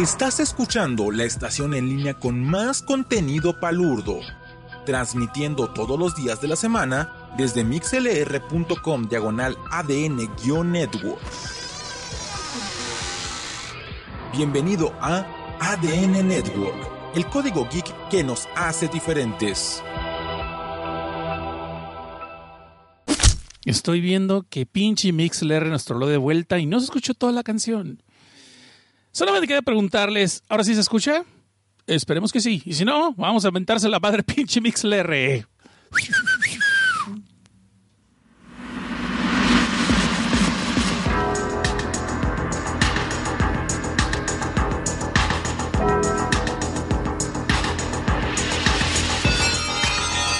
Estás escuchando la estación en línea con más contenido palurdo, transmitiendo todos los días de la semana desde mixlr.com diagonal ADN-network. Bienvenido a ADN Network, el código geek que nos hace diferentes. Estoy viendo que pinche Mixler nos troló de vuelta y no se escuchó toda la canción. Solamente quería preguntarles, ¿ahora sí se escucha? Esperemos que sí. Y si no, vamos a aventarse la madre pinche Mixler.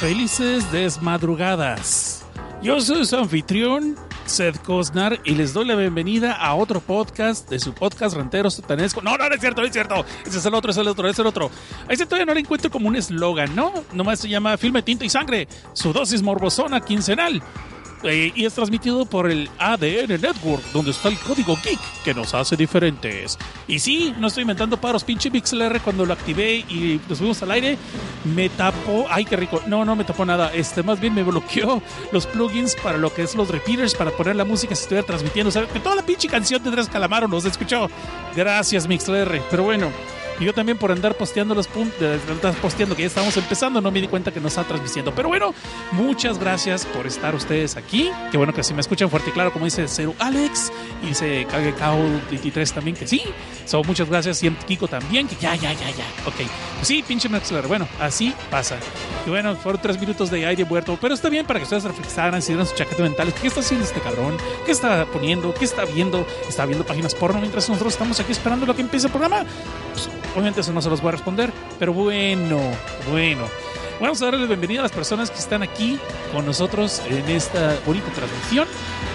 Felices desmadrugadas. Yo soy su anfitrión, Seth Cosnar, y les doy la bienvenida a otro podcast de su podcast Ranteros Satanesco. No, no, no es cierto, no es cierto. Ese es el otro, ese es el otro, ese es el otro. A ese todavía no le encuentro como un eslogan, ¿no? Nomás se llama Filme Tinta y Sangre, su dosis morbosona quincenal. Eh, y es transmitido por el ADN Network, donde está el código geek que nos hace diferentes. Y sí, no estoy inventando paros, pinche MixLR cuando lo activé y nos fuimos al aire, me tapó, ay qué rico, no, no me tapó nada, este, más bien me bloqueó los plugins para lo que es los repeaters, para poner la música si estuviera transmitiendo, o sea, que toda la pinche canción de Tres Calamaro nos escuchó. Gracias MixLR, pero bueno. Y yo también por andar posteando los puntos, posteando que ya estamos empezando, no me di cuenta que nos está transmitiendo. Pero bueno, muchas gracias por estar ustedes aquí. Qué bueno que así me escuchan fuerte y claro, como dice Cero Alex, y dice KGKO 23 también que sí. So, muchas gracias. Y Kiko también, que ya, ya, ya, ya. Ok. Pues sí, pinche Maxler. Bueno, así pasa. Y bueno, fueron tres minutos de aire muerto. Pero está bien para que ustedes reflexionaran, si dieran sus chaquetas mentales. ¿Qué está haciendo este cabrón? ¿Qué está poniendo? ¿Qué está viendo? ¿Está viendo páginas porno mientras nosotros estamos aquí esperando lo que empiece el programa? Pues, obviamente eso no se los voy a responder. Pero bueno, bueno. Vamos a darle la bienvenida a las personas que están aquí con nosotros en esta bonita transmisión.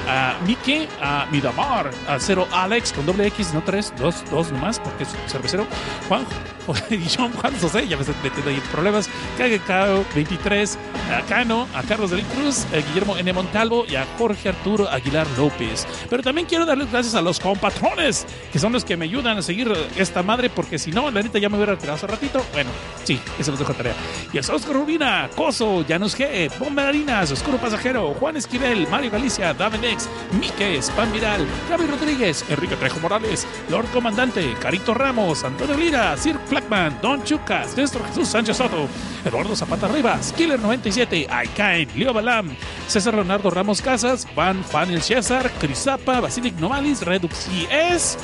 A Mike, a Midamar, a Cero Alex con doble X, no tres, dos, dos nomás, porque es cervecero. Juan, John Juan José, ya me estoy metiendo ahí en problemas. KGK 23, a Cano, a Carlos de a Guillermo N. Montalvo y a Jorge Arturo Aguilar López. Pero también quiero darles gracias a los compatrones, que son los que me ayudan a seguir esta madre, porque si no, la neta ya me hubiera retirado hace ratito. Bueno, sí, eso los dejo de tarea. Y a Oscar Rubina, Coso, Janus G, Bombardarinas, Oscuro Pasajero, Juan Esquivel, Mario Galicia, David X, Mike, Spam Viral, Gaby Rodríguez, Enrique Trejo Morales, Lord Comandante, Carito Ramos, Antonio Lira, Sir Flackman, Don Chucas, Néstor Jesús Sánchez Soto, Eduardo Zapata Rivas, Killer 97, Aikain, Leo Balam, César Leonardo Ramos Casas, Van Fanel César, Crisapa, Basilic Novalis, Redux es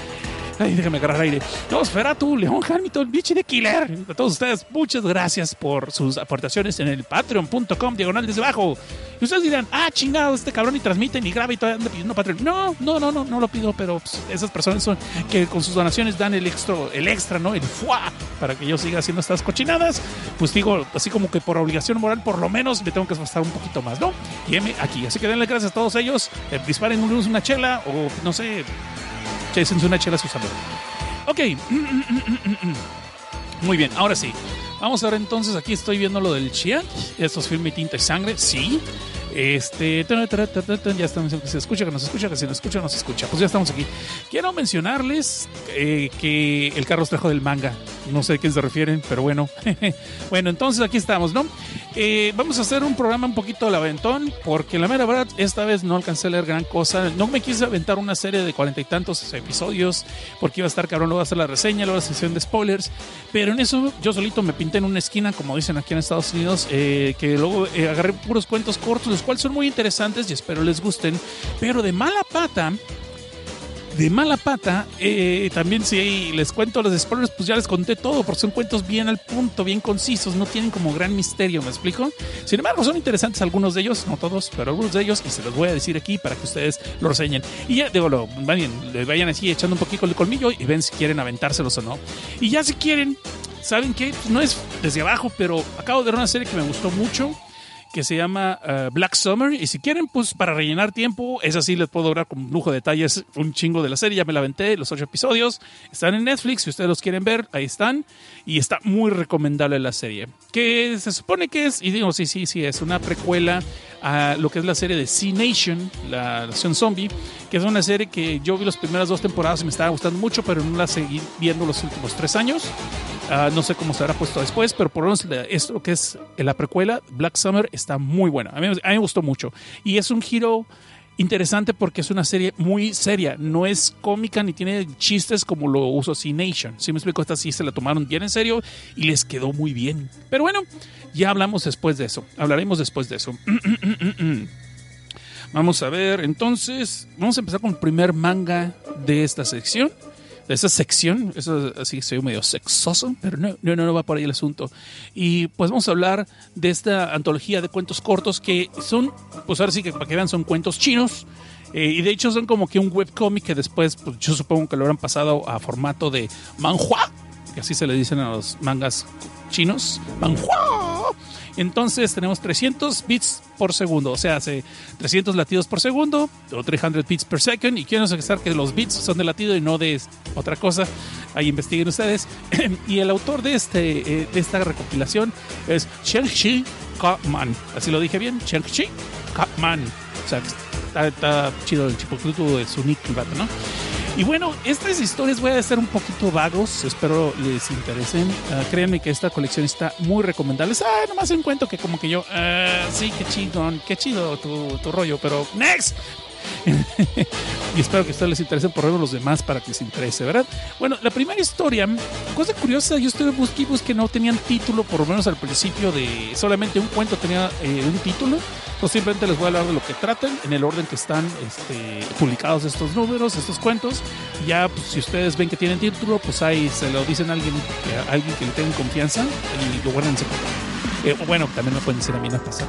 Déjame agarrar aire. Feratu, León Hamilton, Bichi de Killer. A todos ustedes, muchas gracias por sus aportaciones en el patreon.com, diagonal desde abajo. Y ustedes dirán, ah, chingado, este cabrón y transmite ni graba y todavía anda pidiendo Patreon. No, no, no, no, no lo pido, pero pues, esas personas son que con sus donaciones dan el extra, el extra, ¿no? El fuá, para que yo siga haciendo estas cochinadas. Pues digo, así como que por obligación moral, por lo menos me tengo que esforzar un poquito más, ¿no? Y aquí. Así que denle gracias a todos ellos. Eh, disparen una chela o no sé Échense una chela sus amigos. Ok. Muy bien, ahora sí. Vamos a ver entonces, aquí estoy viendo lo del Chia. Estos filmes tinta y sangre, sí. Este, ya estamos, se escucha, que nos escucha, que se nos escucha, nos escucha. Pues ya estamos aquí. Quiero mencionarles eh, que el carro trajo del manga. No sé a qué se refieren, pero bueno. bueno, entonces aquí estamos, ¿no? Eh, vamos a hacer un programa un poquito al aventón, porque la mera verdad, esta vez no alcancé a leer gran cosa. No me quise aventar una serie de cuarenta y tantos episodios, porque iba a estar cabrón, luego a hacer la reseña, luego la sesión de spoilers. Pero en eso yo solito me pinté en una esquina, como dicen aquí en Estados Unidos, eh, que luego agarré puros cuentos cortos cuales son muy interesantes y espero les gusten, pero de mala pata, de mala pata, eh, también si les cuento los spoilers, pues ya les conté todo, porque son cuentos bien al punto, bien concisos, no tienen como gran misterio, ¿me explico? Sin embargo, son interesantes algunos de ellos, no todos, pero algunos de ellos, y se los voy a decir aquí para que ustedes lo reseñen. Y ya, digo, lo, vayan, vayan así echando un poquito el colmillo y ven si quieren aventárselos o no. Y ya si quieren, ¿saben qué? no es desde abajo, pero acabo de ver una serie que me gustó mucho que se llama uh, Black Summer. Y si quieren, pues para rellenar tiempo, es así, les puedo hablar con lujo de detalles un chingo de la serie. Ya me la aventé, los ocho episodios. Están en Netflix, si ustedes los quieren ver, ahí están. Y está muy recomendable la serie. Que se supone que es, y digo, sí, sí, sí, es una precuela a lo que es la serie de Sea Nation, la nación zombie, que es una serie que yo vi las primeras dos temporadas y me estaba gustando mucho, pero no la seguí viendo los últimos tres años. Uh, no sé cómo se habrá puesto después, pero por lo menos esto que es la precuela, Black Summer, está muy buena. A mí, me gustó mucho. Y es un giro interesante porque es una serie muy seria, no es cómica ni tiene chistes como lo uso C Nation. Si me explico, esta sí se la tomaron bien en serio y les quedó muy bien. Pero bueno, ya hablamos después de eso. Hablaremos después de eso. Vamos a ver, entonces, vamos a empezar con el primer manga de esta sección. De esta sección, eso así soy medio sexoso, pero no, no, no va por ahí el asunto. Y pues vamos a hablar de esta antología de cuentos cortos que son, pues ahora sí que para que vean, son cuentos chinos. Eh, y de hecho son como que un webcómic que después, pues yo supongo que lo habrán pasado a formato de manhua, que así se le dicen a los mangas chinos. Manhua. Entonces tenemos 300 bits por segundo, o sea, hace 300 latidos por segundo o 300 bits per second. Y quiero pensar que los bits son de latido y no de otra cosa. Ahí investiguen ustedes. y el autor de, este, eh, de esta recopilación es Chen-Chi Kaman. Así lo dije bien, Chen-Chi Kaman. O sea, está, está chido el chipocluto de su nick, ¿no? Y bueno, estas historias voy a ser un poquito vagos, espero les interesen. Uh, créanme que esta colección está muy recomendable. Ah, nomás un cuento que como que yo, uh, sí, qué chido, qué chido tu, tu rollo, pero next. y espero que a ustedes les interese por lo los demás para que les interese, ¿verdad? Bueno, la primera historia, cosa curiosa, yo estuve busqué que no tenían título, por lo menos al principio de solamente un cuento tenía eh, un título. Pues simplemente les voy a hablar de lo que tratan en el orden que están este, publicados estos números, estos cuentos. Y ya, pues, si ustedes ven que tienen título, pues ahí se lo dicen a alguien a alguien que le tengan confianza y lo guarden en secreto. Eh, bueno, también me pueden decir a mí, no pasa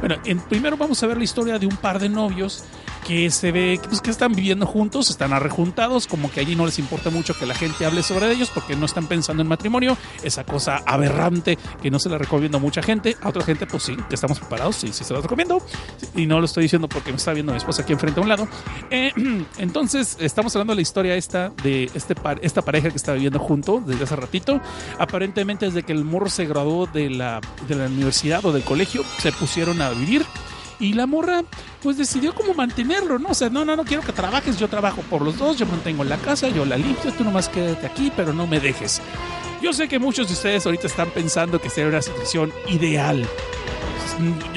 Bueno, en, primero vamos a ver la historia de un par de novios que se ve pues, que están viviendo juntos, están arrejuntados, como que allí no les importa mucho que la gente hable sobre ellos porque no están pensando en matrimonio, esa cosa aberrante que no se la recomiendo a mucha gente, a otra gente pues sí, que estamos preparados, sí, sí se los recomiendo, y no lo estoy diciendo porque me está viendo mi esposa aquí enfrente a un lado. Eh, entonces, estamos hablando de la historia esta de este par, esta pareja que está viviendo junto desde hace ratito, aparentemente desde que el morro se graduó de la, de la universidad o del colegio, se pusieron a vivir. Y la morra, pues decidió como mantenerlo, ¿no? O no, no, no quiero que trabajes, yo trabajo por los dos, yo mantengo la casa, yo la limpio, tú nomás quédate aquí, pero no me dejes. Yo sé que muchos de ustedes ahorita están pensando que sería una situación ideal.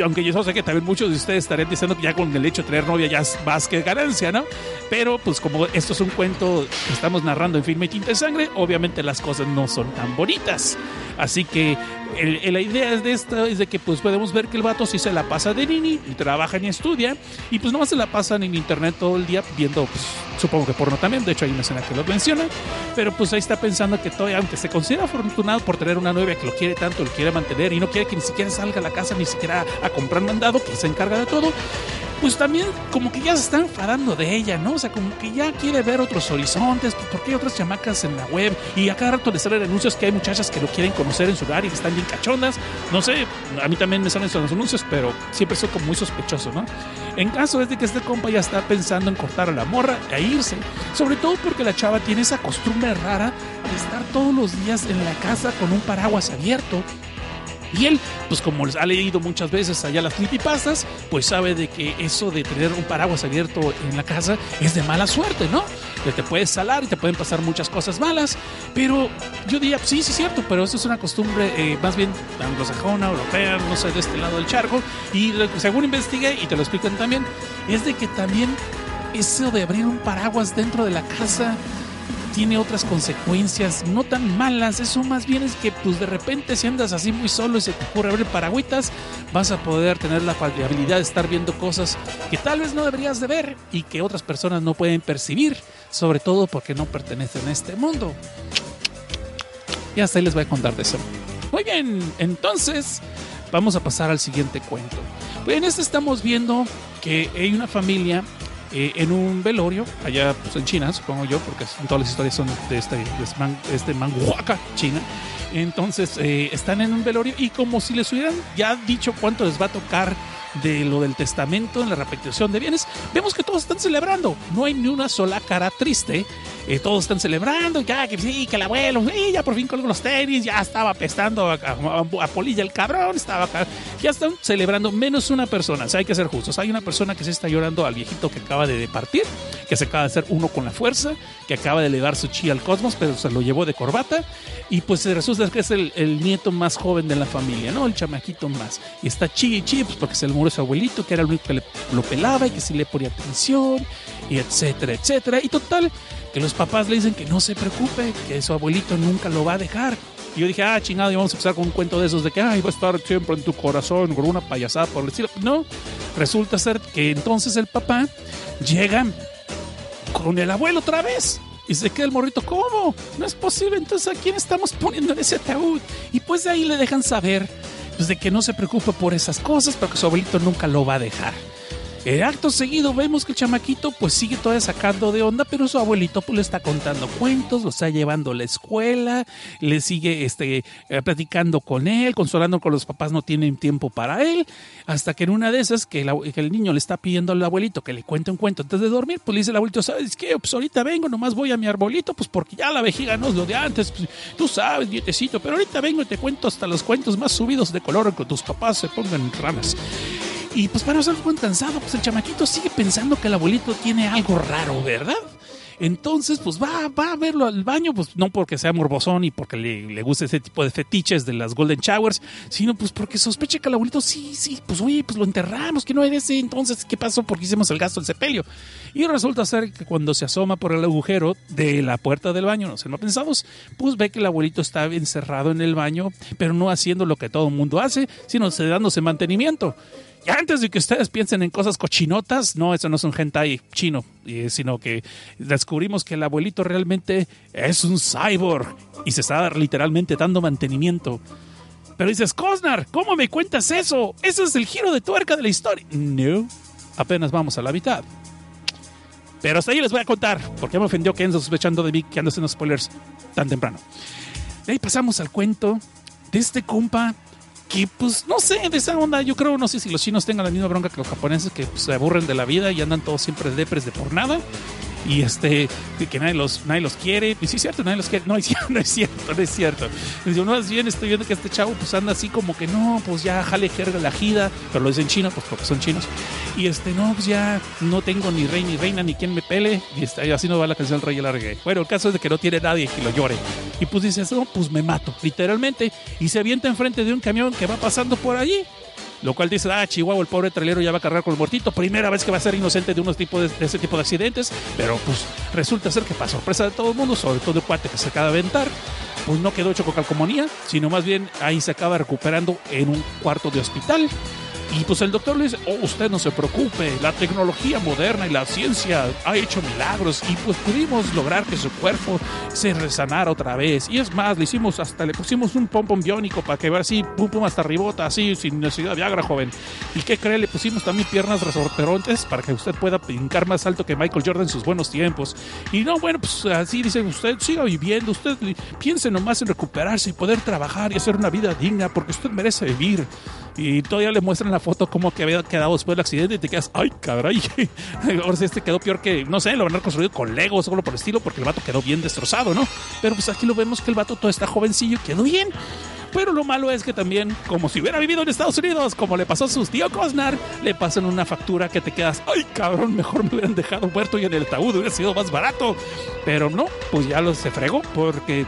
Aunque yo sé que también muchos de ustedes estarían diciendo que ya con el hecho de tener novia ya es más que ganancia, ¿no? Pero pues como esto es un cuento que estamos narrando en Filme y Tinta de Sangre, obviamente las cosas no son tan bonitas. Así que el, el, la idea de esto es de que pues podemos ver que el vato sí se la pasa de nini y trabaja ni estudia y pues nomás se la pasan en internet todo el día viendo pues supongo que porno también, de hecho hay una escena que lo menciona, pero pues ahí está pensando que todavía, aunque se afortunado por tener una novia que lo quiere tanto, lo quiere mantener y no quiere que ni siquiera salga a la casa, ni siquiera a comprar mandado, que se encarga de todo, pues también como que ya se está enfadando de ella, ¿no? O sea, como que ya quiere ver otros horizontes, pues, porque hay otras chamacas en la web y a cada rato le salen anuncios que hay muchachas que lo quieren conocer en su hogar y que están bien cachondas. No sé, a mí también me salen esos anuncios, pero siempre soy como muy sospechoso, ¿no? En caso es de que este compa ya está pensando en cortar a la morra e irse, sobre todo porque la chava tiene esa costumbre rara de estar todos los días en la casa con un paraguas abierto y él, pues como ha leído muchas veces allá las creepypastas, pues sabe de que eso de tener un paraguas abierto en la casa es de mala suerte, ¿no? Que te puedes salar y te pueden pasar muchas cosas malas. Pero yo diría, sí, sí es cierto, pero eso es una costumbre eh, más bien anglosajona, europea, no sé, de este lado del charco. Y según investigué, y te lo explican también, es de que también eso de abrir un paraguas dentro de la casa tiene otras consecuencias no tan malas. Eso más bien es que pues de repente si andas así muy solo y se te ocurre abrir paragüitas, vas a poder tener la habilidad de estar viendo cosas que tal vez no deberías de ver y que otras personas no pueden percibir, sobre todo porque no pertenecen a este mundo. Y hasta ahí les voy a contar de eso. Muy bien, entonces vamos a pasar al siguiente cuento. En este estamos viendo que hay una familia eh, en un velorio, allá pues, en China, supongo yo, porque todas las historias son de este, de este, Manhuaca, China. Entonces eh, están en un velorio y como si les hubieran ya dicho cuánto les va a tocar de lo del testamento en la repetición de bienes, vemos que todos están celebrando. No hay ni una sola cara triste. Eh, todos están celebrando, ya que sí, que el abuelo, ya por fin colgó los tenis, ya estaba pestando a, Polilla el cabrón, estaba acá. Ya están celebrando, menos una persona. O sea, hay que ser justos. Hay una persona que se está llorando al viejito que acaba de partir, que se acaba de hacer uno con la fuerza, que acaba de elevar su chi al cosmos, pero se lo llevó de corbata. Y pues resulta que es el, nieto más joven de la familia, ¿no? El chamaquito más. Y está chi y chi, pues porque se le murió su abuelito, que era el único que le, lo pelaba y que sí le ponía atención, y etcétera, etcétera. Y total, que los papás le dicen que no se preocupe, que su abuelito nunca lo va a dejar. Y yo dije, ah, chingado, y vamos a empezar con un cuento de esos de que, ay, va a estar siempre en tu corazón, con una payasada por el estilo. No, resulta ser que entonces el papá llega con el abuelo otra vez. Y se queda el morrito, ¿cómo? No es posible, entonces ¿a quién estamos poniendo en ese ataúd? Y pues de ahí le dejan saber pues, de que no se preocupe por esas cosas, porque su abuelito nunca lo va a dejar. El acto seguido vemos que el chamaquito pues sigue todavía sacando de onda, pero su abuelito pues le está contando cuentos, lo está llevando a la escuela, le sigue este, eh, platicando con él, consolando con los papás no tienen tiempo para él, hasta que en una de esas que, el niño le está pidiendo al abuelito que le cuente un cuento antes de dormir, pues le dice el abuelito, ¿sabes qué? Pues ahorita vengo, nomás voy a mi arbolito, pues porque ya la vejiga no es lo de antes, pues, tú sabes, dietecito, pero ahorita vengo y te cuento hasta los cuentos más subidos de color que tus papás se pongan ranas. Y pues para no ser muy cansado, pues el chamaquito sigue pensando que el abuelito tiene algo raro, ¿verdad? Entonces, pues va, va a verlo al baño, pues no porque sea morbosón y porque le, le guste ese tipo de fetiches de las Golden Showers, sino pues porque sospecha que el abuelito, sí, sí, pues oye, pues lo enterramos, que no eres ese, entonces, ¿qué pasó? Porque hicimos el gasto del sepelio. Y resulta ser que cuando se asoma por el agujero de la puerta del baño, no sé, no pensamos, pues ve que el abuelito está encerrado en el baño, pero no haciendo lo que todo el mundo hace, sino dándose mantenimiento. Y antes de que ustedes piensen en cosas cochinotas, no, eso no es un hentai chino, sino que descubrimos que el abuelito realmente es un cyborg y se está literalmente dando mantenimiento. Pero dices, Cosnar, ¿cómo me cuentas eso? Eso es el giro de tuerca de la historia. No, apenas vamos a la mitad. Pero hasta ahí les voy a contar, porque me ofendió que ando sospechando de mí que ando haciendo spoilers tan temprano. De ahí pasamos al cuento de este compa que pues no sé, de esa onda, yo creo, no sé si los chinos tengan la misma bronca que los japoneses, que se aburren de la vida y andan todos siempre depres de por nada y este que nadie los nadie los quiere. Y sí es cierto nadie los quiere. No, no es cierto no es cierto. Yo no bien estoy viendo que este chavo pues anda así como que no pues ya jale jerga la jida pero lo dicen chino pues porque son chinos. Y este no pues ya no tengo ni rey ni reina ni quien me pele y este, así no va la canción del rey y bueno el caso es de que no tiene nadie que lo llore. Y pues dice no pues me mato literalmente. Y se avienta enfrente de un camión que va pasando por allí lo cual dice, ah, Chihuahua, el pobre trailero ya va a cargar con el muertito, primera vez que va a ser inocente de unos tipos de, ese tipo de accidentes, pero pues resulta ser que para sorpresa de todo el mundo, sobre todo el cuate que se acaba de aventar, pues no quedó hecho con calcomanía, sino más bien ahí se acaba recuperando en un cuarto de hospital y pues el doctor le dice, oh, usted no se preocupe, la tecnología moderna y la ciencia ha hecho milagros y pues pudimos lograr que su cuerpo se resanara otra vez. Y es más, le hicimos hasta, le pusimos un pompón biónico para que vea así, pum pum hasta ribota, así, sin necesidad de Viagra, joven. ¿Y qué cree? Le pusimos también piernas resorterontes para que usted pueda brincar más alto que Michael Jordan en sus buenos tiempos. Y no, bueno, pues así dice, usted siga viviendo, usted piense nomás en recuperarse y poder trabajar y hacer una vida digna porque usted merece vivir. Y todavía le muestran la foto como que había quedado después del accidente y te quedas, ay, caray. Ahora sí, este quedó peor que, no sé, lo van a construido con Legos o algo por el estilo, porque el vato quedó bien destrozado, ¿no? Pero pues aquí lo vemos que el vato todo está jovencillo y quedó bien. Pero lo malo es que también, como si hubiera vivido en Estados Unidos, como le pasó a su tío Cosnar, le pasan una factura que te quedas, ay cabrón, mejor me hubieran dejado muerto y en el ataúd hubiera sido más barato. Pero no, pues ya lo se fregó porque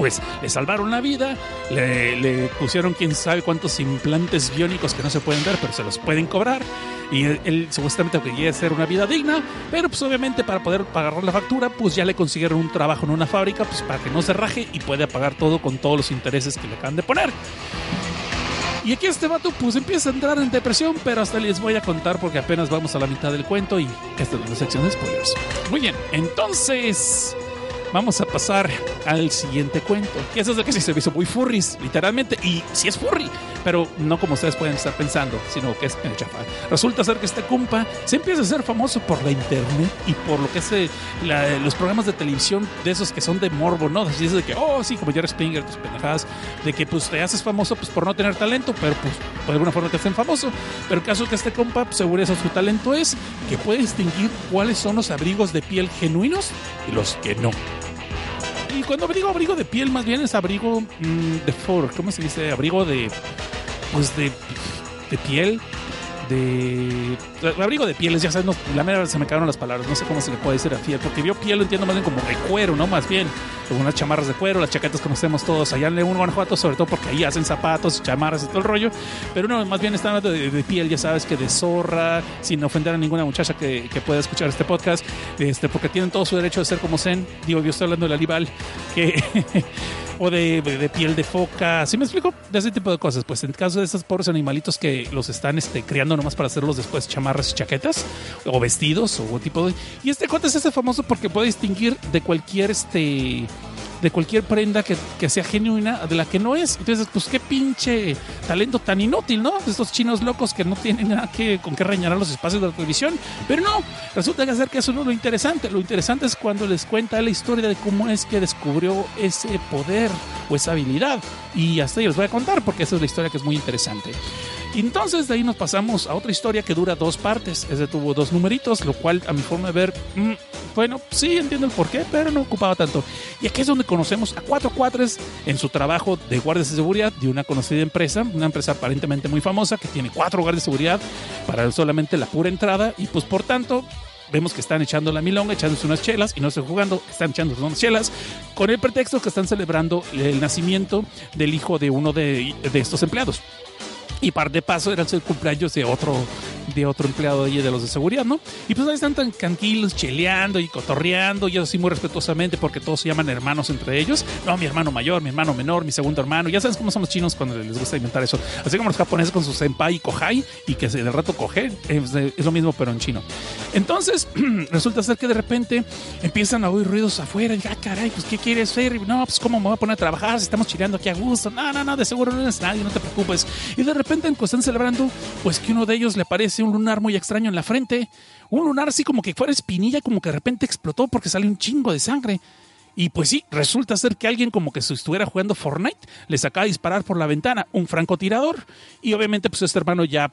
pues le salvaron la vida, le, pusieron quién sabe cuántos implantes biónicos que no se pueden ver, pero se los pueden cobrar. Y él, supuestamente quería hacer una vida digna, pero pues obviamente para poder pagar la factura, pues ya le consiguieron un trabajo en una fábrica, pues para que no se raje y pueda pagar todo con todos los intereses que le acaban de poner. Y aquí este vato pues empieza a entrar en depresión, pero hasta les voy a contar porque apenas vamos a la mitad del cuento y esta es una sección de spoilers. Muy bien, entonces vamos a pasar al siguiente cuento. Y eso es lo que sí se hizo muy furries, literalmente. Y sí es furry, pero no como ustedes pueden estar pensando, sino que es en chafa. Resulta ser que este compa se empieza a ser famoso por la internet y por lo que es eh, los programas de televisión de esos que son de morbo, ¿no? Así es de que, oh, sí, como Jerry Springer, tus pendejadas, de que pues te haces famoso pues por no tener talento, pero pues de alguna forma te hacen famoso. Pero el caso es que este compa, pues, según eso, su talento es que puede distinguir cuáles son los abrigos de piel genuinos y los que no. Y cuando digo abrigo de piel, más bien es abrigo mm, de fur, ¿cómo se dice? Abrigo de. Pues de. de piel. De. Abrigo de pieles, ya sabes, no, la mera se me quedaron las palabras, no sé cómo se le puede decir a piel, porque yo piel lo entiendo más bien como de cuero, ¿no? Más bien, como unas chamarras de cuero, las chaquetas que conocemos todos allá en León, Guanajuato, sobre todo porque ahí hacen zapatos, chamarras y todo el rollo, pero uno más bien está hablando de, de piel, ya sabes, que de zorra, sin ofender a ninguna muchacha que, que pueda escuchar este podcast, este, porque tienen todo su derecho de ser como Zen, digo, yo estoy hablando de la Libal, que... o de, piel de foca, ¿sí me explico? De ese tipo de cosas. Pues en caso de esos pobres animalitos que los están este, criando nomás para hacerlos después chamarras y chaquetas, o vestidos, o tipo de... Y este cuate es ese famoso porque puede distinguir de cualquier este de cualquier prenda que, que sea genuina de la que no es. Entonces, pues qué pinche talento tan inútil, ¿no? Estos chinos locos que no tienen nada que, con qué rellenar los espacios de la televisión. Pero no, resulta que hacer que eso no es lo interesante. Lo interesante es cuando les cuenta la historia de cómo es que descubrió ese poder o esa habilidad. Y hasta ahí les voy a contar porque esa es la historia que es muy interesante. Entonces de ahí nos pasamos a otra historia que dura dos partes. Ese tuvo dos numeritos, lo cual a mi forma de ver, mm, bueno, sí entiendo el porqué, pero no ocupaba tanto. Y aquí es donde conocemos a cuatro cuatres en su trabajo de guardias de seguridad de una conocida empresa, una empresa aparentemente muy famosa que tiene cuatro guardias de seguridad para solamente la pura entrada y pues por tanto vemos que están echando la milonga, echándose unas chelas y no están jugando, están echándose unas chelas con el pretexto que están celebrando el nacimiento del hijo de uno de estos empleados. Y par de paso era el cumpleaños de otro, de otro empleado de, de los de seguridad, ¿no? Y pues ahí están tan tranquilos, cheleando y cotorreando, y así muy respetuosamente, porque todos se llaman hermanos entre ellos. No, mi hermano mayor, mi hermano menor, mi segundo hermano. Ya sabes cómo son los chinos cuando les gusta inventar eso. Así como los japoneses con su senpai y kohai, y que de rato coge, es, es lo mismo, pero en chino. Entonces, resulta ser que de repente empiezan a oír ruidos afuera. Y, ah, caray, pues, ¿qué quieres hacer? No, pues, ¿cómo me voy a poner a trabajar si estamos chileando aquí a gusto? No, no, no, de seguro no eres nadie, no te preocupes. Y de repente, cuando están celebrando, pues que uno de ellos le aparece un lunar muy extraño en la frente. Un lunar así como que fuera espinilla, como que de repente explotó porque sale un chingo de sangre. Y pues sí, resulta ser que alguien como que si estuviera jugando Fortnite, le sacaba a disparar por la ventana un francotirador. Y obviamente pues este hermano ya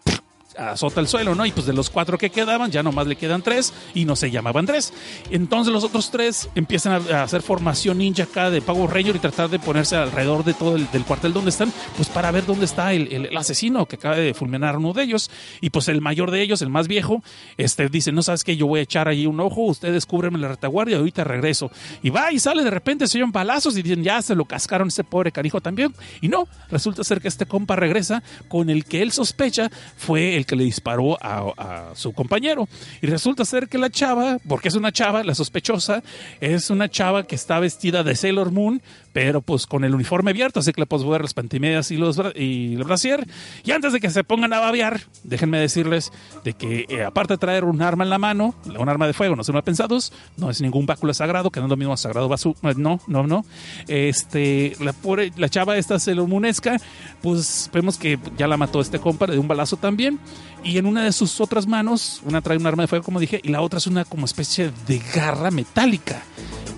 azota el suelo, ¿no? Y pues de los cuatro que quedaban, ya nomás le quedan tres y no se llamaban tres. Entonces los otros tres empiezan a, hacer formación ninja acá de Power Ranger y tratar de ponerse alrededor de todo el cuartel donde están, pues para ver dónde está el, asesino que acaba de fulminar a uno de ellos. Y pues el mayor de ellos, el más viejo, este dice, no sabes qué, yo voy a echar ahí un ojo, ustedes cúbrenme la retaguardia ahorita regreso. Y va y sale, de repente se oyen balazos y dicen, ya se lo cascaron ese pobre canijo también. Y no, resulta ser que este compa regresa con el que él sospecha fue el que le disparó a, su compañero. Y resulta ser que la chava, porque es una chava, la sospechosa, es una chava que está vestida de Sailor Moon, pero pues con el uniforme abierto, así que le puedes ver las pantimedias y los y el brasier. Y antes de que se pongan a babear, déjenme decirles de que eh, aparte de traer un arma en la mano, un arma de fuego, no son mal pensados, no es ningún báculo sagrado, que no es lo mismo sagrado basu, no, no, no. Este, la la chava esta celomunesca, pues vemos que ya la mató este compa de un balazo también. Y en una de sus otras manos, una trae un arma de fuego, como dije, y la otra es una como especie de garra metálica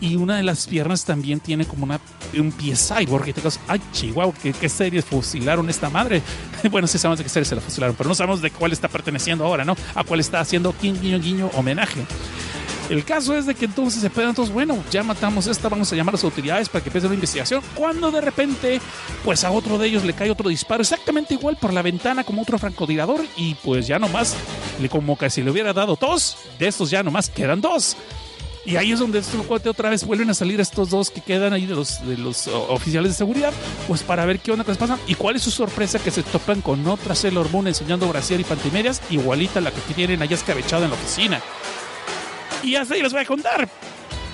y una de las piernas también tiene como una, un pie cyborg. Y te quedas, ay, chihuahua, ¿qué, qué series fusilaron esta madre? bueno, sí sabemos de qué serie se la fusilaron, pero no sabemos de cuál está perteneciendo ahora, ¿no? A cuál está haciendo guiño, guiño, homenaje. El caso es de que entonces se pegan todos, bueno, ya matamos esta, vamos a llamar a las autoridades para que empiecen la investigación. Cuando de repente, pues a otro de ellos le cae otro disparo, exactamente igual por la ventana como otro francotirador, y pues ya nomás, como que si le hubiera dado dos, de estos ya nomás quedan dos. Y ahí es donde estos cuate otra vez vuelven a salir estos dos que quedan ahí de los, de los oficiales de seguridad, pues para ver qué onda que les pasa. Y cuál es su sorpresa que se topan con otra Sailor Moon enseñando brasier y pantimedias, igualita a la que tienen allá escabechada en la oficina. Y hasta ahí les voy a contar,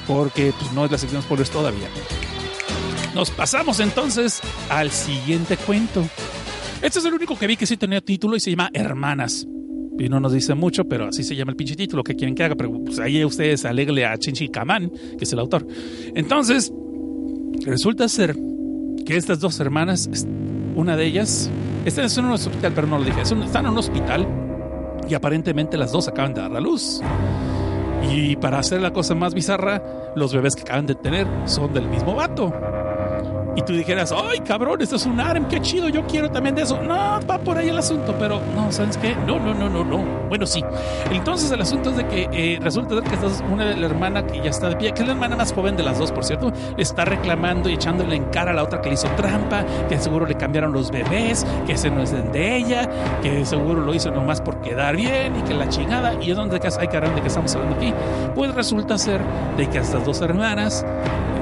porque pues, no es la sección spoilers todavía. Nos pasamos entonces al siguiente cuento. Este es el único que vi que sí tenía título y se llama Hermanas. y no nos dice mucho, pero así se llama el pinche título, que quieren que haga? Pero pues, ahí ustedes alegle a Chinchi Kaman, que es el autor. Entonces, resulta ser que estas dos hermanas, una de ellas, están en un hospital, pero no lo dije, están en un hospital y aparentemente las dos acaban de dar la luz. Y para hacer la cosa más bizarra, los bebés que acaban de tener son del mismo vato y tú dijeras, ay cabrón, esto es un harem, qué chido, yo quiero también de eso. No, va por ahí el asunto, pero no, ¿sabes qué? No, no, no, no, no. Bueno, sí. Entonces el asunto es de que eh, resulta que esta es una de la hermana que ya está de pie, que es la hermana más joven de las dos, por cierto, está reclamando y echándole en cara a la otra que le hizo trampa, que seguro le cambiaron los bebés, que ese no es de ella, que seguro lo hizo nomás por quedar bien y que la chingada. Y es donde hay caramba de que estamos hablando aquí. Pues resulta ser de que estas dos hermanas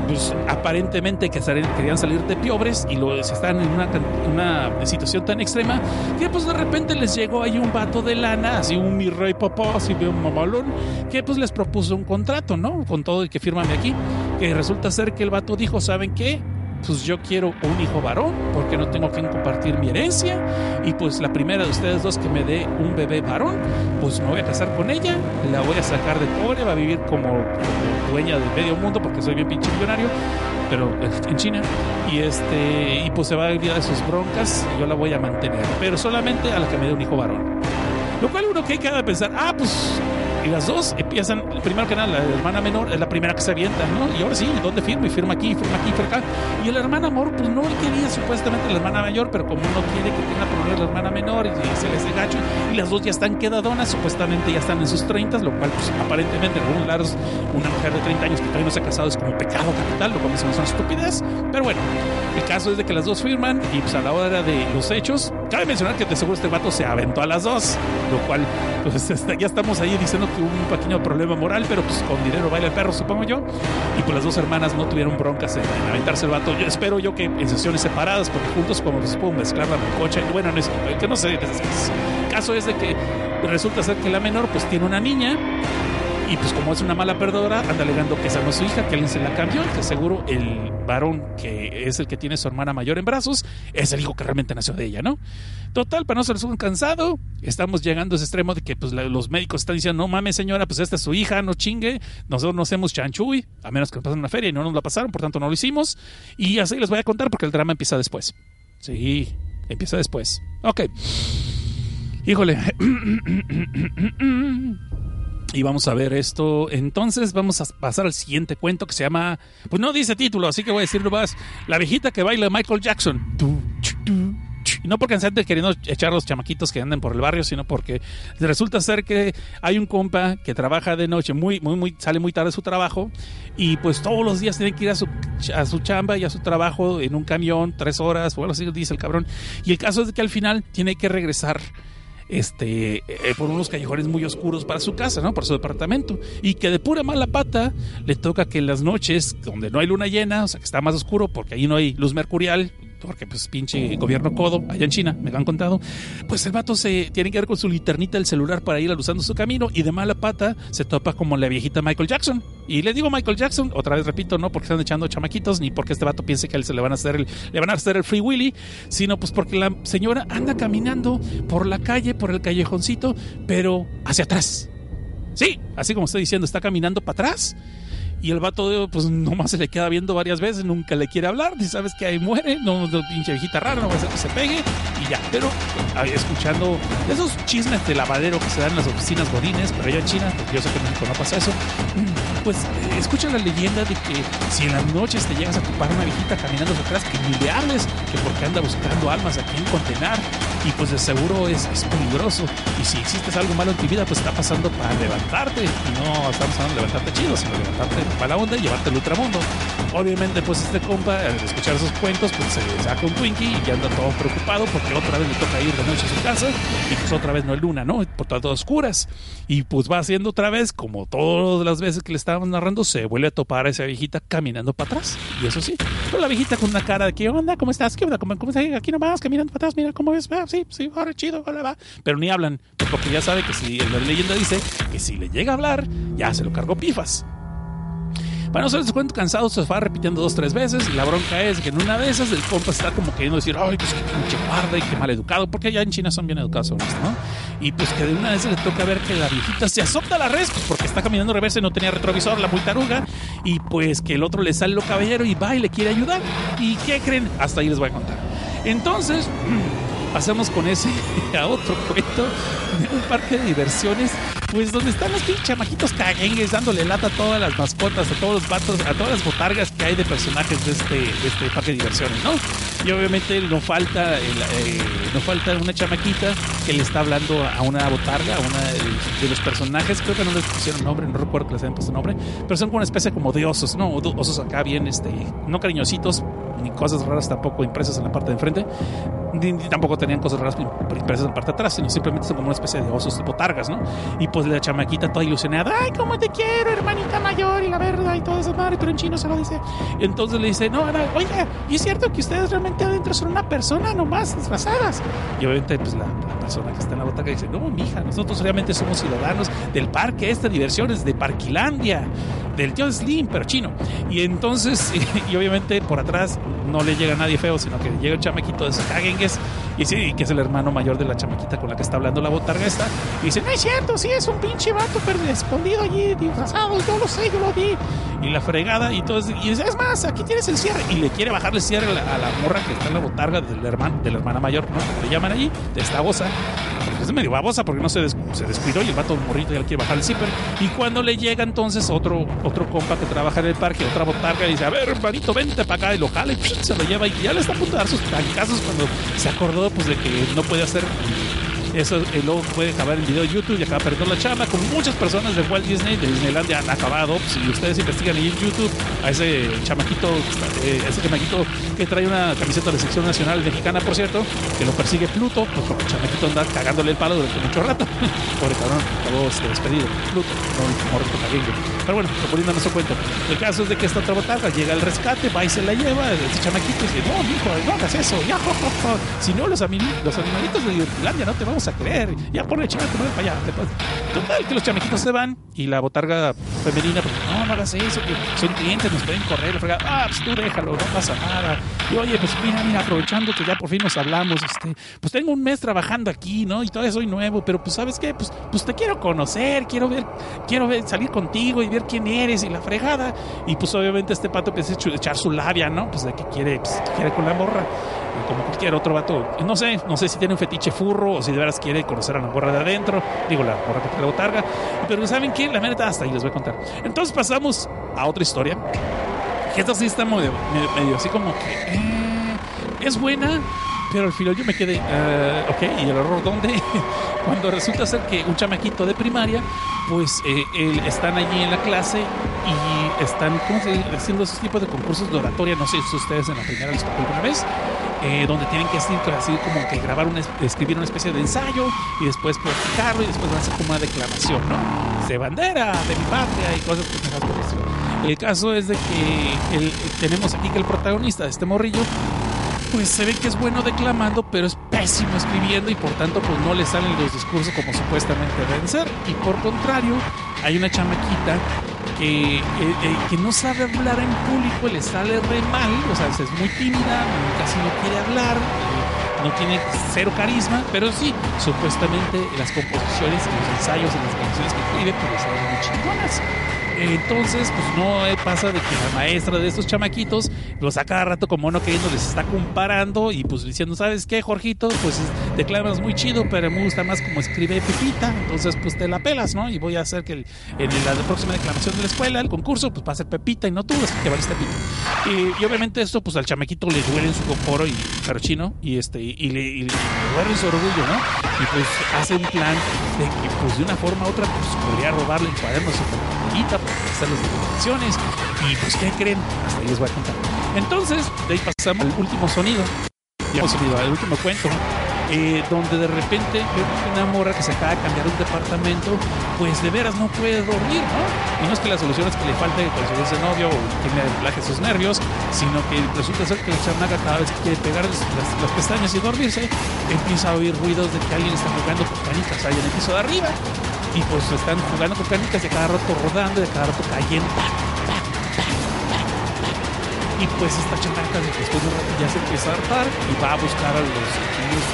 pues aparentemente que querían salir de piobres y lo, están en una, una, situación tan extrema que pues de repente les llegó ahí un vato de lana, así un mi rey papá, así un mamalón, que pues les propuso un contrato, ¿no? Con todo el que firmame aquí, que resulta ser que el vato dijo, ¿saben qué? Pues yo quiero un hijo varón porque no tengo quien compartir mi herencia y pues la primera de ustedes dos que me dé un bebé varón, pues me voy a casar con ella, la voy a sacar de pobre, va a vivir como, dueña del medio mundo porque soy bien pinche millonario, pero en China y este y pues se va a vivir de sus broncas yo la voy a mantener, pero solamente a la que me dé un hijo varón. Lo cual uno que queda de pensar, ah, pues y las dos empiezan, primero que nada, la hermana menor es la primera que se avienta, ¿no? Y ahora sí, ¿dónde firma? Y firma aquí, firma aquí, firma acá. Y el hermano amor, pues no quería supuestamente la hermana mayor, pero como no quiere que tenga problemas la hermana menor y, se les gacho, y las dos ya están quedadonas, supuestamente ya están en sus 30, lo cual, pues aparentemente, en algunos lados, una mujer de 30 años que todavía no se ha casado es como pecado capital, lo cual es una estupidez. Pero bueno, el caso es de que las dos firman y pues a la hora de los hechos, cabe mencionar que de seguro este vato se aventó a las dos, lo cual, pues ya estamos ahí diciendo un pequeño problema moral, pero pues con dinero baila el perro, supongo yo. Y pues las dos hermanas no tuvieron broncas en, aventarse el vato. Yo espero yo que en sesiones separadas, porque juntos como se pueden mezclar la coche. Bueno, en eso, que no sé. El caso es de que resulta ser que la menor pues tiene una niña y pues como es una mala perdedora, anda alegando que esa su hija, que alguien se la cambió, que seguro el varón que es el que tiene su hermana mayor en brazos es el hijo que realmente nació de ella, ¿no? Total, para no ser un cansado, estamos llegando a ese extremo de que pues los médicos están diciendo, no mames señora, pues esta es su hija, no chingue, nosotros no hacemos chanchuy, a menos que nos pasen una feria y no nos la pasaron, por tanto no lo hicimos. Y así les voy a contar porque el drama empieza después. Sí, empieza después. Ok. Híjole. Y vamos a ver esto. Entonces vamos a pasar al siguiente cuento que se llama... Pues no dice título, así que voy a decirlo más. La viejita que baila Michael Jackson. Y no porque estén queriendo echar los chamaquitos que anden por el barrio, sino porque resulta ser que hay un compa que trabaja de noche, muy, muy, muy, sale muy tarde de su trabajo, y pues todos los días tiene que ir a su, a su chamba y a su trabajo en un camión, tres horas, o algo así dice el cabrón. Y el caso es que al final tiene que regresar este, eh, por unos callejones muy oscuros para su casa, ¿no? Para su departamento. Y que de pura mala pata le toca que en las noches, donde no hay luna llena, o sea, que está más oscuro porque ahí no hay luz mercurial, porque pues pinche gobierno codo allá en China, me lo han contado, pues el vato se tiene que ir con su linternita del celular para ir aluzando su camino y de mala pata se topa como la viejita Michael Jackson. Y le digo Michael Jackson, otra vez repito, no porque están echando chamaquitos, ni porque este vato piense que se le van a hacer el, le van a hacer el free willy, sino pues porque la señora anda caminando por la calle, por el callejoncito, pero hacia atrás. Sí, así como estoy diciendo, está caminando para atrás y el vato, pues nomás se le queda viendo varias veces, nunca le quiere hablar, ni sabes que ahí muere, no, pinche viejita rara, no va a ser que se pegue y ya. Pero escuchando esos chismes de lavadero que se dan en las oficinas godines, pero allá en China, yo sé que en México no pasa eso, pues eh, escucha la leyenda de que si en las noches te llegas a ocupar una viejita caminando atrás, que ni le hables, que porque anda buscando almas a quien condenar y pues de seguro es, peligroso. Y si existe algo malo en tu vida, pues está pasando para levantarte. Y no estamos hablando de levantarte chido, sino levantarte para la onda y llevarte al ultramundo. Obviamente, pues este compa, al escuchar esos cuentos, pues se saca un Twinkie y anda todo preocupado porque otra vez le toca ir de noche a su casa y pues otra vez no hay luna, ¿no? Por todas oscuras. Y pues va haciendo otra vez, como todas las veces que le estábamos narrando, se vuelve a topar a esa viejita caminando para atrás. Y eso sí, pero la viejita con una cara de ¿qué onda? ¿Cómo estás? ¿Qué onda? ¿Cómo, cómo estás? Aquí nomás, caminando para atrás, mira cómo ves. Ah, sí, sí, ahora chido, ahora va. Pero ni hablan, porque ya sabe que si la leyenda dice que si le llega a hablar, ya se lo cargó pifas. Para no ser cuento cansado, se va repitiendo dos, tres veces. La bronca es que en una de esas el compa está como queriendo decir, ay, pues qué pinche guarda y qué mal educado, porque allá en China son bien educados ¿no? Y pues que de una vez le toca ver que la viejita se azota la res pues, porque está caminando reversa y no tenía retrovisor, la muy taruga. Y pues que el otro le sale lo caballero y va y le quiere ayudar. ¿Y qué creen? Hasta ahí les voy a contar. Entonces, pasamos con ese a otro cuento de un parque de diversiones, pues donde están los pinches chamaquitos caguengues dándole lata a todas las mascotas, a todos los vatos, a todas las botargas que hay de personajes de este, este parque de diversiones, ¿no? Y obviamente no falta, el, eh, no falta una chamaquita que le está hablando a una botarga, a una de los personajes, creo que no les pusieron nombre, no recuerdo que les hayan puesto nombre, pero son como una especie como de osos, ¿no? Osos acá bien, este, no cariñositos, ni cosas raras tampoco impresas en la parte de enfrente, ni, tampoco tenían cosas raras impresas en la parte de atrás, sino simplemente son como una especie de osos tipo targas, ¿no? Y pues la chamaquita toda ilusionada, ay, cómo te quiero, hermanita mayor, y la verdad, y todo eso, madre, pero en chino se lo dice. Entonces le dice, no, no, oiga, ¿y es cierto que ustedes realmente adentro son una persona nomás disfrazadas? Y obviamente, pues la, persona que está en la botaga dice, no, mija, nosotros realmente somos ciudadanos del parque este de diversiones de Parquilandia, del tío Slim, pero chino. Y entonces, y, obviamente por atrás no le llega nadie feo, sino que llega un chamaquito de esos caguengues y sí, que es el hermano mayor de la chamaquita con la que está hablando la botarga esta. Y dice, no es cierto, sí, es un pinche vato escondido allí, disfrazado, yo lo sé, yo lo vi. Y la fregada, y todo, y dice, es más, aquí tienes el cierre. Y le quiere bajarle el cierre a la, a la morra que está en la botarga del hermano, de la hermana mayor, ¿no? Le llaman allí, de esta bosa. Es medio babosa porque no se, des, se descuidó y el vato morrito ya le quiere bajar el zipper. Y cuando le llega entonces otro, otro compa que trabaja en el parque, otra botarga, dice, a ver, hermanito, vente para acá, y lo jala y se lo lleva y ya le está a punto de dar sus casos cuando se acordó pues de que no puede hacer eso eh, luego puede acabar en video de YouTube y acaba perdiendo la chamba, como muchas personas de Walt Disney, de Disneylandia han acabado. Si ustedes investigan ahí en YouTube a ese chamaquito, eh, ese chamaquito que trae una camiseta de sección nacional mexicana, por cierto, que lo persigue Pluto, pues el chamaquito anda cagándole el palo durante mucho rato. Pobre cabrón, acabó este, despedido. Pluto, no el morrito caguengue. Pero bueno, poniendo a nuestro cuento. El caso es de que esta otra botarga llega al rescate, va y se la lleva, ese chamaquito dice, no, hijo, no hagas eso, ya, jo, jo, si no los, los animalitos de Disneylandia no te vamos a creer. Ya por chingada, te para allá. Total, que los chamaquitos se van y la botarga femenina, pues, no, no hagas eso, que son clientes, nos pueden correr. Frega, ah, pues tú déjalo, no pasa nada. Y oye, pues mira, mira, aprovechando que ya por fin nos hablamos, este, pues tengo un mes trabajando aquí, ¿no? Y todavía soy nuevo, pero pues, ¿sabes qué? Pues, pues te quiero conocer, quiero ver, quiero ver, salir contigo y ver quién eres y la fregada. Y pues obviamente este pato empieza a echar su labia, ¿no? Pues de que quiere, pues, quiere con la morra como cualquier otro vato. No sé, no sé si tiene un fetiche furro o si de veras quiere conocer a la morra de adentro. Digo, la morra que trae botarga. Pero ¿saben qué? La neta, hasta ahí les voy a contar. Entonces pasamos a otra historia. Que esta sí está medio, medio así como que... Eh, es buena, pero al final yo me quedé, uh, ok, ¿y el error dónde? Cuando resulta ser que un chamaquito de primaria, pues eh, él, están allí en la clase y están ¿cómo se haciendo esos tipos de concursos de oratoria, no sé si ustedes en la primera les tocó alguna vez, eh, donde tienen que así, así como que grabar, escribir una especie de ensayo y después practicarlo y después van a hacer como una declamación, ¿no? De bandera, de mi patria y cosas por el estilo. El caso es de que el, tenemos aquí que el protagonista de este morrillo pues se ve que es bueno declamando, pero es pésimo escribiendo y por tanto pues no le salen los discursos como supuestamente deben ser. Y por contrario, hay una chamaquita que, eh, eh, que no sabe hablar en público, le sale re mal, o sea, es muy tímida, casi no quiere hablar, no tiene cero carisma, pero sí, supuestamente las composiciones y los ensayos y las canciones que escribe pues le salen muy chingonas. Entonces, pues no pasa de que la maestra de estos chamaquitos los a cada rato como no queriendo les está comparando y pues diciendo, ¿sabes qué, Jorgito? Pues declaras muy chido, pero me gusta más como escribe Pepita, entonces pues te la pelas, ¿no? Y voy a hacer que en la próxima declamación de la escuela, el concurso, pues va a ser Pepita y no tú, así que valiste Pepita. Y, y, obviamente esto, pues al chamaquito le duele en su coporo y pero chino y este y, y, le, y le duele su orgullo, ¿no? Y pues hace un plan de que pues de una forma u otra pues podría robarle el cuaderno a compañerita hacer las declaraciones. Y pues, ¿qué creen? Hasta ahí les voy a contar. Entonces, de ahí pasamos al último sonido. Ya hemos sonido al último cuento. Eh, donde de repente veo una morra que se acaba de cambiar un departamento, pues de veras no puede dormir, ¿no? Y no es que la solución es que le falte conseguirse novio o que le relaje sus nervios, sino que resulta ser que la chamaca cada vez que quiere pegar las, las, pestañas y dormirse, empieza a oír ruidos de que alguien está jugando con canicas ahí en el piso de arriba y pues están jugando con canicas a cada rato rodando a cada rato cayendo. Y pues esta chamaca después de un rato ya se empieza a hartar y va a buscar a los niños,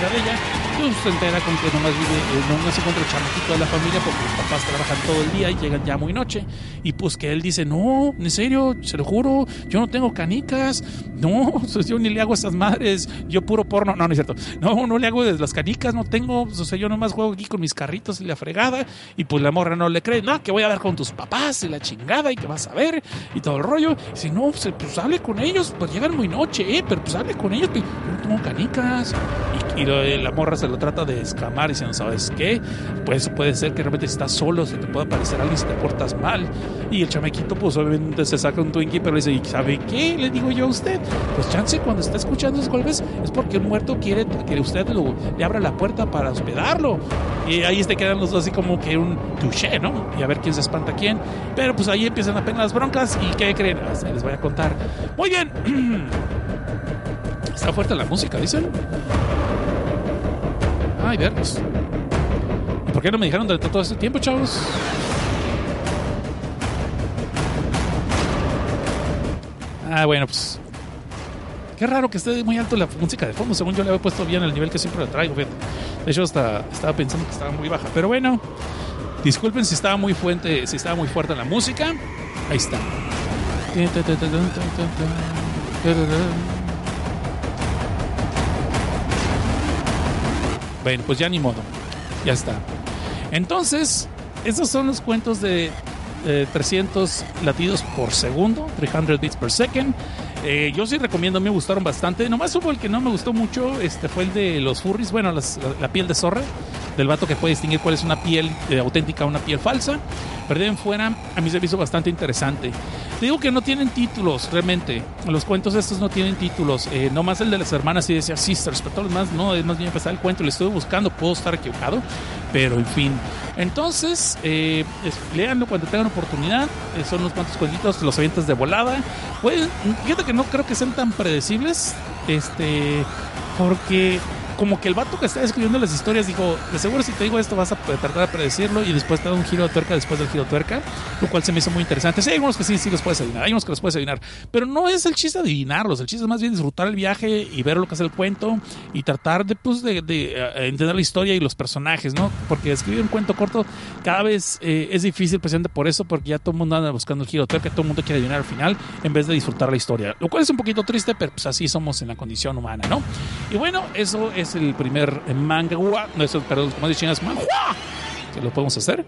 de de ella pues, se entera con que nomás vive, eh, no se encuentra el chamaquito de la familia porque los papás trabajan todo el día y llegan ya muy noche. Y pues que él dice, no, en serio, se lo juro, yo no tengo canicas, no, yo ni le hago esas madres, yo puro porno, no, no es cierto, no, no le hago las canicas, no tengo, o sea, yo nomás juego aquí con mis carritos y la fregada. Y pues la morra no le cree, no, que voy a ver con tus papás y la chingada y que vas a ver y todo el rollo. Y si no, pues, pues hable con ellos, pues llegan muy noche, eh, pero pues hable con ellos, pues, yo no tengo canicas. Y, y lo- la morra se lo trata de escamar diciendo, ¿sabes qué? Pues puede ser que realmente estás solo, se te pueda aparecer alguien si te portas mal. Y el chamequito, pues obviamente se saca un Twinkie, pero le dice, ¿y sabe qué? Le digo yo a usted, pues chance cuando está escuchando esos golpes es porque un muerto quiere que usted le abra la puerta para hospedarlo. Y ahí te quedan los dos así como que un touché, ¿no? Y a ver quién se espanta a quién. Pero pues ahí empiezan apenas las broncas. ¿Y qué creen? Ah, se les voy a contar. Muy bien. Está fuerte la música, dicen. Ay, verlos. ¿Y por qué no me dijeron durante todo este tiempo, chavos? Ah, bueno, pues. Qué raro que esté muy alto la música de fondo. Según yo le había puesto bien el nivel que siempre le traigo. fíjate. De hecho, hasta estaba pensando que estaba muy baja. Pero bueno, disculpen si estaba muy fuerte, si estaba muy fuerte la música. Ahí está. Pues ya ni modo. Ya está. Entonces, estos son los cuentos de eh, 300 latidos por segundo, 300 beats per second. Eh, yo sí recomiendo, me gustaron bastante. Nomás hubo el que no me gustó mucho, este fue el de los furries, bueno, la piel de zorra, del vato que puede distinguir cuál es una piel eh, auténtica una piel falsa. Pero de fuera, a mí se me hizo bastante interesante. Te digo que no tienen títulos, realmente. Los cuentos estos no tienen títulos. Eh, nomás el de las hermanas y decía Sisters, pero todos los demás no, es más bien empezar el cuento. Le estuve buscando, puedo estar equivocado, pero en fin. Entonces, eh, léanlo cuando tengan oportunidad. Eh, son unos cuantos cuentitos, los avientas de volada. Pues, fíjate que no creo que sean tan predecibles. Este, porque como que el vato que está escribiendo las historias dijo, de seguro si te digo esto vas a tratar de predecirlo y después te da un giro de tuerca después del giro de tuerca, lo cual se me hizo muy interesante. Sí, hay unos que sí, sí los puedes adivinar, hay unos que los puedes adivinar, pero no es el chiste adivinarlos, el chiste es más bien disfrutar el viaje y ver lo que hace el cuento y tratar de, pues, de, eh, entender la historia y los personajes, ¿no? Porque escribir un cuento corto cada vez eh, es difícil precisamente por eso, porque ya todo el mundo anda buscando el giro de tuerca, todo el mundo quiere adivinar al final en vez de disfrutar la historia, lo cual es un poquito triste, pero pues así somos en la condición humana, ¿no? Y bueno, eso es el primer manga, no, eso, perdón, como dicen, es manhua, que lo podemos hacer.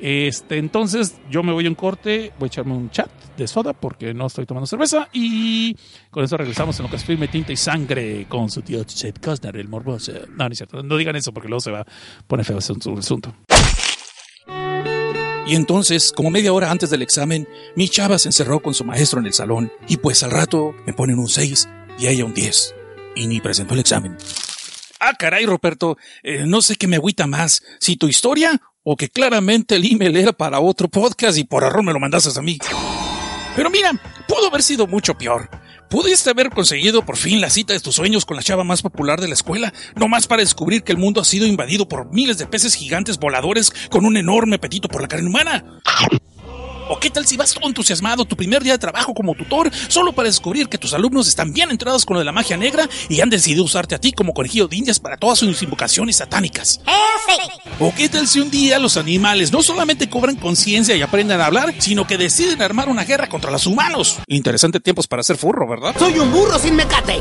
Este, entonces yo me voy a un corte, voy a echarme un chat de soda porque no estoy tomando cerveza y con eso regresamos en lo que es filme Tinta y Sangre con su tío Seth Costner, el morboso. No, no es cierto, no digan eso porque luego se va a poner feo ese asunto. Y entonces, como media hora antes del examen, mi chava se encerró con su maestro en el salón y pues al rato me ponen un 6 y ella un 10. Y ni presentó el examen. Ah, caray, Roberto, eh, no sé qué me agüita más, si tu historia o que claramente el email era para otro podcast y por error me lo mandaste a mí. Pero mira, pudo haber sido mucho peor. Pudiste haber conseguido por fin la cita de tus sueños con la chava más popular de la escuela, nomás para descubrir que el mundo ha sido invadido por miles de peces gigantes voladores con un enorme apetito por la carne humana. ¿O qué tal si vas todo entusiasmado tu primer día de trabajo como tutor solo para descubrir que tus alumnos están bien entrados con lo de la magia negra y han decidido usarte a ti como conejillo de indias para todas sus invocaciones satánicas? ¿O qué tal si un día los animales no solamente cobran conciencia y aprenden a hablar, sino que deciden armar una guerra contra los humanos? Interesante tiempos para ser furro, ¿verdad? Soy un burro sin mecate.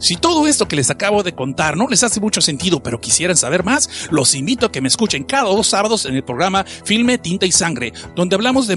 Si todo esto que les acabo de contar no les hace mucho sentido, pero quisieran saber más, los invito a que me escuchen cada dos sábados en el programa Filme, Tinta y Sangre, donde hablamos de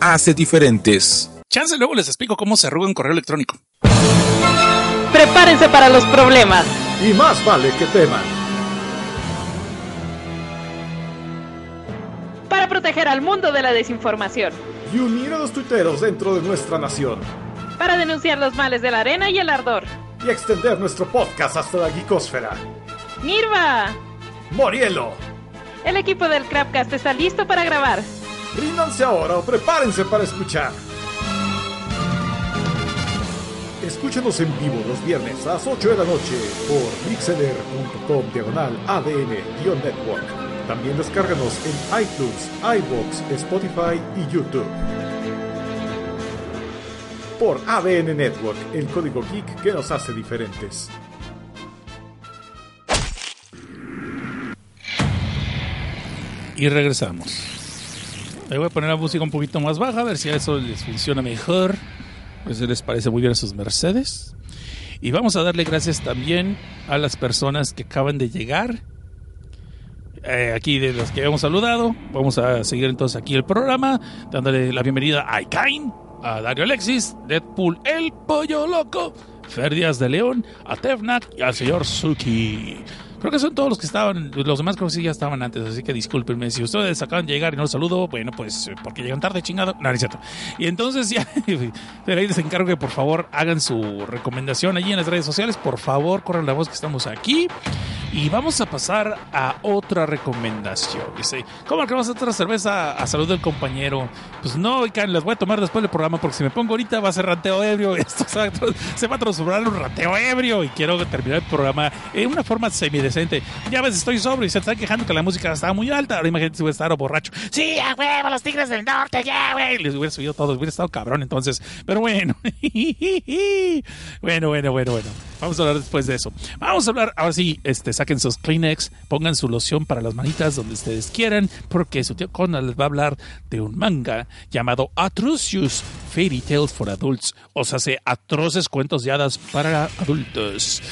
hace diferentes. Chance luego les explico cómo se arruga un correo electrónico. Prepárense para los problemas. Y más vale que teman. Para proteger al mundo de la desinformación. Y unir a los tuiteros dentro de nuestra nación. Para denunciar los males de la arena y el ardor. Y extender nuestro podcast hasta la geekosfera. ¡Nirva! Morielo. El equipo del Crapcast está listo para grabar. Ríndanse ahora o prepárense para escuchar. Escúchenos en vivo los viernes a las 8 de la noche por mixeler.com diagonal ADN-network. También descárganos en iTunes, iBox, Spotify y YouTube. Por ADN Network, el código geek que nos hace diferentes. Y regresamos. Ahí voy a poner la música un poquito más baja, a ver si a eso les funciona mejor. Pues les parece muy bien a sus Mercedes. Y vamos a darle gracias también a las personas que acaban de llegar. Eh, aquí de los que hemos saludado. Vamos a seguir entonces aquí el programa, dándole la bienvenida a Ikain, a Dario Alexis, Deadpool, el pollo loco, Fer Díaz de León, a Tefnak y al señor Suki. Creo que son todos los que estaban, los demás creo que sí ya estaban antes, así que discúlpenme. Si ustedes acaban de llegar y no los saludo, bueno, pues eh, porque llegan tarde, chingado. No, no es cierto. Y entonces ya, ahí les encargo que por favor hagan su recomendación allí en las redes sociales. Por favor, corran la voz que estamos aquí. Y vamos a pasar a otra recomendación. Dice, ¿cómo que vamos a otra cerveza a salud del compañero? Pues no, las voy a tomar después del programa porque si me pongo ahorita va a ser ranteo ebrio. Esto se va a, transformar en un ranteo ebrio y quiero terminar el programa en una forma semidecente. Ya ves, estoy sobrio y se están quejando que la música estaba muy alta. Ahora imagínate si voy a estar borracho. Sí, a huevo, los tigres del norte, ya, güey. Les hubiera subido todo, hubiera estado cabrón entonces. Pero bueno. bueno, bueno, bueno, bueno. Vamos a hablar después de eso. Vamos a hablar, ahora sí, este, saquen sus Kleenex, pongan su loción para las manitas donde ustedes quieran, porque su tío Conan les va a hablar de un manga llamado Atrocious Fairy Tales for Adults, o sea, se atroces cuentos de hadas para adultos.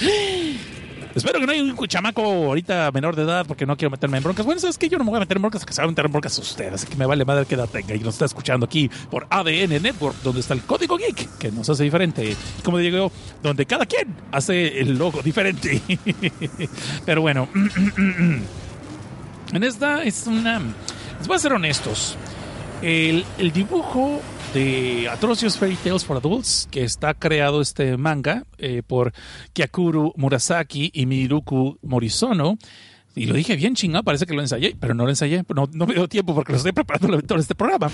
Espero que no haya un chamaco ahorita menor de edad porque no quiero meterme en broncas. Bueno, es que yo no me voy a meter en broncas, que se va a meter en broncas usted. Así que me vale madre que edad tenga y nos está escuchando aquí por ADN Network, donde está el código geek, que nos hace diferente. Como digo yo, donde cada quien hace el logo diferente. Pero bueno, en esta es una... Les voy a ser honestos. El dibujo de Atrocious Fairy Tales for Adults, que está creado este manga eh, por Kyakuru Murasaki y Miruku Morisono. Y lo dije bien chingado, parece que lo ensayé, pero no lo ensayé, no, no me dio tiempo porque lo estoy preparando todo este programa.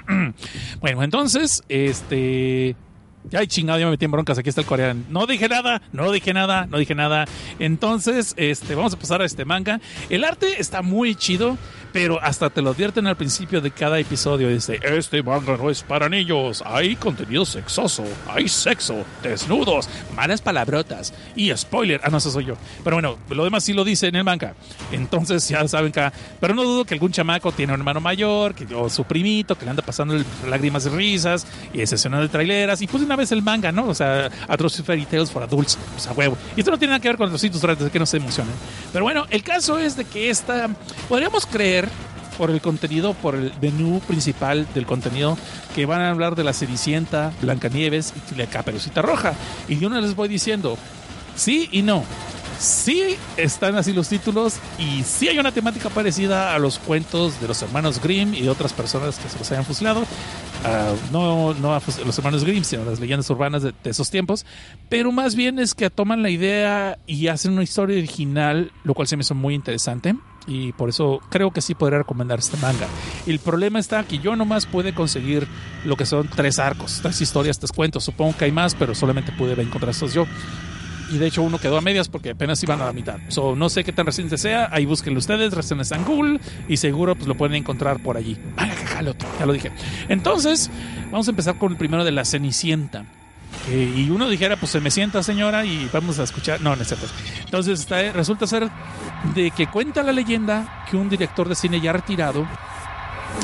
bueno, entonces, este... Ay, chingado, ya me metí en broncas. Aquí está el coreano. No dije nada, no dije nada, no dije nada. Entonces, este, vamos a pasar a este manga. El arte está muy chido, pero hasta te lo advierten al principio de cada episodio. Dice, este manga no es para niños. Hay contenido sexoso, hay sexo, desnudos, malas palabrotas y spoiler. Ah, no, eso soy yo. Pero bueno, lo demás sí lo dice en el manga. Entonces, ya saben que... Pero no dudo que algún chamaco tiene un hermano mayor, que, o su primito, que le anda pasando lágrimas y risas, y es escena de traileras, y pues de una vez el manga, ¿no? O sea, Atrocious Fairy Tales for Adults, pues a huevo. Y esto no tiene nada que ver con los sitios durante que no se emocionen. Pero bueno, el caso es de que esta, podríamos creer, por el contenido, por el menú principal del contenido, que van a hablar de la Cenicienta, Blancanieves y la Caperucita Roja. Y yo no les voy diciendo sí y no. Sí están así los títulos y sí hay una temática parecida a los cuentos de los hermanos Grimm y de otras personas que se los hayan fusilado. Ah, no no a los hermanos Grimm, sino las leyendas urbanas de, de esos tiempos. Pero más bien es que toman la idea y hacen una historia original, lo cual se me hizo muy interesante. Y por eso creo que sí podría recomendar este manga. El problema está que yo nomás pude conseguir lo que son tres arcos, tres historias, tres cuentos. Supongo que hay más, pero solamente pude encontrar estos yo y de hecho uno quedó a medias porque apenas iban a la mitad. So, no sé qué tan reciente sea, ahí búsquenlo ustedes, recién está en Google y seguro pues lo pueden encontrar por allí. Que jalo, ya lo dije. Entonces, vamos a empezar con el primero de la Cenicienta. Eh, y uno dijera, pues se me sienta señora y vamos a escuchar. No, no es cierto. Entonces está- resulta ser de que cuenta la leyenda que un director de cine ya retirado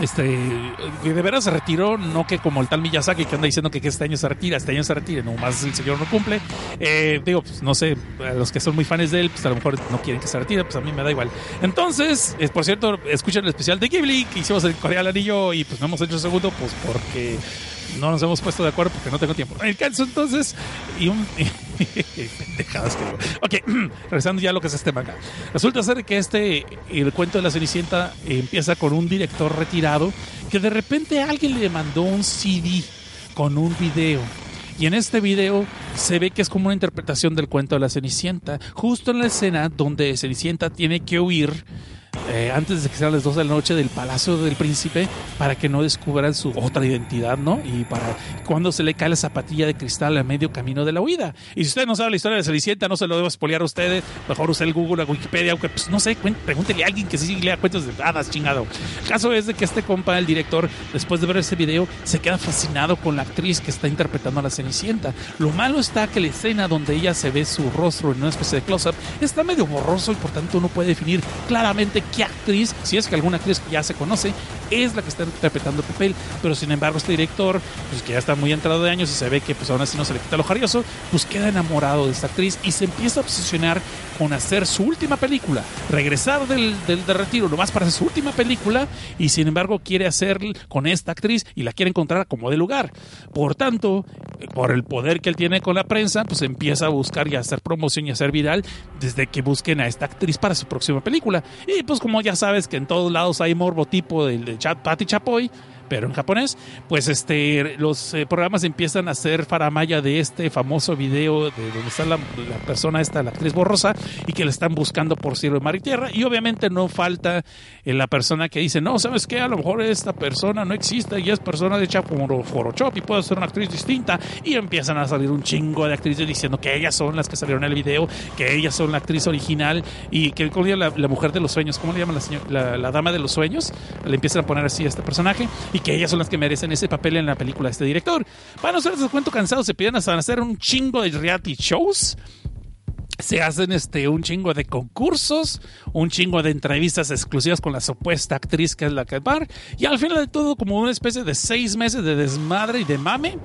este de veras se retiró, no que como el tal Miyazaki que anda diciendo que, este año se retira, este año se retire, nomás el señor no cumple. Eh, digo, pues no sé, los que son muy fans de él, pues a lo mejor no quieren que se retire, pues a mí me da igual. Entonces, eh, por cierto, escuchen el especial de Ghibli que hicimos en Corea Anillo y pues no hemos hecho el segundo, pues porque no nos hemos puesto de acuerdo porque no tengo tiempo. El caso entonces, y un. Pendejadas que. Ok, regresando ya a lo que es este manga. Resulta ser que este, el cuento de la Cenicienta, empieza con un director retirado que de repente alguien le mandó un CD con un video. Y en este video se ve que es como una interpretación del cuento de la Cenicienta, justo en la escena donde Cenicienta tiene que huir eh, antes de que sean las 2 de la noche del palacio del príncipe para que no descubran su otra identidad, ¿no? Y para cuando se le cae la zapatilla de cristal a medio camino de la huida. Y si usted no sabe la historia de Cenicienta, no se lo debo espolear a ustedes. Mejor use el Google, la Wikipedia, aunque pues, no sé, pregúntele a alguien que sí lea cuentos de hadas, chingado. El caso es de que este compa, el director, después de ver ese video, se queda fascinado con la actriz que está interpretando a la Cenicienta. Lo malo está que la escena donde ella se ve su rostro en una especie de close-up está medio borroso y por tanto no puede definir claramente qué actriz, si es que alguna actriz que ya se conoce, es la que está interpretando el papel. Pero sin embargo, este director, pues que ya está muy entrado de años y se ve que pues aún así no se le quita lo jarioso, pues queda enamorado de esta actriz y se empieza a obsesionar con hacer su última película, regresar del, del, del retiro nomás para hacer su última película y sin embargo quiere hacer con esta actriz y la quiere encontrar como de lugar. Por tanto, por el poder que él tiene con la prensa, pues empieza a buscar y a hacer promoción y a hacer viral desde que busquen a esta actriz para su próxima película. Y pues como ya sabes que en todos lados hay morbo tipo del de Chat Patty Chapoy, pero en japonés, pues este los eh, programas empiezan a hacer faramaya de este famoso video de donde está la, la, persona esta, la actriz borrosa, y que le están buscando por cielo, mar y tierra, y obviamente no falta eh, la persona que dice, no, ¿sabes qué? A lo mejor esta persona no existe y es persona de Photoshop y puede ser una actriz distinta, y empiezan a salir un chingo de actrices diciendo que ellas son las que salieron en el video, que ellas son la actriz original, y que ¿cómo la, la mujer de los sueños, ¿cómo le llaman la, señora, la, la dama de los sueños? Le empiezan a poner así a este personaje, y que ellas son las que merecen ese papel en la película de este director. Para no hacerse cuento cansado, se piden hasta hacer un chingo de reality shows se hacen este un chingo de concursos, un chingo de entrevistas exclusivas con la supuesta actriz que es la que va y al final de todo como una especie de seis meses de desmadre y de mame,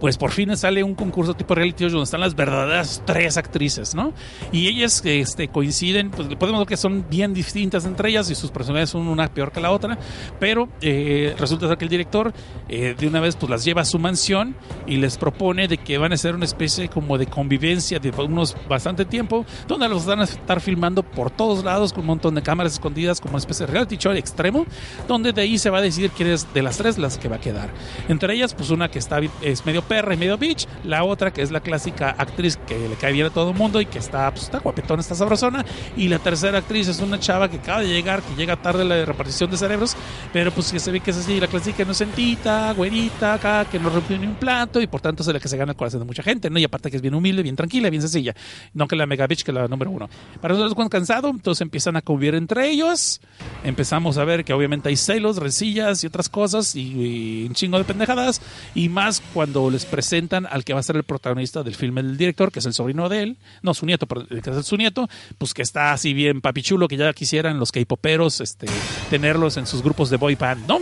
pues por fin sale un concurso tipo reality donde están las verdaderas tres actrices, ¿no? Y ellas este, coinciden, pues podemos ver que son bien distintas entre ellas y sus personajes son una peor que la otra, pero eh, resulta ser que el director eh, de una vez pues las lleva a su mansión y les propone de que van a ser una especie como de convivencia de unos bastante tiempo donde los van a estar filmando por todos lados con un montón de cámaras escondidas como una especie de reality show extremo, donde de ahí se va a decidir quién es de las tres las que va a quedar. Entre ellas, pues una que está es medio perra y medio bitch, la otra que es la clásica actriz que le cae bien a todo el mundo y que está, pues, está guapetona, está sabrosona, y la tercera actriz es una chava que acaba de llegar, que llega tarde la repartición de cerebros, pero pues que se ve que es así, la clásica inocentita, güerita, acá, que no rompió ni un plato y por tanto es la que se gana el corazón de mucha gente, ¿no? Y aparte que es bien humilde, bien tranquila, bien sencilla, no que la mega bitch que la número uno. Para nosotros cuando cansado, entonces empiezan a convivir entre ellos, empezamos a ver que obviamente hay celos, rencillas y otras cosas y, un chingo de pendejadas y más cuando les presentan al que va a ser el protagonista del filme del director, que es el sobrino de él, no, su nieto, pero que es su nieto, pues que está así bien papichulo, que ya quisieran los K-poperos este, tenerlos en sus grupos de boy band, ¿no?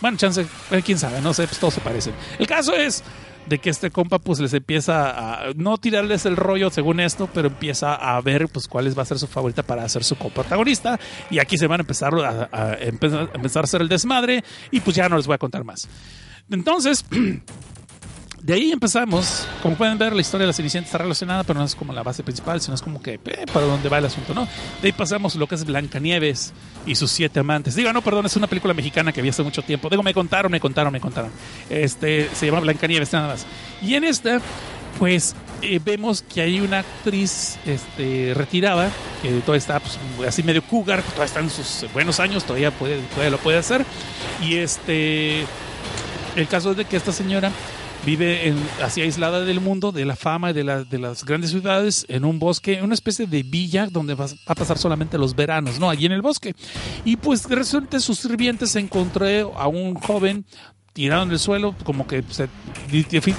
Bueno, chance, quién sabe, no sé, pues todos se parecen. El caso es de que este compa pues les empieza a no tirarles el rollo según esto, pero empieza a ver pues cuál va a ser su favorita para ser su coprotagonista y aquí se van a empezar a, a, a, empezar a hacer el desmadre y pues ya no les voy a contar más. Entonces, de ahí empezamos. Como pueden ver, la historia de la Cenicienta está relacionada, pero no es como la base principal, sino es como que eh, para dónde va el asunto, ¿no? De ahí pasamos lo que es Blancanieves y sus siete amantes. Digo, no, perdón, es una película mexicana que vi hace mucho tiempo. Digo, me contaron, me contaron, me contaron. Este, se llama Blancanieves, nada más. Y en esta, pues eh, vemos que hay una actriz este, retirada, que todavía está pues, así medio cougar, todavía está en sus buenos años, todavía, puede, todavía lo puede hacer. Y este, el caso es de que esta señora vive en, así aislada del mundo, de la fama y de, la, de, las grandes ciudades, en un bosque, en una especie de villa donde va a pasar solamente los veranos, ¿no? Allí en el bosque. Y pues resulta sus sirvientes encontró a un joven tirado en el suelo, como que se,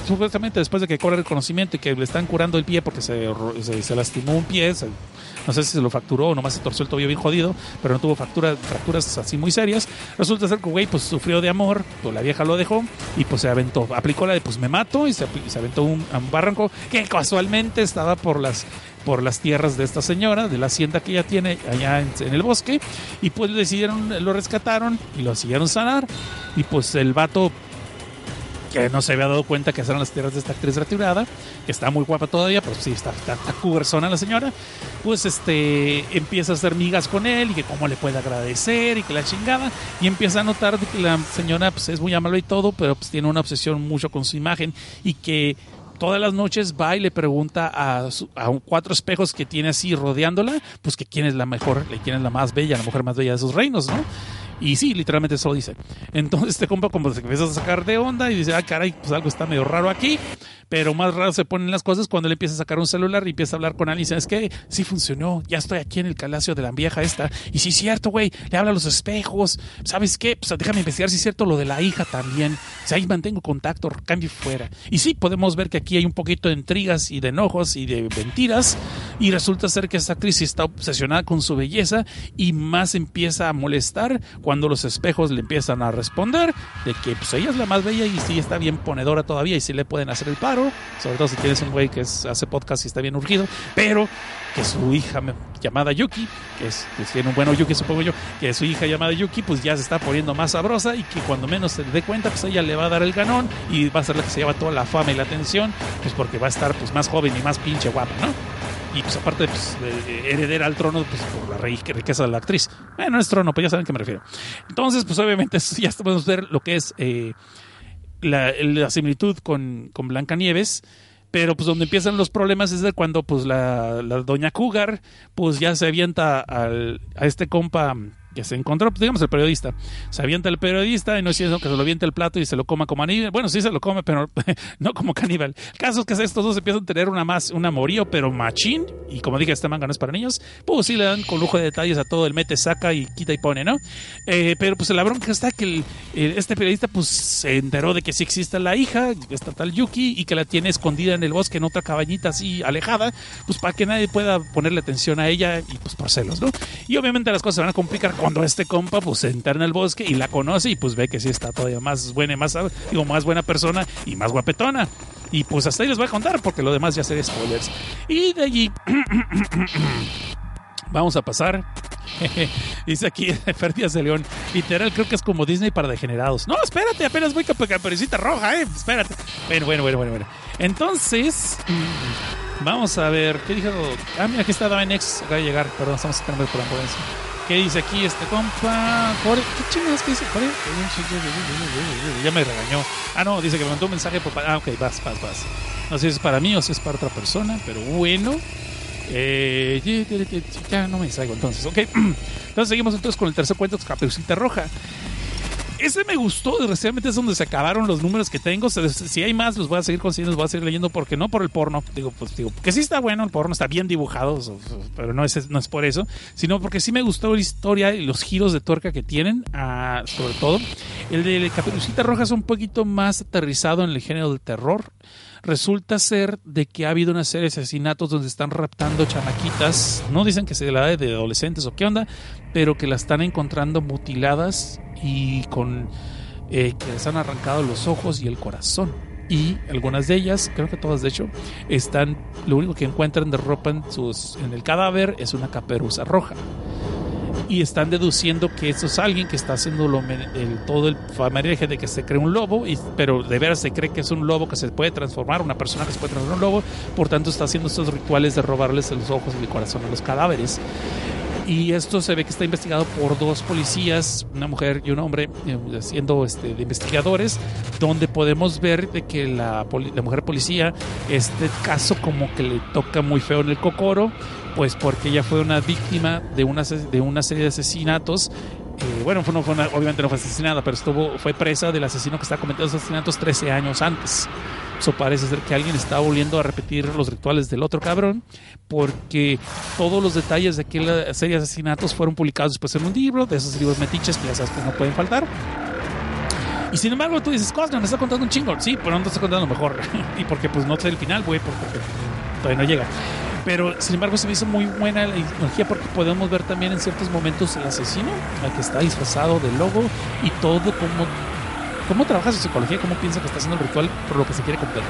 supuestamente después de que cobra el conocimiento y que le están curando el pie porque se, se, se lastimó un pie, se, no sé si se lo fracturó o nomás se torció el tobillo bien jodido, pero no tuvo fractura, fracturas así muy serias. Resulta ser que güey pues sufrió de amor, pues la vieja lo dejó y pues se aventó, aplicó la de pues me mato y se, aventó un, barranco que casualmente estaba por las por las tierras de esta señora, de la hacienda que ella tiene allá en, en, el bosque, y pues decidieron, lo rescataron y lo siguieron sanar, y pues el vato que no se había dado cuenta que eran las tierras de esta actriz retirada, que está muy guapa todavía, pero sí, está, está cuberzona la señora, pues este empieza a hacer migas con él y que cómo le puede agradecer y que la chingada, y empieza a notar que la señora pues, es muy amable y todo, pero pues tiene una obsesión mucho con su imagen y que todas las noches va y le pregunta a, su- a cuatro espejos que tiene así rodeándola, pues que quién es la mejor, quién es la más bella, la mujer más bella de sus reinos, ¿no? Y sí, literalmente eso dice. Entonces este compa como se empieza a sacar de onda y dice, ah, caray, pues algo está medio raro aquí. Pero más raro se ponen las cosas cuando él empieza a sacar un celular y empieza a hablar con dice, Es que sí funcionó, ya estoy aquí en el palacio de la vieja esta. Y sí cierto, güey, le habla a los espejos. ¿Sabes qué? Pues déjame investigar si es cierto lo de la hija también. O sea, ahí mantengo contacto, cambio fuera. Y sí, podemos ver que aquí hay un poquito de intrigas y de enojos y de mentiras. Y resulta ser que esta actriz está obsesionada con su belleza y más empieza a molestar cuando los espejos le empiezan a responder de que pues ella es la más bella y sí está bien ponedora todavía y sí le pueden hacer el paro, sobre todo si tienes un güey que hace podcast y está bien urgido, pero que su hija llamada Yuki, que es pues, tiene un bueno Yuki supongo yo, que su hija llamada Yuki pues ya se está poniendo más sabrosa y que cuando menos se dé cuenta pues ella le va a dar el ganón y va a ser la que se lleva toda la fama y la atención, pues porque va a estar pues más joven y más pinche guapa, ¿no? Y pues aparte pues, de- heredera al trono pues por la ri- riqueza de la actriz. Bueno, no es trono, pues ya saben a qué me refiero. Entonces, pues obviamente ya podemos ver lo que es eh, la, la similitud con, con Blancanieves. Pero pues donde empiezan los problemas es de cuando pues la, la doña Cougar pues ya se avienta al, a este compa que se encontró, pues, digamos el periodista, se avienta el periodista y no es eso que se lo avienta el plato y se lo coma como caníbal. Bueno, sí se lo come, pero no como caníbal. El caso es que estos dos empiezan a tener una más, un amorío, pero machín. Y como dije, este manga no es para niños. Pues sí le dan con lujo de detalles a todo el mete, saca y quita y pone, ¿no? Eh, pero pues la bronca está que este periodista pues se enteró de que sí existe la hija, esta tal Yuki, y que la tiene escondida en el bosque en otra cabañita así alejada, pues para que nadie pueda ponerle atención a ella y pues por celos, ¿no? Y obviamente las cosas se van a complicar cuando este compa pues se entra en el bosque y la conoce y pues ve que sí está todavía más buena y más, digo, más buena persona y más guapetona. Y pues hasta ahí les voy a contar porque lo demás ya sería spoilers. Y de allí vamos a pasar. Dice aquí Ferdias de León. Literal, creo que es como Disney para degenerados. No, espérate, apenas voy con caperucita roja, eh. Espérate. Bueno, bueno, bueno, bueno, bueno. Entonces, vamos a ver. ¿Qué dijo? Ah, mira, aquí está Davenex. Acaba de llegar. Perdón, estamos esperando por la ambulancia. ¿Qué dice aquí este compa? Core- ¿Qué chingados que dice Core? Ya me regañó. Ah, no, dice que me mandó un mensaje por... Ah, ok, vas, vas, vas. No sé si es para mí o si es para otra persona, pero bueno. Eh, ya no me distraigo entonces, ok. Entonces seguimos entonces con el tercer cuento, Caperucita Roja. Ese me gustó, desgraciadamente es donde se acabaron los números que tengo. Si hay más, los voy a seguir consiguiendo, los voy a seguir leyendo, porque no por el porno. Digo, pues digo, que sí está bueno, el porno está bien dibujado, pero no es, no es por eso, sino porque sí me gustó la historia y los giros de tuerca que tienen, ah, sobre todo. El de Caperucita Roja es un poquito más aterrizado en el género del terror. Resulta ser de que ha habido una serie de asesinatos donde están raptando chamaquitas. No dicen que se la de adolescentes o qué onda, pero que la están encontrando mutiladas y con eh, que les han arrancado los ojos y el corazón. Y algunas de ellas, creo que todas de hecho, están, lo único que encuentran de ropa en, sus, en el cadáver es una caperuza roja. Y están deduciendo que eso es alguien que está haciendo lo, el, todo el famareje de que se cree un lobo, y, pero de veras se cree que es un lobo que se puede transformar, una persona que se puede transformar en un lobo, por tanto está haciendo estos rituales de robarles los ojos y el corazón a los cadáveres. Y esto se ve que está investigado por dos policías, una mujer y un hombre, eh, siendo este, de investigadores, donde podemos ver de que la, la mujer policía, este caso como que le toca muy feo en el cocoro, pues porque ella fue una víctima de una, de una serie de asesinatos. Eh, bueno, obviamente no fue asesinada, pero estuvo, fue presa del asesino que está cometiendo asesinatos 13 años antes. Eso parece ser que alguien está volviendo a repetir los rituales del otro cabrón, porque todos los detalles de aquella serie de asesinatos fueron publicados después en un libro, de esos libros metiches que ya sabes que no pueden faltar. Y sin embargo, tú dices, Cosner, me está contando un chingo. Sí, pero no te está contando mejor. y porque pues no sé el final, güey, porque todavía no llega. Pero sin embargo, se me hizo muy buena la ideología porque podemos ver también en ciertos momentos el asesino, al que está disfrazado de lobo y todo como cómo trabaja su psicología, cómo piensa que está haciendo el ritual por lo que se quiere convertir.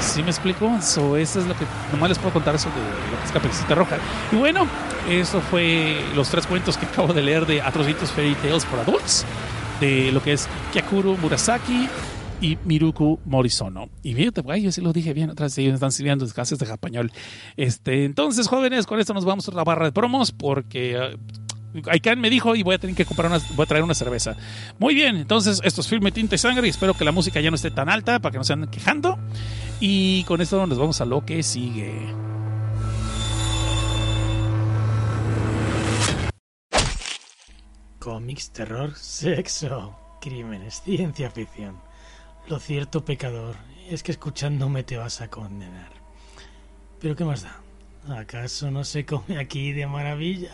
¿Sí me explico? So, eso es lo que nomás les puedo contar eso de lo que es Caperucita Roja. Y bueno, eso fue los tres cuentos que acabo de leer de Atrocitos Fairy Tales for Adults, de lo que es Kyakuro Murasaki y Miruku Morisono. Y fíjate, güey, yo sí lo dije bien, otras ellos están sirviendo clases de español. Este, entonces, jóvenes, con esto nos vamos a la barra de promos porque eh, Aikan me dijo y voy a tener que comprar una, voy a traer una cerveza. Muy bien, entonces esto es Filme Tinta y Sangre y espero que la música ya no esté tan alta para que no se anden quejando. Y con esto nos vamos a lo que sigue. Cómics, terror, sexo, crímenes, ciencia ficción. Lo cierto, pecador, es que escuchándome te vas a condenar. Pero ¿qué más da? ¿Acaso no se come aquí de maravilla?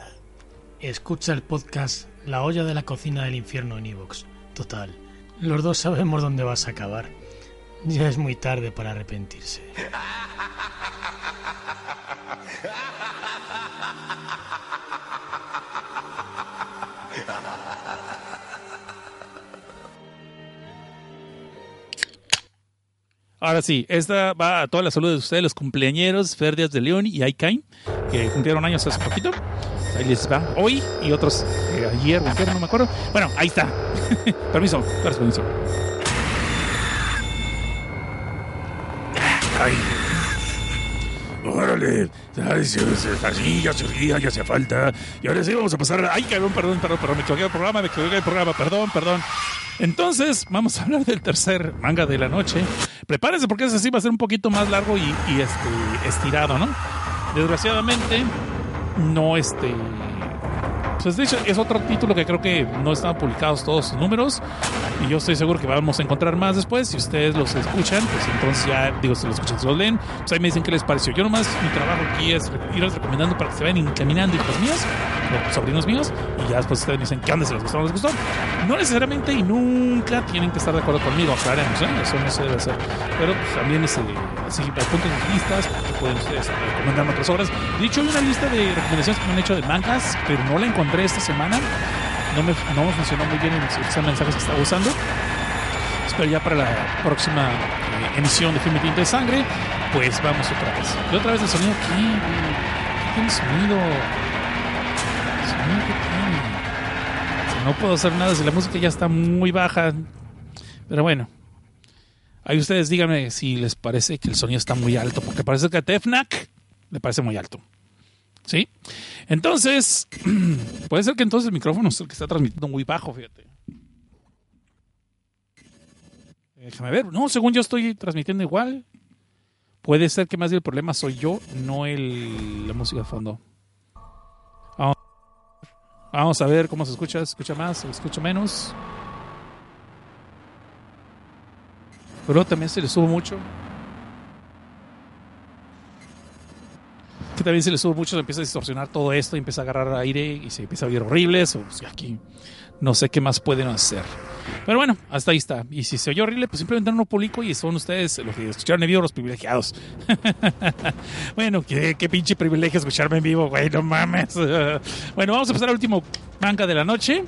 Escucha el podcast La olla de la cocina del infierno en Evox. Total, los dos sabemos dónde vas a acabar. Ya es muy tarde para arrepentirse. Ahora sí, esta va a toda la salud de ustedes, los cumpleañeros, Ferdias de León y Aikain, que cumplieron años hace poquito. Ahí les va hoy y otros eh, ayer ayer, no me acuerdo. Bueno, ahí está. permiso, permiso. Ay. Órale, así ya surgía, ya hacía falta. Y ahora sí vamos a pasar. Ay, cabrón, perdón, perdón, perdón, me equivoqué del programa, me equivoqué del programa, perdón, perdón. Entonces, vamos a hablar del tercer manga de la noche. Prepárense porque ese sí va a ser un poquito más largo y, este, estirado, ¿no? Desgraciadamente, no este. Pues de hecho, es otro título que creo que no están publicados todos sus números. Y yo estoy seguro que vamos a encontrar más después. Si ustedes los escuchan, pues entonces ya, digo, si los escuchan, si los leen, pues ahí me dicen qué les pareció. Yo nomás, mi trabajo aquí es irles recomendando para que se vayan encaminando hijos míos, sobrinos míos, y ya después ustedes me dicen qué onda, si les gustó o no les gustó. No necesariamente y nunca tienen que estar de acuerdo conmigo, aclaremos, ¿eh? Eso no se debe hacer. Pero pues, también es, así, hay puntos de listas, pueden ustedes recomendar otras obras. De hecho, hay una lista de recomendaciones que me han hecho de mangas, pero no la encontré esta semana. No me, no me funcionó muy bien en los mensajes que estaba usando. Espero ya para la próxima eh, emisión de Filme Tinta de Sangre, pues vamos otra vez. Y otra vez el sonido aquí, ¿qué tiene sonido? ¿El sonido que tiene? No puedo hacer nada si la música ya está muy baja. Pero bueno. Ahí ustedes díganme si les parece que el sonido está muy alto, porque parece que a Tefnac le parece muy alto. ¿Sí? Entonces, puede ser que entonces el micrófono es el que está transmitiendo muy bajo, fíjate. Déjame ver. No, según yo estoy transmitiendo igual. Puede ser que más bien el problema soy yo, no el, la música de fondo. Vamos, a ver cómo se escucha. ¿Se escucha más? ¿Se escucha menos? Pero también se le sube mucho. Que también se le sube mucho, se empieza a distorsionar todo esto y empieza a agarrar aire y se empieza a oír horrible. O pues, aquí no sé qué más pueden hacer. Pero bueno, hasta ahí está. Y si se oye horrible, pues simplemente no publico y son ustedes los que escucharon en vivo los privilegiados. bueno, qué, qué, pinche privilegio escucharme en vivo, güey, no mames. bueno, vamos a pasar al último manga de la noche.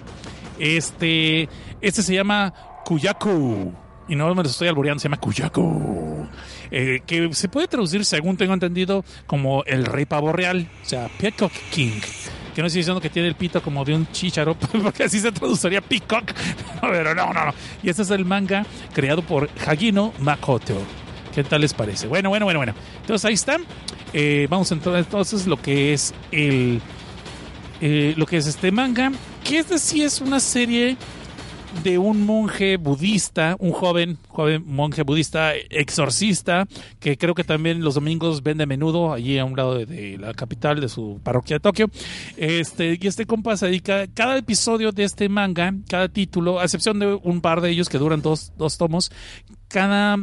Este, este se llama Kuyaku. Y no me lo estoy alboreando, se llama Kuyaku. Eh, que se puede traducir, según tengo entendido, como el rey pavo real, o sea, Peacock King. Que no estoy diciendo que tiene el pito como de un chícharo, porque así se traduciría Peacock. Pero no, no, no. Y este es el manga creado por Hagino Makoto. ¿Qué tal les parece? Bueno, bueno, bueno, bueno. Entonces ahí está. Eh, vamos entonces, entonces lo que es el. Eh, lo que es este manga. Que este sí es una serie de un monje budista, un joven, joven monje budista exorcista, que creo que también los domingos vende a menudo allí a un lado de, la capital de su parroquia de Tokio. Este, y este compa se dedica, cada episodio de este manga, cada título, a excepción de un par de ellos que duran dos, dos tomos, cada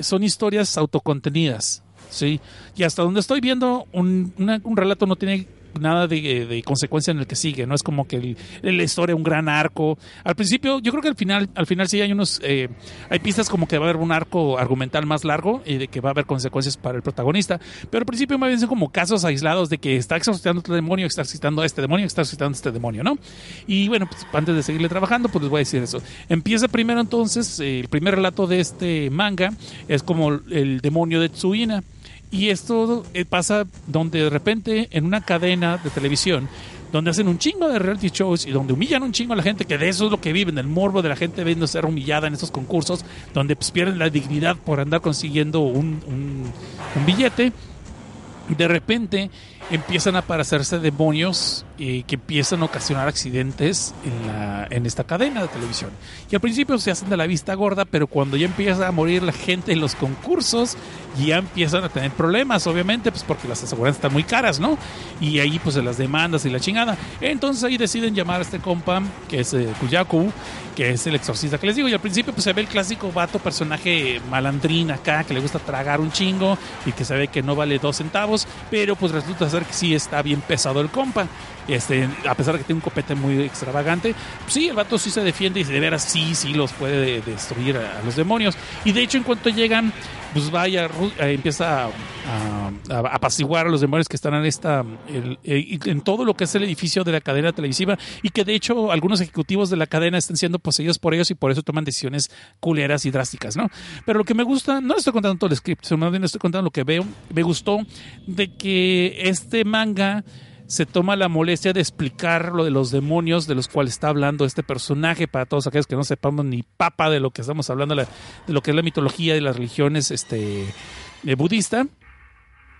son historias autocontenidas. Sí, y hasta donde estoy viendo, un, una, un relato no tiene nada de, consecuencia en el que sigue, no es como que la historia un gran arco. Al principio, yo creo que al final, al final sí hay unos, eh, hay pistas como que va a haber un arco argumental más largo y de que va a haber consecuencias para el protagonista, pero al principio me bien son como casos aislados de que está exorcizando este demonio, está exorcizando a este demonio, está exorcizando a este demonio, ¿no? Y bueno, pues antes de seguirle trabajando, pues les voy a decir eso. Empieza primero entonces, el primer relato de este manga es como el demonio de Tsuina. Y esto pasa donde de repente en una cadena de televisión, donde hacen un chingo de reality shows y donde humillan un chingo a la gente, que de eso es lo que viven, el morbo de la gente viendo ser humillada en estos concursos, donde pues, pierden la dignidad por andar consiguiendo un, un billete. De repente empiezan a aparecerse demonios eh, que empiezan a ocasionar accidentes en, en esta cadena de televisión. Y al principio se hacen de la vista gorda, pero cuando ya empieza a morir la gente en los concursos, ya empiezan a tener problemas, obviamente, pues porque las aseguranzas están muy caras, ¿no? Y ahí pues las demandas y la chingada. Entonces ahí deciden llamar a este compa, que es eh, Kuyaku, que es el exorcista que les digo. Y al principio pues se ve el clásico vato, personaje malandrín acá, que le gusta tragar un chingo y que se ve que no vale dos centavos, pero pues resulta ser que sí está bien pesado el compa. Este, a pesar de que tiene un copete muy extravagante, sí, el vato sí se defiende y de veras sí, sí los puede destruir a, los demonios. Y de hecho, en cuanto llegan, pues vaya, eh, empieza a, apaciguar a los demonios que están en esta, eh, en todo lo que es el edificio de la cadena televisiva y que de hecho algunos ejecutivos de la cadena están siendo poseídos por ellos y por eso toman decisiones culeras y drásticas, ¿no? Pero lo que me gusta, no estoy contando todo el script, sino más bien estoy contando lo que veo, me gustó de que este manga se toma la molestia de explicar lo de los demonios de los cuales está hablando este personaje para todos aquellos que no sepamos ni papa de lo que estamos hablando, la- de lo que es la mitología y las religiones este, eh, budista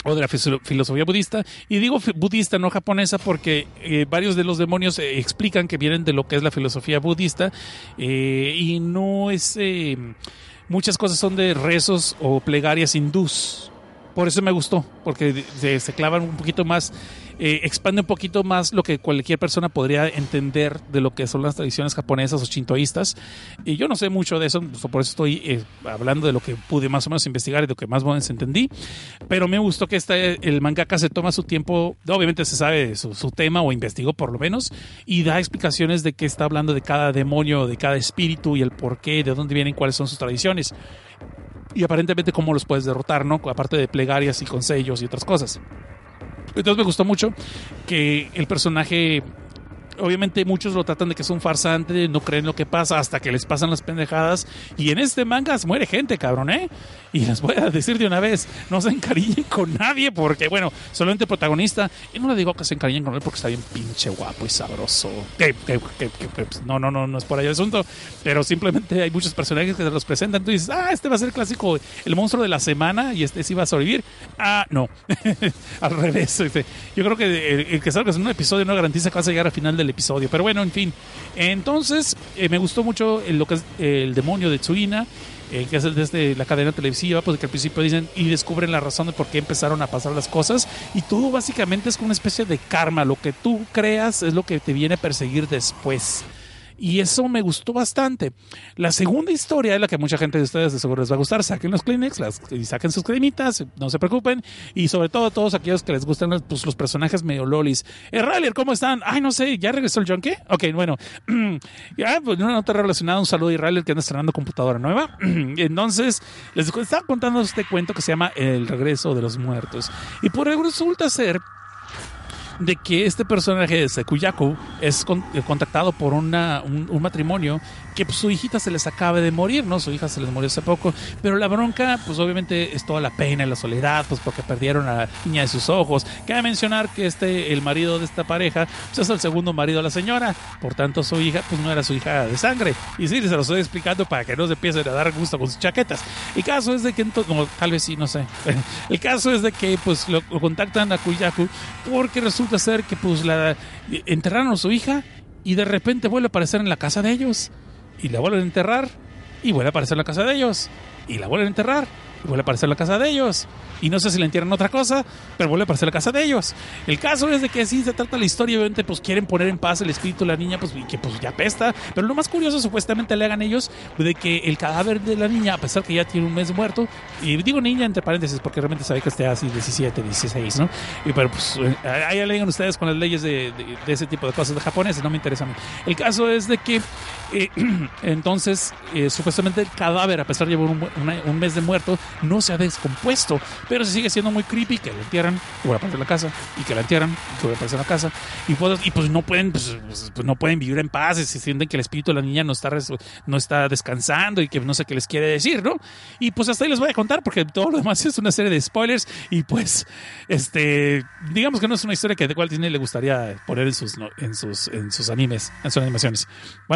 o de la filo- filosofía budista. Y digo budista, no japonesa, porque eh, varios de los demonios eh, explican que vienen de lo que es la filosofía budista eh, y no es... muchas cosas son de rezos o plegarias hindús. Por eso me gustó, porque se, se clavan un poquito más, eh, expande un poquito más lo que cualquier persona podría entender de lo que son las tradiciones japonesas o shintoístas. Y yo no sé mucho de eso, por eso estoy eh, hablando de lo que pude más o menos investigar y de lo que más o menos entendí. Pero me gustó que este, el mangaka se toma su tiempo, obviamente se sabe su, su tema o investigó por lo menos, y da explicaciones de qué está hablando de cada demonio, de cada espíritu y el por qué, de dónde vienen, cuáles son sus tradiciones y aparentemente cómo los puedes derrotar, ¿no? Aparte de plegarias y consejos y otras cosas. Entonces me gustó mucho que el personaje, obviamente muchos lo tratan de que es un farsante, no creen lo que pasa hasta que les pasan las pendejadas. Y en este manga muere gente, cabrón, ¿eh? Y les voy a decir de una vez, no se encariñen con nadie porque, bueno, solamente protagonista, y no le digo que se encariñen con él porque está bien pinche guapo y sabroso. Pues, no, no, no, no es por ahí el asunto, pero simplemente hay muchos personajes que se los presentan. Tú dices, ah, este va a ser el clásico, el monstruo de la semana y este sí va a sobrevivir. Ah, no, al revés. este, Yo creo que el, el que salgas en un episodio no garantiza que vas a llegar al final del episodio, pero bueno, en fin. Entonces, eh, me gustó mucho el- lo que es el demonio de Tsuina eh, que es desde la cadena televisiva, pues que al principio dicen y descubren la razón de por qué empezaron a pasar las cosas y todo básicamente es como una especie de karma, lo que tú creas es lo que te viene a perseguir después. Y eso me gustó bastante. La segunda historia es la que mucha gente de ustedes de seguro les va a gustar. Saquen los Kleenex las, y saquen sus cremitas, no se preocupen. Y sobre todo a todos aquellos que les gustan los, pues, personajes medio lolis. Eh, ¿cómo están? Ay, no sé, ¿ya regresó el Junkie? Ok, bueno. ya, pues una nota relacionada, un saludo a Israel que anda estrenando computadora nueva. Entonces, les estaba contando este cuento que se llama El regreso de los muertos. Y por resulta ser de que este personaje de Sekuyaku es con- eh, contactado por una, un, un matrimonio que pues, su hijita se les acaba de morir, ¿no? Su hija se les murió hace poco, pero la bronca, pues obviamente es toda la pena y la soledad, pues porque perdieron a la niña de sus ojos. Cabe mencionar que este, el marido de esta pareja, pues es el segundo marido de la señora, por tanto su hija, pues no era su hija de sangre. Y sí, se lo estoy explicando para que no se empiecen a dar gusto con sus chaquetas. El caso es de que, no, tal vez sí, no sé. El caso es de que pues lo, lo contactan a Kuyaku porque resulta ser que pues la enterraron a su hija y de repente vuelve a aparecer en la casa de ellos y la vuelven a enterrar y vuelve a aparecer en la casa de ellos y la vuelven a enterrar vuelve a aparecer la casa de ellos. Y no sé si le entierran otra cosa pero vuelve a aparecer la casa de ellos. El caso es de que así se trata la historia obviamente pues quieren poner en paz el espíritu de la niña pues y que pues ya pesta pero lo más curioso supuestamente le hagan ellos de que el cadáver de la niña a pesar que ya tiene un mes muerto y digo niña entre paréntesis porque realmente sabe que esté así 17 16 ¿no? y pero pues eh, ahí lean ustedes con las leyes de, de- ese tipo de cosas de japoneses no me interesa a mí. El caso es de que eh, entonces eh, supuestamente el cadáver a pesar de llevar un, un mes de muerto no se ha descompuesto pero se sigue siendo muy creepy que la entierran y vuelve a aparecer la casa y que la entierran que vuelve a aparecer la casa y pues, y pues no pueden pues, pues, pues no pueden vivir en paz se sienten que el espíritu de la niña no está no está descansando y que no sé qué les quiere decir no y pues hasta ahí les voy a contar porque todo lo demás es una serie de spoilers y pues este digamos que no es una historia que de Walt Disney le gustaría poner en sus en sus en sus animes en sus animaciones.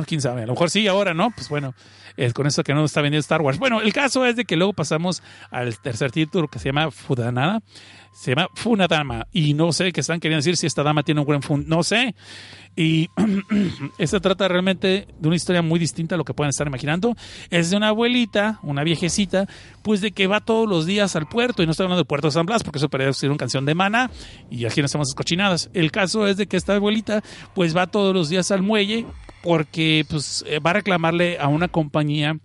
Quién sabe a lo mejor sí ahora no pues bueno eh, con eso que no está vendiendo Star Wars bueno el caso es de que luego pasamos al tercer título que se llama Fudanada. Se llama Funadama. Y no sé qué están queriendo decir si esta dama tiene un buen fun. No sé. Y esta trata realmente de una historia muy distinta a lo que pueden estar imaginando. Es de una abuelita, una viejecita, pues de que va todos los días al puerto. Y no estoy hablando del puerto de San Blas, porque eso podría ser una canción de mana. Y aquí no estamos cochinadas. El caso es de que esta abuelita, pues va todos los días al muelle, porque pues eh, va a reclamarle a una compañía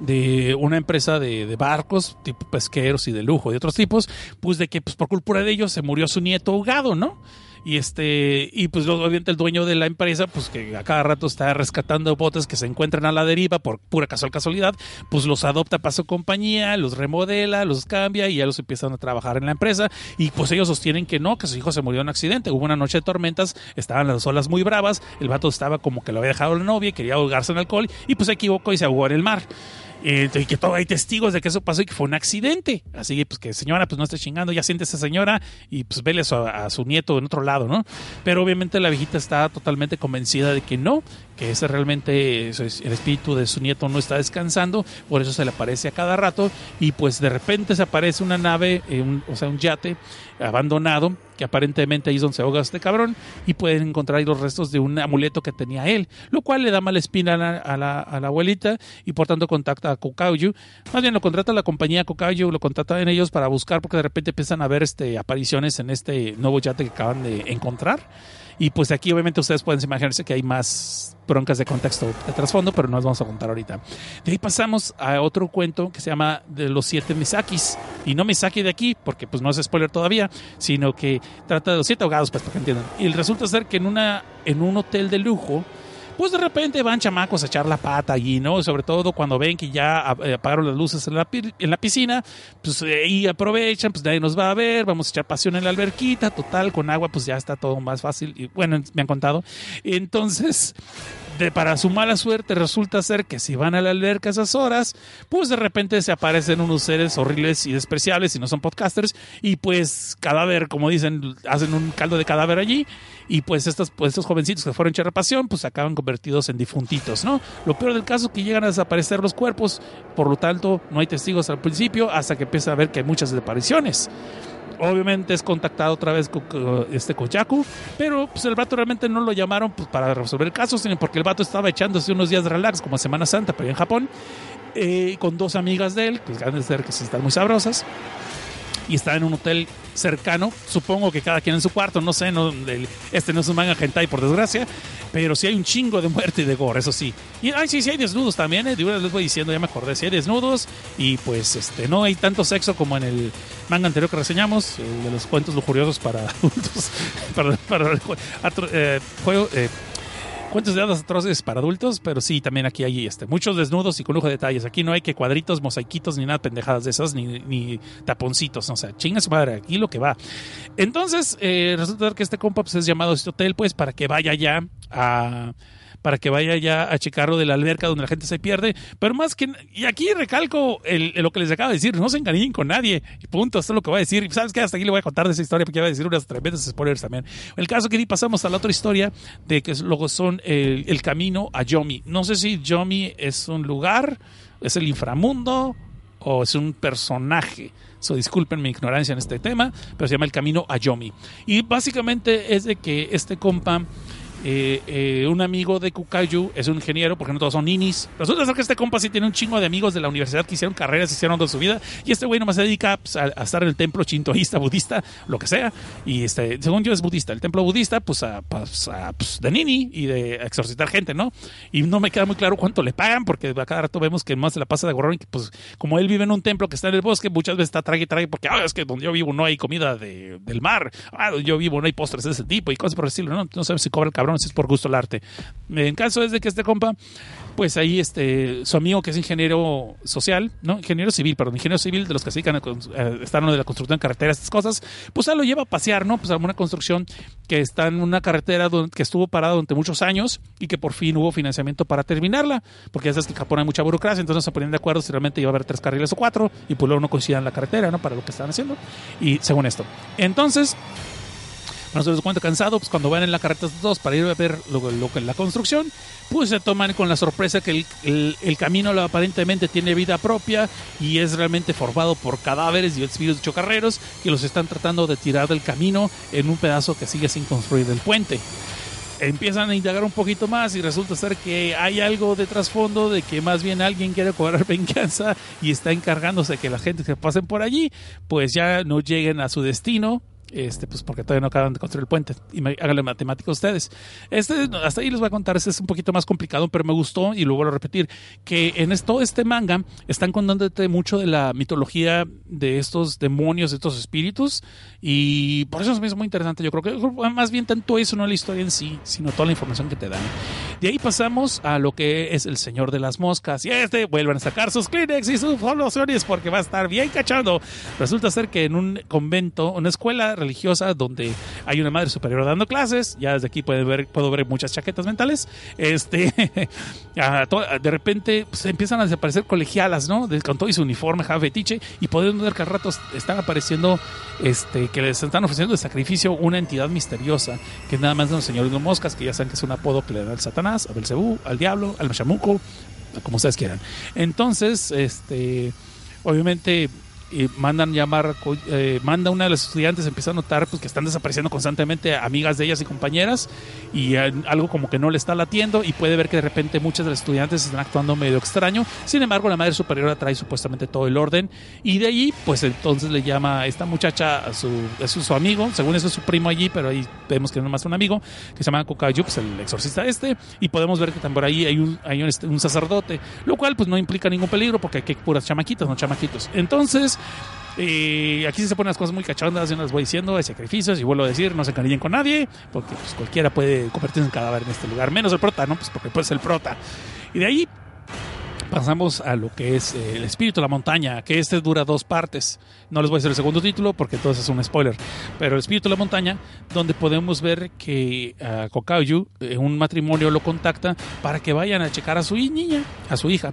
de una empresa de, barcos, tipo pesqueros y de lujo, de otros tipos, pues de que pues por culpa de ellos se murió su nieto ahogado, ¿no? Y este, y pues obviamente el dueño de la empresa, pues que a cada rato está rescatando botes que se encuentran a la deriva por pura casual casualidad, pues los adopta para su compañía, los remodela, los cambia y ya los empiezan a trabajar en la empresa. Y pues ellos sostienen que no, que su hijo se murió en un accidente. Hubo una noche de tormentas, estaban las olas muy bravas, el vato estaba como que lo había dejado la novia, quería ahogarse en alcohol y pues se equivocó y se ahogó en el mar. Eh, y que todo hay testigos de que eso pasó y que fue un accidente. Así que, pues, que señora, pues no esté chingando, ya siente esa señora y pues vele a a su nieto en otro lado, ¿no? Pero obviamente la viejita está totalmente convencida de que no, que ese realmente el espíritu de su nieto no está descansando, por eso se le aparece a cada rato y pues de repente se aparece una nave, eh, un, o sea, un yate abandonado, que aparentemente ahí es donde se ahoga este cabrón, y pueden encontrar ahí los restos de un amuleto que tenía él, lo cual le da mala espina a la, abuelita y por tanto contacta a Kokauyu. Más bien lo contrata la compañía Kokauyu, lo contrata en ellos para buscar porque de repente empiezan a ver este, apariciones en este nuevo yate que acaban de encontrar. Y pues aquí obviamente ustedes pueden imaginarse que hay más broncas de contexto de trasfondo, pero no las vamos a contar ahorita. De ahí pasamos a otro cuento que se llama de los siete Misakis. Y no Misaki de aquí, porque pues no es spoiler todavía, sino que trata de los siete ahogados, pues para que entiendan. Y resulta ser que en, una, en un hotel de lujo, pues de repente van chamacos a echar la pata allí, ¿no? Sobre todo cuando ven que ya apagaron las luces en la, en la piscina, pues ahí aprovechan, pues nadie nos va a ver, vamos a echar pasión en la alberquita, total, con agua pues ya está todo más fácil. Y bueno, me han contado. Entonces, para su mala suerte resulta ser que si van a la alberca a esas horas, pues de repente se aparecen unos seres horribles y despreciables y no son podcasters y pues cadáver, como dicen, hacen un caldo de cadáver allí y pues estos, pues estos jovencitos que fueron echar pasión pues acaban convertidos en difuntitos, ¿no? Lo peor del caso es que llegan a desaparecer los cuerpos, por lo tanto no hay testigos al principio hasta que empieza a ver que hay muchas desapariciones obviamente es contactado otra vez con este Koyaku, pero pues el vato realmente no lo llamaron pues, para resolver el caso, sino porque el vato estaba echándose unos días de relax como Semana Santa, pero en Japón, eh, con dos amigas de él, que han de ser que están muy sabrosas y está en un hotel cercano. Supongo que cada quien en su cuarto, no sé, no, este no es un manga hentai por desgracia, pero sí hay un chingo de muerte y de gore, eso sí. Y ay, sí, sí hay desnudos también, eh, les voy diciendo, ya me acordé, sí hay desnudos y pues este no hay tanto sexo como en el manga anterior que reseñamos, el de los cuentos lujuriosos para adultos, para, para, eh, juego, eh, cuentos de hadas atroces para adultos, pero sí, también aquí hay este, muchos desnudos y con lujo de detalles. Aquí no hay que cuadritos, mosaiquitos, ni nada pendejadas de esas, ni, ni taponcitos. O sea, chinga su madre, aquí lo que va. Entonces, eh, resulta que este compa pues, es llamado este hotel, pues, para que vaya ya a para que vaya ya a checarlo de la alberca donde la gente se pierde. Pero más que. Y aquí recalco lo que les acabo de decir: no se engañen con nadie. Y punto, esto es lo que voy a decir. ¿Sabes qué? Hasta aquí le voy a contar de esa historia porque voy a decir unas tremendas spoilers también. El caso que pasamos a la otra historia de que luego son el, el camino a Yomi. No sé si Yomi es un lugar, es el inframundo o es un personaje. So, disculpen mi ignorancia en este tema, pero se llama El Camino a Yomi. Y básicamente es de que este compa eh, eh, un amigo de Kukayu es un ingeniero, porque no todos son ninis. Resulta ser que este compa sí tiene un chingo de amigos de la universidad que hicieron carreras, hicieron toda su vida, y este güey nomás se dedica pues, a, estar en el templo chintoísta, budista, lo que sea, y este, según yo es budista, el templo budista, pues, a, pues, pues de nini y de exorcitar gente, ¿no? Y no me queda muy claro cuánto le pagan, porque a cada rato vemos que más se la pasa de gorrón, y pues como él vive en un templo que está en el bosque, muchas veces está trague y trague, porque ah, es que donde yo vivo no hay comida de, del mar, ah, donde yo vivo no hay postres de ese tipo, y cosas por el ¿no? No sabes si cobra el cabrón es por gusto el arte. En caso es de que este compa, pues ahí este, su amigo que es ingeniero social, ¿no? Ingeniero civil, perdón, ingeniero civil de los que se dedican a, en de la construcción de carreteras, estas cosas, pues él lo lleva a pasear, ¿no? Pues a una construcción que está en una carretera que estuvo parada durante muchos años y que por fin hubo financiamiento para terminarla, porque ya sabes que en Japón hay mucha burocracia, entonces se ponían de acuerdo si realmente iba a haber tres carriles o cuatro y pues luego no coincidían la carretera, ¿no? Para lo que estaban haciendo y según esto. Entonces, Cuando se les cuenta cansado, pues cuando van en la carreta dos para ir a ver lo, lo la construcción, pues se toman con la sorpresa que el, el- el camino aparentemente tiene vida propia y es realmente formado por cadáveres y espíritus chocarreros que los están tratando de tirar del camino en un pedazo que sigue sin construir del puente empiezan a indagar un poquito más y resulta ser que hay algo de trasfondo de que más bien alguien quiere cobrar venganza y está encargándose de que la gente que pasen por allí pues ya no lleguen a su destino. Este, pues porque todavía no acaban de construir el puente. Y háganle matemática ustedes. Este, hasta ahí les voy a contar. Este es un poquito más complicado, pero me gustó y lo vuelvo a repetir. Que en es- todo este manga están contándote mucho de la mitología de estos demonios, de estos espíritus. Y por eso hizo muy interesante. Yo creo que más bien tanto eso, no la historia en sí, sino toda la información que te dan. De ahí pasamos a lo que es el Señor de las Moscas. Y este, vuelvan a sacar sus Kleenex y sus soluciones porque va a estar bien cachando. Resulta ser que en un convento, una escuela religiosa donde hay una madre superior dando clases, ya desde aquí ver, puedo ver muchas chaquetas mentales, este, de repente pues, empiezan a desaparecer colegialas, ¿no? Con todo y su uniforme, ja, fetiche, y podemos ver que al rato están apareciendo, este, que les están ofreciendo de sacrificio una entidad misteriosa, que nada más de un señor de los moscas, que ya saben que es un apodo que le a Belcebú, al diablo, al chamuco, como ustedes quieran. Entonces, este, obviamente eh, mandan llamar, eh, manda una de las estudiantes, empieza a notar pues, que están desapareciendo constantemente amigas de ellas y compañeras y eh, algo como que no le está latiendo y puede ver que de repente muchas de las estudiantes están actuando medio extraño. Sin embargo, la madre superiora trae supuestamente todo el orden y de ahí pues entonces le llama a esta muchacha a su, es su, amigo, según eso es su primo allí, pero ahí vemos que no más un amigo, que se llama Kokayu, pues el exorcista este, y podemos ver que también por ahí hay un, hay un, este, sacerdote, lo cual pues no implica ningún peligro porque aquí hay puras chamaquitas, no chamaquitos. Entonces, eh, aquí se ponen las cosas muy cachondas, yo no les voy diciendo, hay sacrificios y vuelvo a decir, no se encariñen con nadie, porque pues, cualquiera puede convertirse en cadáver en este lugar, menos el prota, ¿no? Pues porque puede ser el prota. Y de ahí pasamos a lo que es eh, el espíritu de la montaña, que este dura dos partes. No les voy a hacer el segundo título porque entonces es un spoiler. Pero el espíritu de la montaña, donde podemos ver que a Kokayu, eh, un matrimonio lo contacta para que vayan a checar a su niña, a su hija.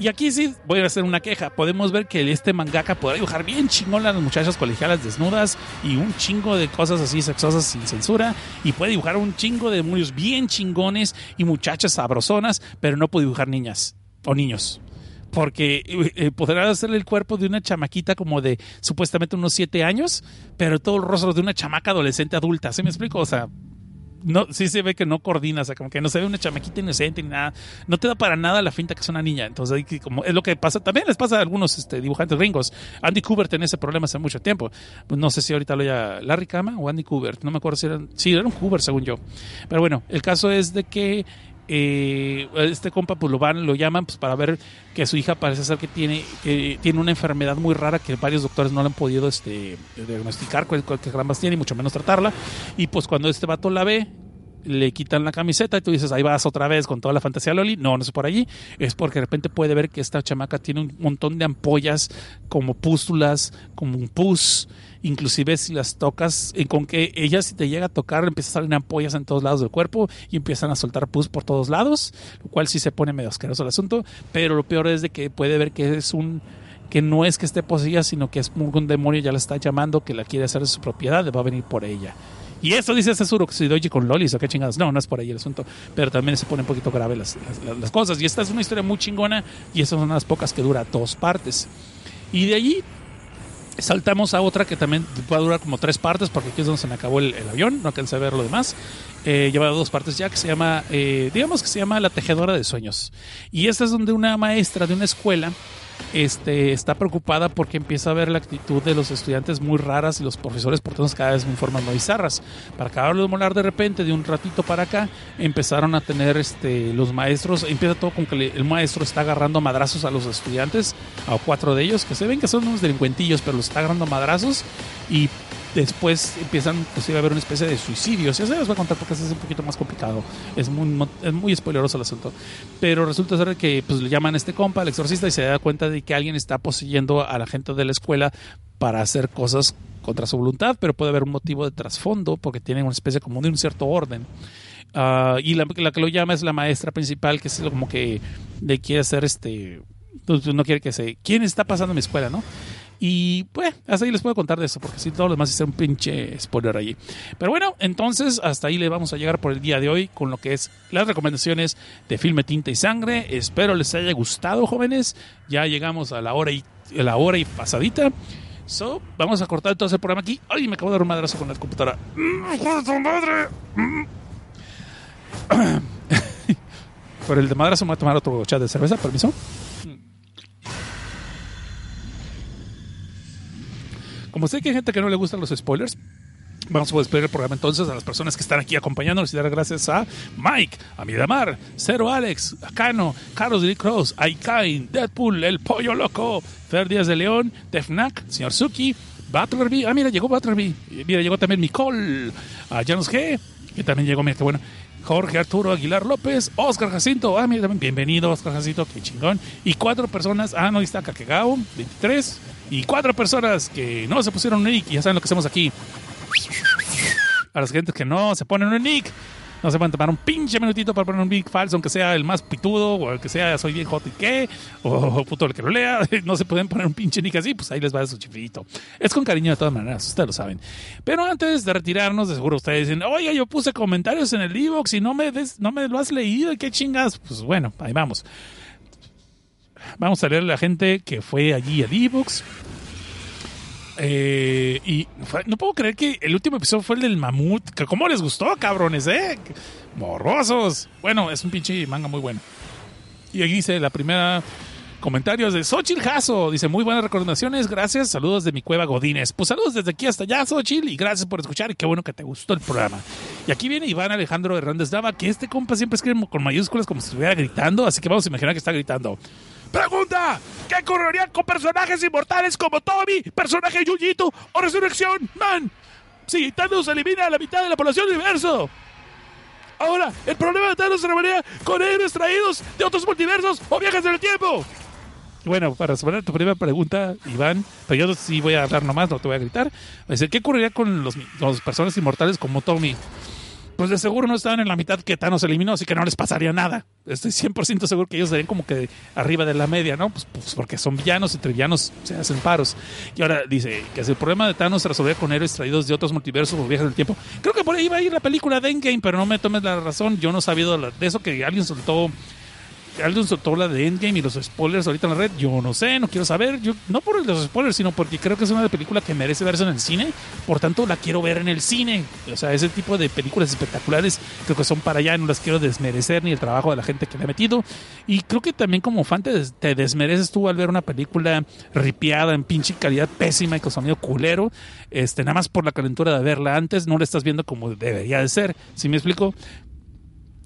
Y aquí sí voy a hacer una queja. Podemos ver que este mangaka podrá dibujar bien chingón a las muchachas colegialas desnudas y un chingo de cosas así sexosas sin censura. Y puede dibujar un chingo de demonios bien chingones y muchachas sabrosonas, pero no puede dibujar niñas o niños. Porque eh, eh, podrá hacerle el cuerpo de una chamaquita como de supuestamente unos siete años, pero todo el rostro de una chamaca adolescente adulta. ¿Sí me explico? O sea, no, sí se ve que no coordina, o sea, como que no se ve una chamaquita inocente ni nada. No te da para nada la finta que es una niña. Entonces, como es lo que pasa, también les pasa a algunos este, dibujantes gringos. Andy Kubert tenía ese problema hace mucho tiempo. Pues no sé si ahorita lo ya Larry Kama o Andy Kubert, no me acuerdo si eran, sí, era un Kubert según yo. Pero bueno, el caso es de que eh, este compa pues lo van, lo llaman pues para ver que su hija parece ser que tiene, que tiene una enfermedad muy rara que varios doctores no le han podido este, diagnosticar cuál, cuál que tiene y mucho menos tratarla. Y pues cuando este vato la ve, le quitan la camiseta y tú dices, ahí vas otra vez con toda la fantasía Loli. No, no es por allí. Es porque de repente puede ver que esta chamaca tiene un montón de ampollas como pústulas, como un pus. Inclusive si las tocas, eh, con que ella si te llega a tocar, empieza a salir ampollas en todos lados del cuerpo y empiezan a soltar pus por todos lados, lo cual sí se pone medio asqueroso el asunto. Pero lo peor es de que puede ver que es un que no es que esté poseída, sino que es un demonio ya la está llamando, que la quiere hacer de su propiedad, va a venir por ella. Y eso dice si doy con lolis o qué chingados. No, no es por ahí el asunto. Pero también se pone un poquito grave las, cosas. Y esta es una historia muy chingona y esas son las pocas que dura dos partes. Y de allí saltamos a otra que también va a durar como tres partes porque aquí es donde se me acabó el, el avión, no alcancé a ver lo demás. Eh, lleva dos partes ya que se llama, eh, digamos que se llama La Tejedora de Sueños. Y esta es donde una maestra de una escuela este, está preocupada porque empieza a ver la actitud de los estudiantes muy raras y los profesores portándose cada vez en formas muy bizarras. Para acabarlo de molar de repente, de un ratito para acá, empezaron a tener este, los maestros, empieza todo con que el maestro está agarrando madrazos a los estudiantes, a cuatro de ellos, que se ven que son unos delincuentillos, pero los está agarrando madrazos y después empiezan pues, a haber una especie de suicidios. Se les voy a contar porque eso es un poquito más complicado. Es muy, es muy spoileroso el asunto. Pero resulta ser que pues, le llaman a este compa, el exorcista, y se da cuenta de que alguien está poseyendo a la gente de la escuela para hacer cosas contra su voluntad, pero puede haber un motivo de trasfondo porque tienen una especie como de un cierto orden. Ah, y la, la que lo llama es la maestra principal, que es como que le quiere hacer este. pues, No quiere que se. ¿Quién está pasando en mi escuela, no? Y pues, hasta ahí les puedo contar de eso, porque si todo lo demás es un pinche spoiler allí. Pero bueno, entonces hasta ahí le vamos a llegar por el día de hoy con lo que es las recomendaciones de Filme Tinta y Sangre. Espero les haya gustado, jóvenes. Ya llegamos a la hora y, a la hora y pasadita. So, vamos a cortar todo ese programa aquí. Ay, me acabo de dar un madrazo con la computadora. ¡Mm, madre! Mm. Por el de madrazo me voy a tomar otro chat de cerveza, permiso. Como sé que hay gente que no le gustan los spoilers, Vamos a despedir el programa entonces a las personas que están aquí acompañándonos y dar gracias a Mike, a Midamar, Cero Alex, Cano, Carlos Lee Cross, Aikain, Deadpool, El Pollo Loco, Fer Díaz de León, Defnac, Señor Suki, Butlerby, ah mira, llegó Butlerby, mira, llegó también Nicole, a Janos G, que también llegó, mira qué bueno, Jorge Arturo Aguilar López, Oscar Jacinto, ah, mira, también bienvenido Oscar Jacinto, qué chingón, y cuatro personas, ah, no, ahí está Kakegao, 23, y cuatro personas que no se pusieron un nick y ya saben lo que hacemos aquí. A las gentes que no se ponen un nick, no se pueden tomar un pinche minutito para poner un nick falso, aunque sea el más pitudo, o el que sea soy bien hot y qué, o puto el que lo lea, no se pueden poner un pinche nick así, pues ahí les va su chifito. Es con cariño de todas maneras, ustedes lo saben. Pero antes de retirarnos, de seguro ustedes dicen, oye, yo puse comentarios en el Evox y no me, no me lo has leído, ¿y qué chingas? Pues bueno, ahí vamos. Vamos a leer a la gente que fue allí al Evox. Eh, y no puedo creer que el último episodio fue el del mamut. ¿Cómo les gustó, cabrones, eh? Morrosos. Bueno, es un pinche manga muy bueno. Y aquí dice la primera comentarios de Xochitl Jasso. Dice, muy buenas recomendaciones, gracias. Saludos de mi cueva Godines. Pues saludos desde aquí hasta allá, Xochitl, y gracias por escuchar y qué bueno que te gustó el programa. Y aquí viene Iván Alejandro Hernández Dava, que este compa siempre escribe con mayúsculas como si estuviera gritando, así que vamos a imaginar que está gritando. Pregunta, ¿qué ocurriría con personajes inmortales como Tommy, personaje Yuyito o Resurrección Man? Si Thanos elimina a la mitad de la población del universo. Ahora, el problema de Thanos se resolvería con héroes traídos de otros multiversos o viajes en el tiempo. Bueno, para responder tu primera pregunta, Iván, pero yo sí voy a hablar nomás, no te voy a gritar. ¿Qué ocurriría con los, los personajes inmortales como Tommy? Pues de seguro no estaban en la mitad que Thanos eliminó, así que no les pasaría nada. Estoy 100% seguro que ellos serían como que arriba de la media, ¿no? Pues, pues, porque son villanos, entre villanos se hacen paros. Y ahora dice que si el problema de Thanos se resolvía con héroes traídos de otros multiversos o viajes del tiempo. Creo que por ahí va a ir la película de Endgame, pero no me tomes la razón. Yo no he sabido de eso que alguien soltó alguien soltó la de Endgame y los spoilers ahorita en la red. Yo no sé, no quiero saber. Yo, no por los spoilers, sino porque creo que es una película que merece verse en el cine. Por tanto, la quiero ver en el cine. O sea, ese tipo de películas espectaculares creo que son para allá. No las quiero desmerecer ni el trabajo de la gente que le ha metido. Y creo que también como fan te, desmereces tú al ver una película ripiada en pinche calidad pésima y con sonido culero. Este, nada más por la calentura de verla antes, no la estás viendo como debería de ser. ¿Sí me explico?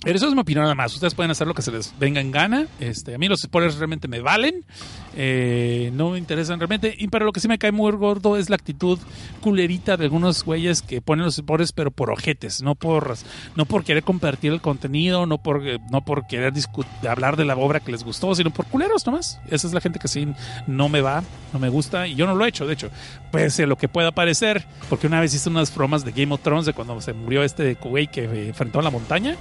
Pero eso es mi opinión nada más. Ustedes pueden hacer lo que se les venga en gana. Este, a mí los spoilers realmente me valen. Eh, no me interesan realmente. Y para lo que sí me cae muy gordo es la actitud culerita de algunos güeyes que ponen los spoilers, pero por ojetes. No por, no por querer compartir el contenido, no por, no por querer hablar de la obra que les gustó, sino por culeros nomás. Esa es la gente que sí no me va, no me gusta. Y yo no lo he hecho, de hecho. Pese a lo que pueda parecer. Porque una vez hice unas bromas de Game of Thrones de cuando se murió este güey que enfrentó a la montaña.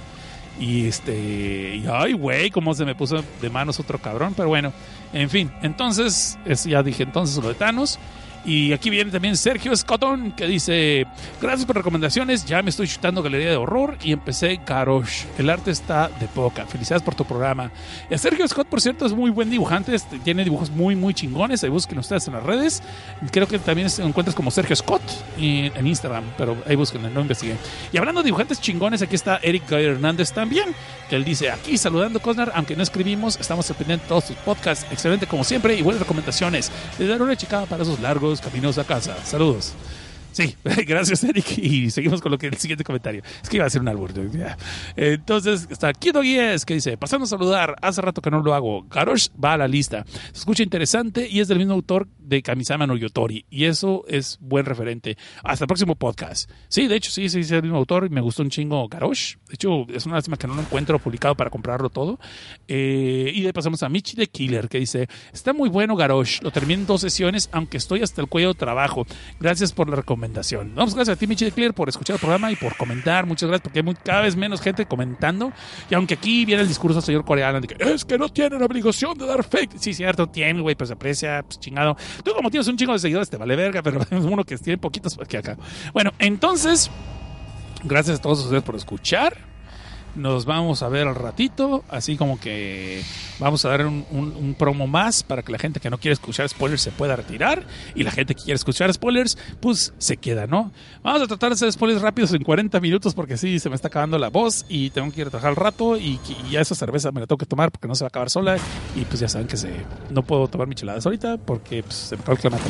Y este, y ay, güey, cómo se me puso de manos otro cabrón. Pero bueno, en fin, entonces, ya dije entonces lo de Thanos. Y aquí viene también Sergio Scotton que dice: Gracias por recomendaciones. Ya me estoy chutando Galería de Horror y empecé Garrosh. El arte está de poca. Felicidades por tu programa. Y Sergio Scott, por cierto, es muy buen dibujante. Este, tiene dibujos muy, muy chingones. Ahí busquen ustedes en las redes. Creo que también se encuentras como Sergio Scott en Instagram, pero ahí busquen, no investiguen. Y hablando de dibujantes chingones, aquí está Eric Hernández también, que él dice: Aquí saludando, Cosnar, aunque no escribimos, estamos dependiendo de todos sus podcasts. Excelente como siempre y buenas recomendaciones. Les daré una chicada para esos largos caminos a casa. Saludos. Sí, gracias Eric. Y seguimos con lo que el siguiente comentario. Es que iba a ser un albur. Entonces está Kido Guíez que dice, pasando a saludar, hace rato que no lo hago. Garosh va a la lista. Se escucha interesante y es del mismo autor de Kamisama no Yotori. Y eso es buen referente. Hasta el próximo podcast. Sí, de hecho, sí, sí, es el mismo autor y me gustó un chingo Garosh. De hecho, es una lástima que no lo encuentro publicado para comprarlo todo. Eh, y de pasamos a Michi de Killer que dice, está muy bueno Garosh. Lo terminé en dos sesiones, aunque estoy hasta el cuello de trabajo. Gracias por la recomendación recomendación. No, pues gracias a ti, Michi Clear, por escuchar el programa y por comentar. Muchas gracias, porque hay cada vez menos gente comentando. Y aunque aquí viene el discurso del señor coreano de que es que no tienen obligación de dar fake. Sí, cierto, tiene, güey, pues aprecia, pues chingado. Tú, como tienes un chingo de seguidores, te vale verga, pero es uno que tiene poquitos que acá. Bueno, entonces, gracias a todos ustedes por escuchar. Nos vamos a ver al ratito, así como que vamos a dar un, promo más para que la gente que no quiere escuchar spoilers se pueda retirar y la gente que quiere escuchar spoilers, pues se queda, ¿no? Vamos a tratar de hacer spoilers rápidos en 40 minutos porque sí, se me está acabando la voz y tengo que ir a trabajar al rato y, ya esa cerveza me la tengo que tomar porque no se va a acabar sola y pues ya saben que se, no puedo tomar micheladas ahorita porque pues, se me acabó el clamato.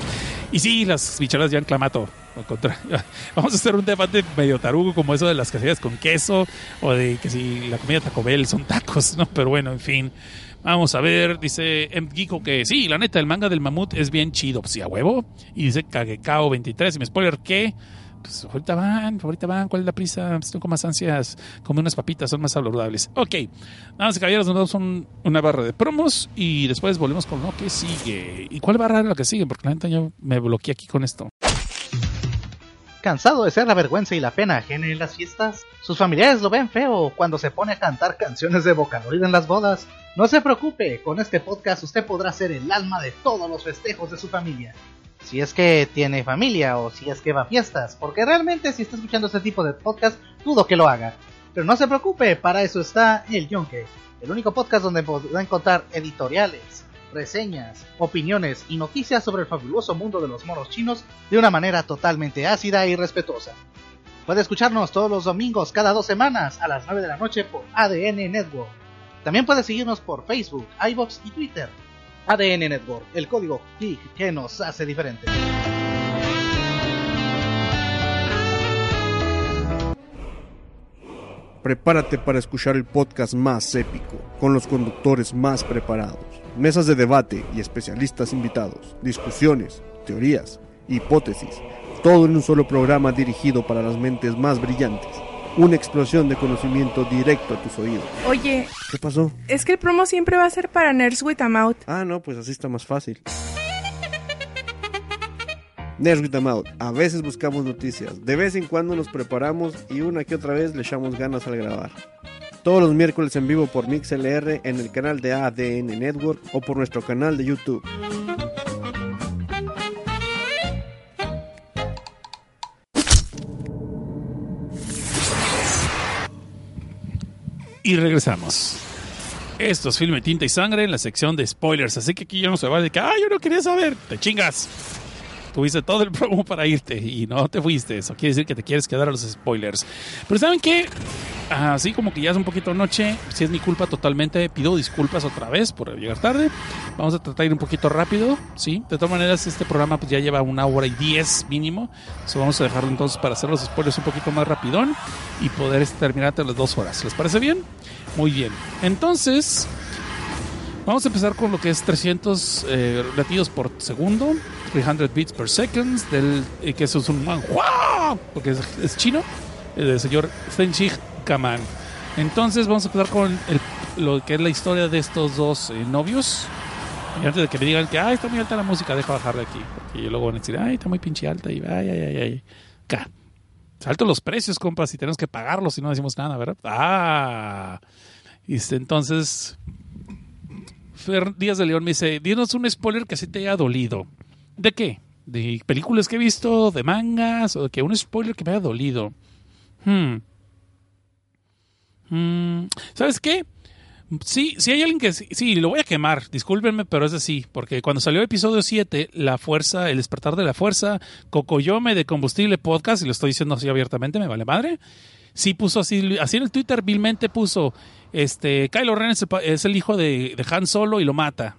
Y sí, las micheladas ya en clamato. Vamos a hacer un debate medio tarugo como eso de las quesadillas con queso o de que si la comida Taco Bell son tacos, ¿no? Pero bueno, en fin. Vamos a ver, dice. Geeko que sí, la neta, el manga del mamut es bien chido, pues sí, a huevo. Y dice Kagekao23, y me spoiler que, pues ahorita van, ahorita van, ¿cuál es la prisa? Pues, tengo más ansias, come unas papitas, son más saludables. Ok, nada más caballeros, nos damos un- una barra de promos y después volvemos con lo que sigue. ¿Y cuál barra es la que sigue? Porque la neta yo me bloqueé aquí con esto. ¿Cansado de ser la vergüenza y la pena ajena en las fiestas? ¿Sus familiares lo ven feo cuando se pone a cantar canciones de Vocaloid en las bodas? No se preocupe, con este podcast usted podrá ser el alma de todos los festejos de su familia. Si es que tiene familia o si es que va a fiestas, porque realmente si está escuchando este tipo de podcast, dudo que lo haga. Pero no se preocupe, para eso está El Yonke, el único podcast donde podrá encontrar editoriales, reseñas, opiniones y noticias sobre el fabuloso mundo de los monos chinos de una manera totalmente ácida y respetuosa. Puede escucharnos todos los domingos cada dos semanas a las 9 de la noche por ADN Network. También puede seguirnos por Facebook, iBox y Twitter. ADN Network, el código geek que nos hace diferentes. Prepárate para escuchar el podcast más épico, con los conductores más preparados, mesas de debate y especialistas invitados, discusiones, teorías, hipótesis, todo en un solo programa dirigido para las mentes más brillantes. Una explosión de conocimiento directo a tus oídos. Oye, ¿Qué pasó? es que el promo siempre va a ser para Nerds with a Mouth. Ah, no, pues así está más fácil. Nerds with the Mouth. A veces buscamos noticias, de vez en cuando nos preparamos y una que otra vez le echamos ganas al grabar. Todos los miércoles en vivo por MixLR en el canal de ADN Network o por nuestro canal de YouTube. Y regresamos. Esto es Filme Tinta y Sangre en la sección de spoilers. Así que aquí ya no se va de que, ah, yo no quería saber. Te chingas. Tuviste todo el promo para irte y no te fuiste. Eso quiere decir que te quieres quedar a los spoilers. Pero ¿saben qué? Así como que ya es un poquito noche, si es mi culpa totalmente, pido disculpas otra vez por llegar tarde. Vamos a tratar de ir un poquito rápido, ¿sí? De todas maneras, este programa pues ya lleva una hora y diez mínimo. So, vamos a dejarlo entonces para hacer los spoilers un poquito más rapidón y poder este, terminar de las dos horas. ¿Les parece bien? Muy bien. Entonces, Vamos a empezar con lo que es 300 eh, latidos por segundo, 300 beats per second, del, eh, que eso es un manhua, porque es, chino, eh, del señor Fenchig Entonces vamos a empezar con lo que es la historia de estos dos eh, novios. Y antes de que me digan que ay, está muy alta la música, deja bajarle aquí. Porque luego van a decir, ay, está muy pinche alta. Y ay, ay, ay, ay. Acá. Salto los precios, compas, y tenemos que pagarlos si no decimos nada, ¿verdad? Ah. Y este, entonces, Fer Díaz de León me dice, dinos un spoiler que así te haya dolido. ¿De qué? ¿De películas que he visto? ¿De mangas? ¿O de que un spoiler que me haya dolido? Hmm. Hmm. ¿Sabes qué? Sí, sí hay alguien que sí, lo voy a quemar, discúlpenme, pero es así, porque cuando salió el episodio 7, La Fuerza, El Despertar de la Fuerza, Cocoyome de Combustible Podcast, y lo estoy diciendo así abiertamente, me vale madre, sí puso así, así en el Twitter vilmente puso, este, Kylo Ren es el, hijo de, Han Solo y lo mata.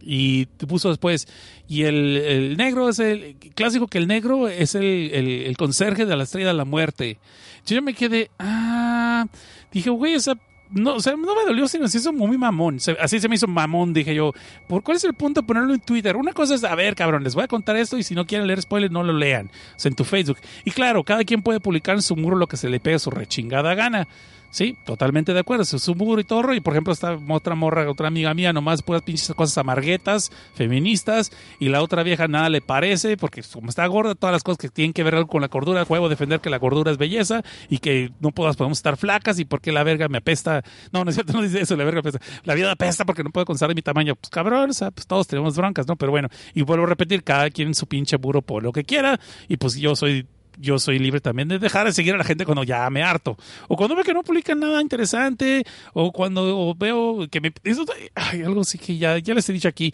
Y puso después, y el, el negro es el clásico que el negro es el, el, conserje de la estrella de la muerte. Yo me quedé, ah, dije, güey, o sea, no, o sea, no me dolió, sino se hizo muy mamón. Así se me hizo mamón, dije yo. ¿Por cuál es el punto de ponerlo en Twitter? Una cosa es, a ver, cabrón, les voy a contar esto y si no quieren leer spoilers, no lo lean. O sea, en tu Facebook. Y claro, cada quien puede publicar en su muro lo que se le pegue su rechingada gana. Sí, totalmente de acuerdo. Es un muro y todo. Y por ejemplo, esta otra morra, otra amiga mía, nomás puras pinches cosas amarguetas, feministas. Y la otra vieja nada le parece, porque como está gorda, todas las cosas que tienen que ver con la cordura, juego defender que la gordura es belleza y que no todas podemos estar flacas y porque la verga me apesta. No, no es cierto, no dice eso, la verga apesta. La vida apesta porque no puedo conservar mi tamaño. Pues cabrón, o sea, pues todos tenemos broncas, ¿no? Pero bueno, y vuelvo a repetir, cada quien en su pinche muro por lo que quiera. Y pues yo soy yo soy libre también de dejar de seguir a la gente cuando ya me harto. O cuando veo que no publican nada interesante. O cuando veo que me... Eso, hay algo sí que ya, ya les he dicho aquí.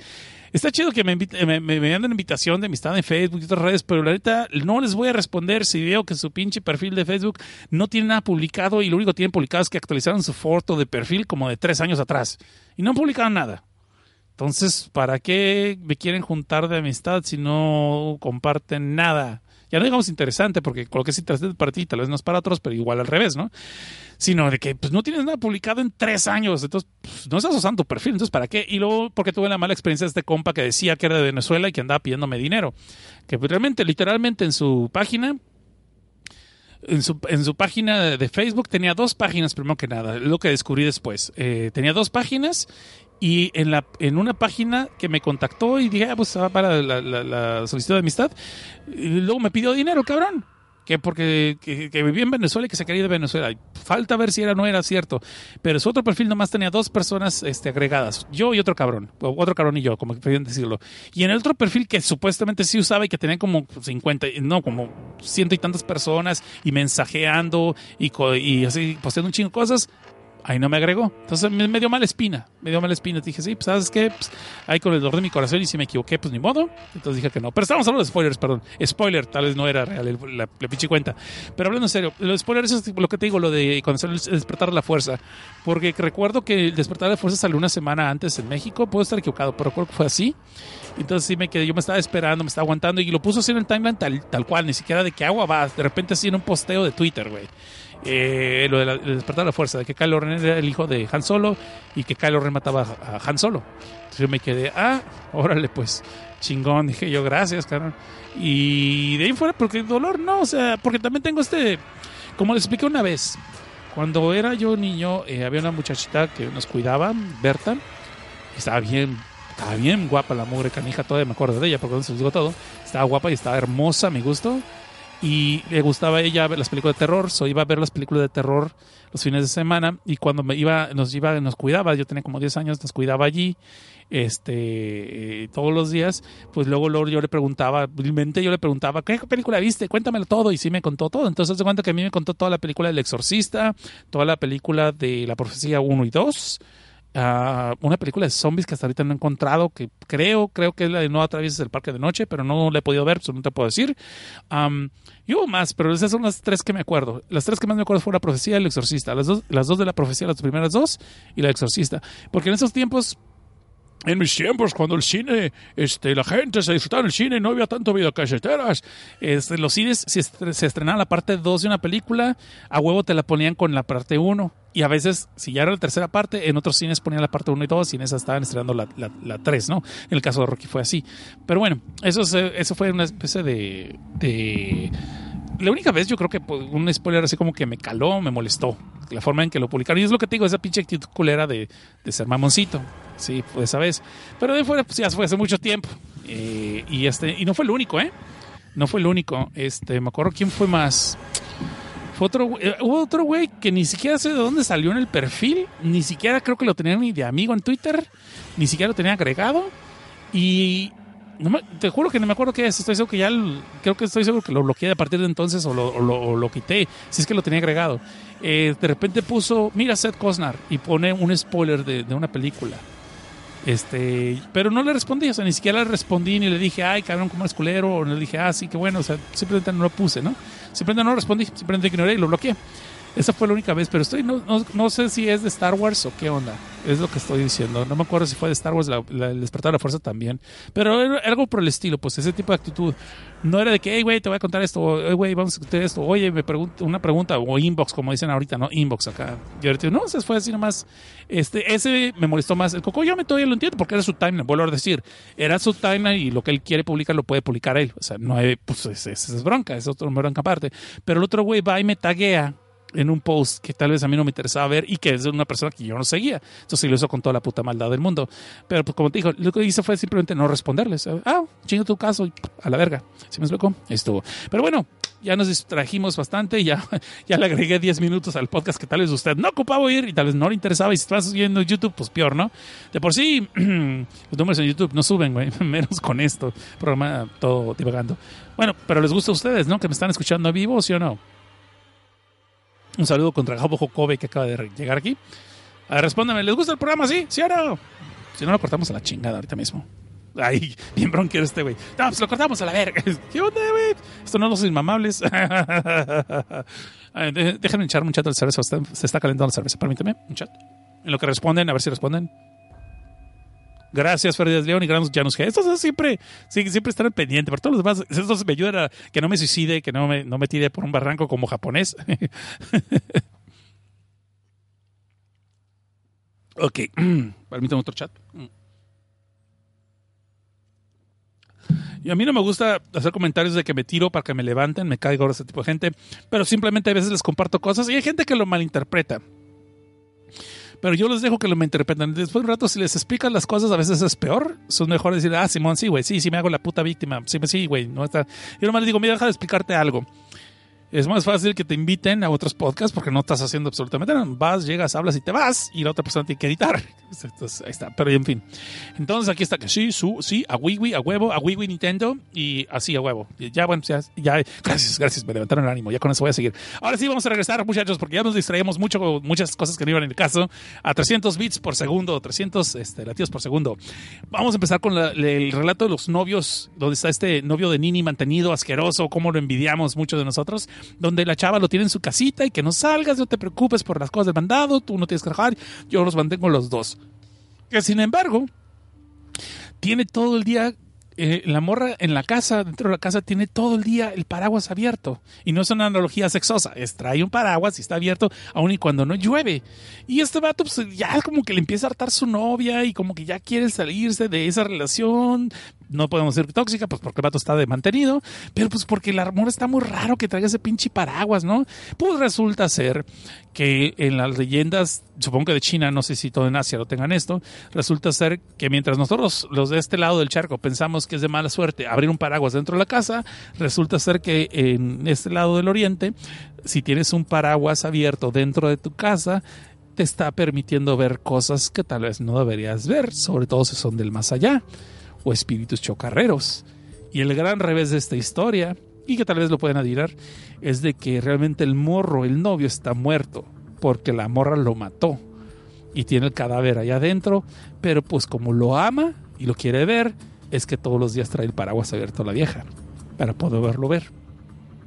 Está chido que me, me, me, me invitación de amistad en Facebook y otras redes, pero la neta no les voy a responder si veo que su pinche perfil de Facebook no tiene nada publicado y lo único que tienen publicado es que actualizaron su foto de perfil como de tres años atrás. Y no han publicado nada. Entonces, ¿para qué me quieren juntar de amistad si no comparten nada? Ya no digamos interesante, porque lo que es interesante para ti tal vez no es para otros, pero igual al revés, ¿no? Sino de que pues no tienes nada publicado en tres años, entonces pues, no estás usando tu perfil, entonces ¿para qué? Y luego porque tuve la mala experiencia de este compa que decía que era de Venezuela y que andaba pidiéndome dinero, que realmente, literalmente en su página en su, en su, página de Facebook tenía dos páginas, primero que nada, lo que descubrí después. Eh, tenía dos páginas y en, la, en una página que me contactó y dije, ah, pues va para la, la, solicitud de amistad, y luego me pidió dinero, cabrón. Que porque que, vivía en Venezuela y que se quería ir de Venezuela. Falta ver si era o no era cierto. Pero su otro perfil nomás tenía dos personas este, agregadas. Yo y otro cabrón. otro cabrón y yo, como prefieren decirlo. Y en el otro perfil que supuestamente sí usaba y que tenía como 50, no, como ciento y tantas personas y mensajeando y, y así posteando un chingo de cosas, ahí no me agregó. Entonces me, dio mala espina, me dio mala espina. Dije, sí, pues sabes qué, pues, ahí con el dolor de mi corazón y si me equivoqué, pues ni modo. Entonces dije que no. Pero estamos hablando de spoilers, perdón. Spoiler, tal vez no era real la, la pinche cuenta. Pero hablando en serio, los spoilers es lo que te digo, lo de cuando salió el despertar de la fuerza. Porque recuerdo que el despertar de la fuerza salió una semana antes en México. Puedo estar equivocado, pero recuerdo que fue así. Entonces sí me quedé, yo me estaba esperando, me estaba aguantando y lo puso así en el timeline tal, tal cual, ni siquiera de qué agua va. De repente así en un posteo de Twitter, güey eh, lo de la, despertar de la fuerza, de que Kylo Ren era el hijo de Han Solo y que Kylo Ren mataba a, Han Solo. Entonces yo me quedé, ah, órale, pues chingón, dije yo, gracias, carnal. Y de ahí fuera, porque dolor no, o sea, porque también tengo este, como les expliqué una vez, cuando era yo niño, eh, había una muchachita que nos cuidaba, Berta, estaba bien, estaba bien guapa la mugre canija, todavía me acuerdo de ella, porque no se digo todo, estaba guapa y estaba hermosa, me gustó y le gustaba ella ver las películas de terror, so iba a ver las películas de terror los fines de semana y cuando me iba nos iba nos cuidaba, yo tenía como 10 años, nos cuidaba allí este eh, todos los días, pues luego, luego yo le preguntaba, mente yo le preguntaba, ¿qué película viste? Cuéntamelo todo y sí me contó todo. Entonces se cuenta que a mí me contó toda la película del exorcista, toda la película de la profecía 1 y 2 una película de zombies que hasta ahorita no he encontrado, que creo, creo que es la de No atravieses el parque de noche, pero no la he podido ver, no te puedo decir. y hubo más, pero esas son las tres que me acuerdo. Las tres que más me acuerdo fueron la profecía y el exorcista. Las dos, las dos de la profecía, las primeras dos, y la exorcista. Porque en esos tiempos en mis tiempos, cuando el cine, este, la gente se disfrutaba en el cine, no había tanto videocaseteras. Este, los cines, si se estrenaba la parte 2 de una película, a huevo te la ponían con la parte 1. Y a veces, si ya era la tercera parte, en otros cines ponían la parte 1 y 2 y en esas estaban estrenando la, la, 3, ¿no? En el caso de Rocky fue así. Pero bueno, eso, eso fue una especie de la única vez yo creo que pues, un spoiler así como que me caló, me molestó. La forma en que lo publicaron. Y es lo que te digo, esa pinche actitud culera de, de ser mamoncito. Sí, pues esa vez. Pero de fuera, pues ya fue hace mucho tiempo. Eh, y este, y no fue el único, ¿eh? No fue el único. Este, me acuerdo quién fue más. Fue otro, eh, hubo otro güey que ni siquiera sé de dónde salió en el perfil. Ni siquiera creo que lo tenía ni de amigo en Twitter. Ni siquiera lo tenía agregado. Y te juro que no me acuerdo qué es. Estoy seguro que ya. creo que estoy seguro que lo bloqueé a partir de entonces o lo, lo, quité. Si es que lo tenía agregado. Eh, de repente puso. Mira Seth Cosnar. Y pone un spoiler de, de, una película. Este. Pero no le respondí. O sea, ni siquiera le respondí ni le dije, ay, cabrón, como es culero. O le dije, ah, sí, qué bueno. O sea, simplemente no lo puse, ¿no? Simplemente no respondí. Simplemente ignoré y lo bloqueé. Esa fue la única vez, pero estoy no, no, sé si es de Star Wars o qué onda. Es lo que estoy diciendo. No me acuerdo si fue de Star Wars, el despertar de la fuerza también. Pero era algo por el estilo, pues ese tipo de actitud. No era de que, hey, güey, te voy a contar esto, o güey, vamos a discutir esto, oye, me pregunto una pregunta, o inbox, como dicen ahorita, ¿no? Inbox acá. Yo no, se fue así nomás. Este, ese me molestó más. El Coco, yo me todavía lo entiendo, porque era su timeline, vuelvo a decir. Era su timeline y lo que él quiere publicar lo puede publicar él. O sea, no hay, pues, es, bronca, es otro bronca aparte. Pero el otro güey va y me taguea en un post que tal vez a mí no me interesaba ver y que es una persona que yo no seguía. Entonces lo hizo con toda la puta maldad del mundo. Pero pues como te dijo, lo que hice fue simplemente no responderles. Ah, chingo tu caso, a la verga. ¿Sí me explico? Estuvo. Pero bueno, ya nos distrajimos bastante, ya, ya le agregué 10 minutos al podcast que tal vez usted no ocupaba oír y tal vez no le interesaba. Y si estás viendo YouTube, pues peor, ¿no? De por sí, los números en YouTube no suben, güey, menos con esto. Programa todo divagando. Bueno, pero les gusta a ustedes, ¿no? Que me están escuchando a vivo, ¿sí o no? Un saludo contra Jabo Jokobe que acaba de llegar aquí. A ver, respóndeme, ¿les gusta el programa? ¿Sí? ¿Sí o no? Si no, lo cortamos a la chingada ahorita mismo. Ay, bien bronquero este güey. No, pues lo cortamos a la verga. ¿Qué onda, güey? Esto no los inmamables. déjenme echar un chat al cerveza. Se está calentando la cerveza. Permíteme, un chat. En lo que responden, a ver si responden. Gracias, Ferdinand León y Granos Janus G. Estos siempre, siempre están pendientes. Por todos los demás, estos me ayudan a que no me suicide, que no me, no me tire por un barranco como japonés. ok, permítame otro chat. Y a mí no me gusta hacer comentarios de que me tiro para que me levanten, me caigo ese tipo de gente, pero simplemente a veces les comparto cosas y hay gente que lo malinterpreta pero yo les dejo que lo me interpreten. Después de un rato, si les explican las cosas, a veces es peor. Son mejor decir, ah, Simón, sí, güey, sí, sí me hago la puta víctima. Sí, sí, güey, no está. Yo nomás les digo, mira, deja de explicarte algo es más fácil que te inviten a otros podcasts porque no estás haciendo absolutamente nada. Vas, llegas, hablas y te vas y la otra persona tiene que editar. Entonces, ahí está. Pero en fin. Entonces aquí está que sí, su, sí, a Wiwi, a huevo, a Wiwi Nintendo y así a huevo. Ya, bueno, gracias, gracias, me levantaron el ánimo. Ya con eso voy a seguir. Ahora sí vamos a regresar, muchachos, porque ya nos distraemos mucho con muchas cosas que no iban en el caso. A 300 bits por segundo, 300 este, latidos por segundo. Vamos a empezar con el relato de los novios, donde está este novio de Nini mantenido, asqueroso, cómo lo envidiamos muchos de nosotros donde la chava lo tiene en su casita y que no salgas, no te preocupes por las cosas del mandado, tú no tienes que trabajar, yo los mantengo los dos. Que sin embargo, tiene todo el día eh, la morra en la casa, dentro de la casa, tiene todo el día el paraguas abierto. Y no es una analogía sexosa, es trae un paraguas y está abierto aun y cuando no llueve. Y este vato, pues ya como que le empieza a hartar su novia y como que ya quiere salirse de esa relación, no podemos decir tóxica, pues porque el vato está de mantenido, pero pues porque el amor está muy raro que traiga ese pinche paraguas, ¿no? Pues resulta ser que en las leyendas, supongo que de China, no sé si todo en Asia lo tengan esto, resulta ser que mientras nosotros, los de este lado del charco, pensamos que es de mala suerte abrir un paraguas dentro de la casa, resulta ser que en este lado del oriente, si tienes un paraguas abierto dentro de tu casa, te está permitiendo ver cosas que tal vez no deberías ver, sobre todo si son del más allá o espíritus chocarreros. Y el gran revés de esta historia, y que tal vez lo pueden adivinar, es de que realmente el morro, el novio, está muerto, porque la morra lo mató y tiene el cadáver ahí adentro, pero pues como lo ama y lo quiere ver, es que todos los días trae el paraguas abierto a la vieja, para poderlo ver,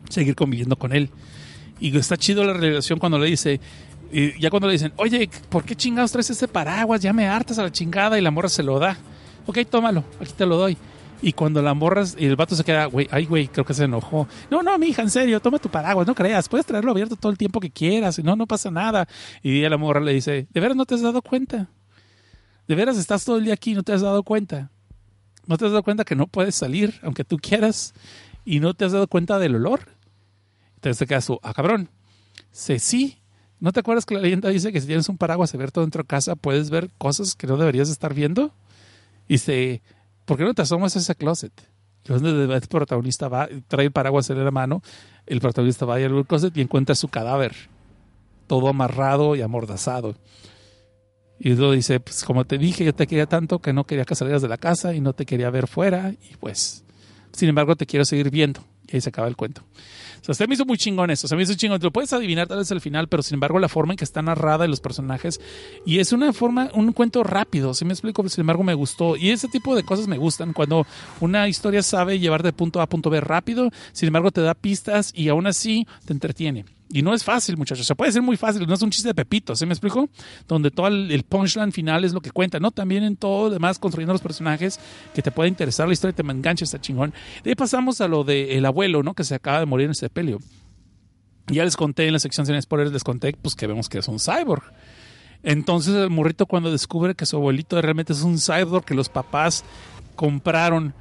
seguir conviviendo con él. Y está chido la relación cuando le dice, y ya cuando le dicen, oye, ¿por qué chingados traes ese paraguas? Ya me hartas a la chingada y la morra se lo da ok, tómalo, aquí te lo doy. Y cuando la morras y el vato se queda, güey, ay, güey, creo que se enojó. No, no, mi en serio, toma tu paraguas, no creas, puedes traerlo abierto todo el tiempo que quieras, no, no pasa nada. Y la morra le dice, ¿de veras no te has dado cuenta? ¿De veras estás todo el día aquí y no te has dado cuenta? ¿No te has dado cuenta que no puedes salir, aunque tú quieras? ¿Y no te has dado cuenta del olor? Entonces te quedas tú, ah, cabrón. Sí, sí. ¿No te acuerdas que la leyenda dice que si tienes un paraguas abierto dentro de casa puedes ver cosas que no deberías estar viendo? Y dice, ¿por qué no te asomas a ese closet? Donde el protagonista va, trae el paraguas en la mano, el protagonista va al closet y encuentra su cadáver, todo amarrado y amordazado. Y luego dice, pues como te dije, yo te quería tanto que no quería que salieras de la casa y no te quería ver fuera y pues, sin embargo, te quiero seguir viendo. Y ahí se acaba el cuento. O sea, se me hizo muy chingón eso. Se me hizo chingón. Te lo puedes adivinar tal vez al final, pero sin embargo, la forma en que está narrada y los personajes. Y es una forma, un cuento rápido. Si me explico, sin embargo, me gustó. Y ese tipo de cosas me gustan. Cuando una historia sabe llevar de punto A a punto B rápido, sin embargo, te da pistas y aún así te entretiene. Y no es fácil, muchachos. Se puede ser muy fácil. No es un chiste de Pepito, ¿sí me explico? Donde todo el, punchline final es lo que cuenta, ¿no? También en todo lo demás, construyendo los personajes que te puede interesar la historia te engancha, está chingón. De ahí pasamos a lo del abuelo, ¿no? Que se acaba de morir en este pelio. Ya les conté en la sección sin spoilers, les conté pues que vemos que es un cyborg. Entonces el morrito cuando descubre que su abuelito realmente es un cyborg que los papás compraron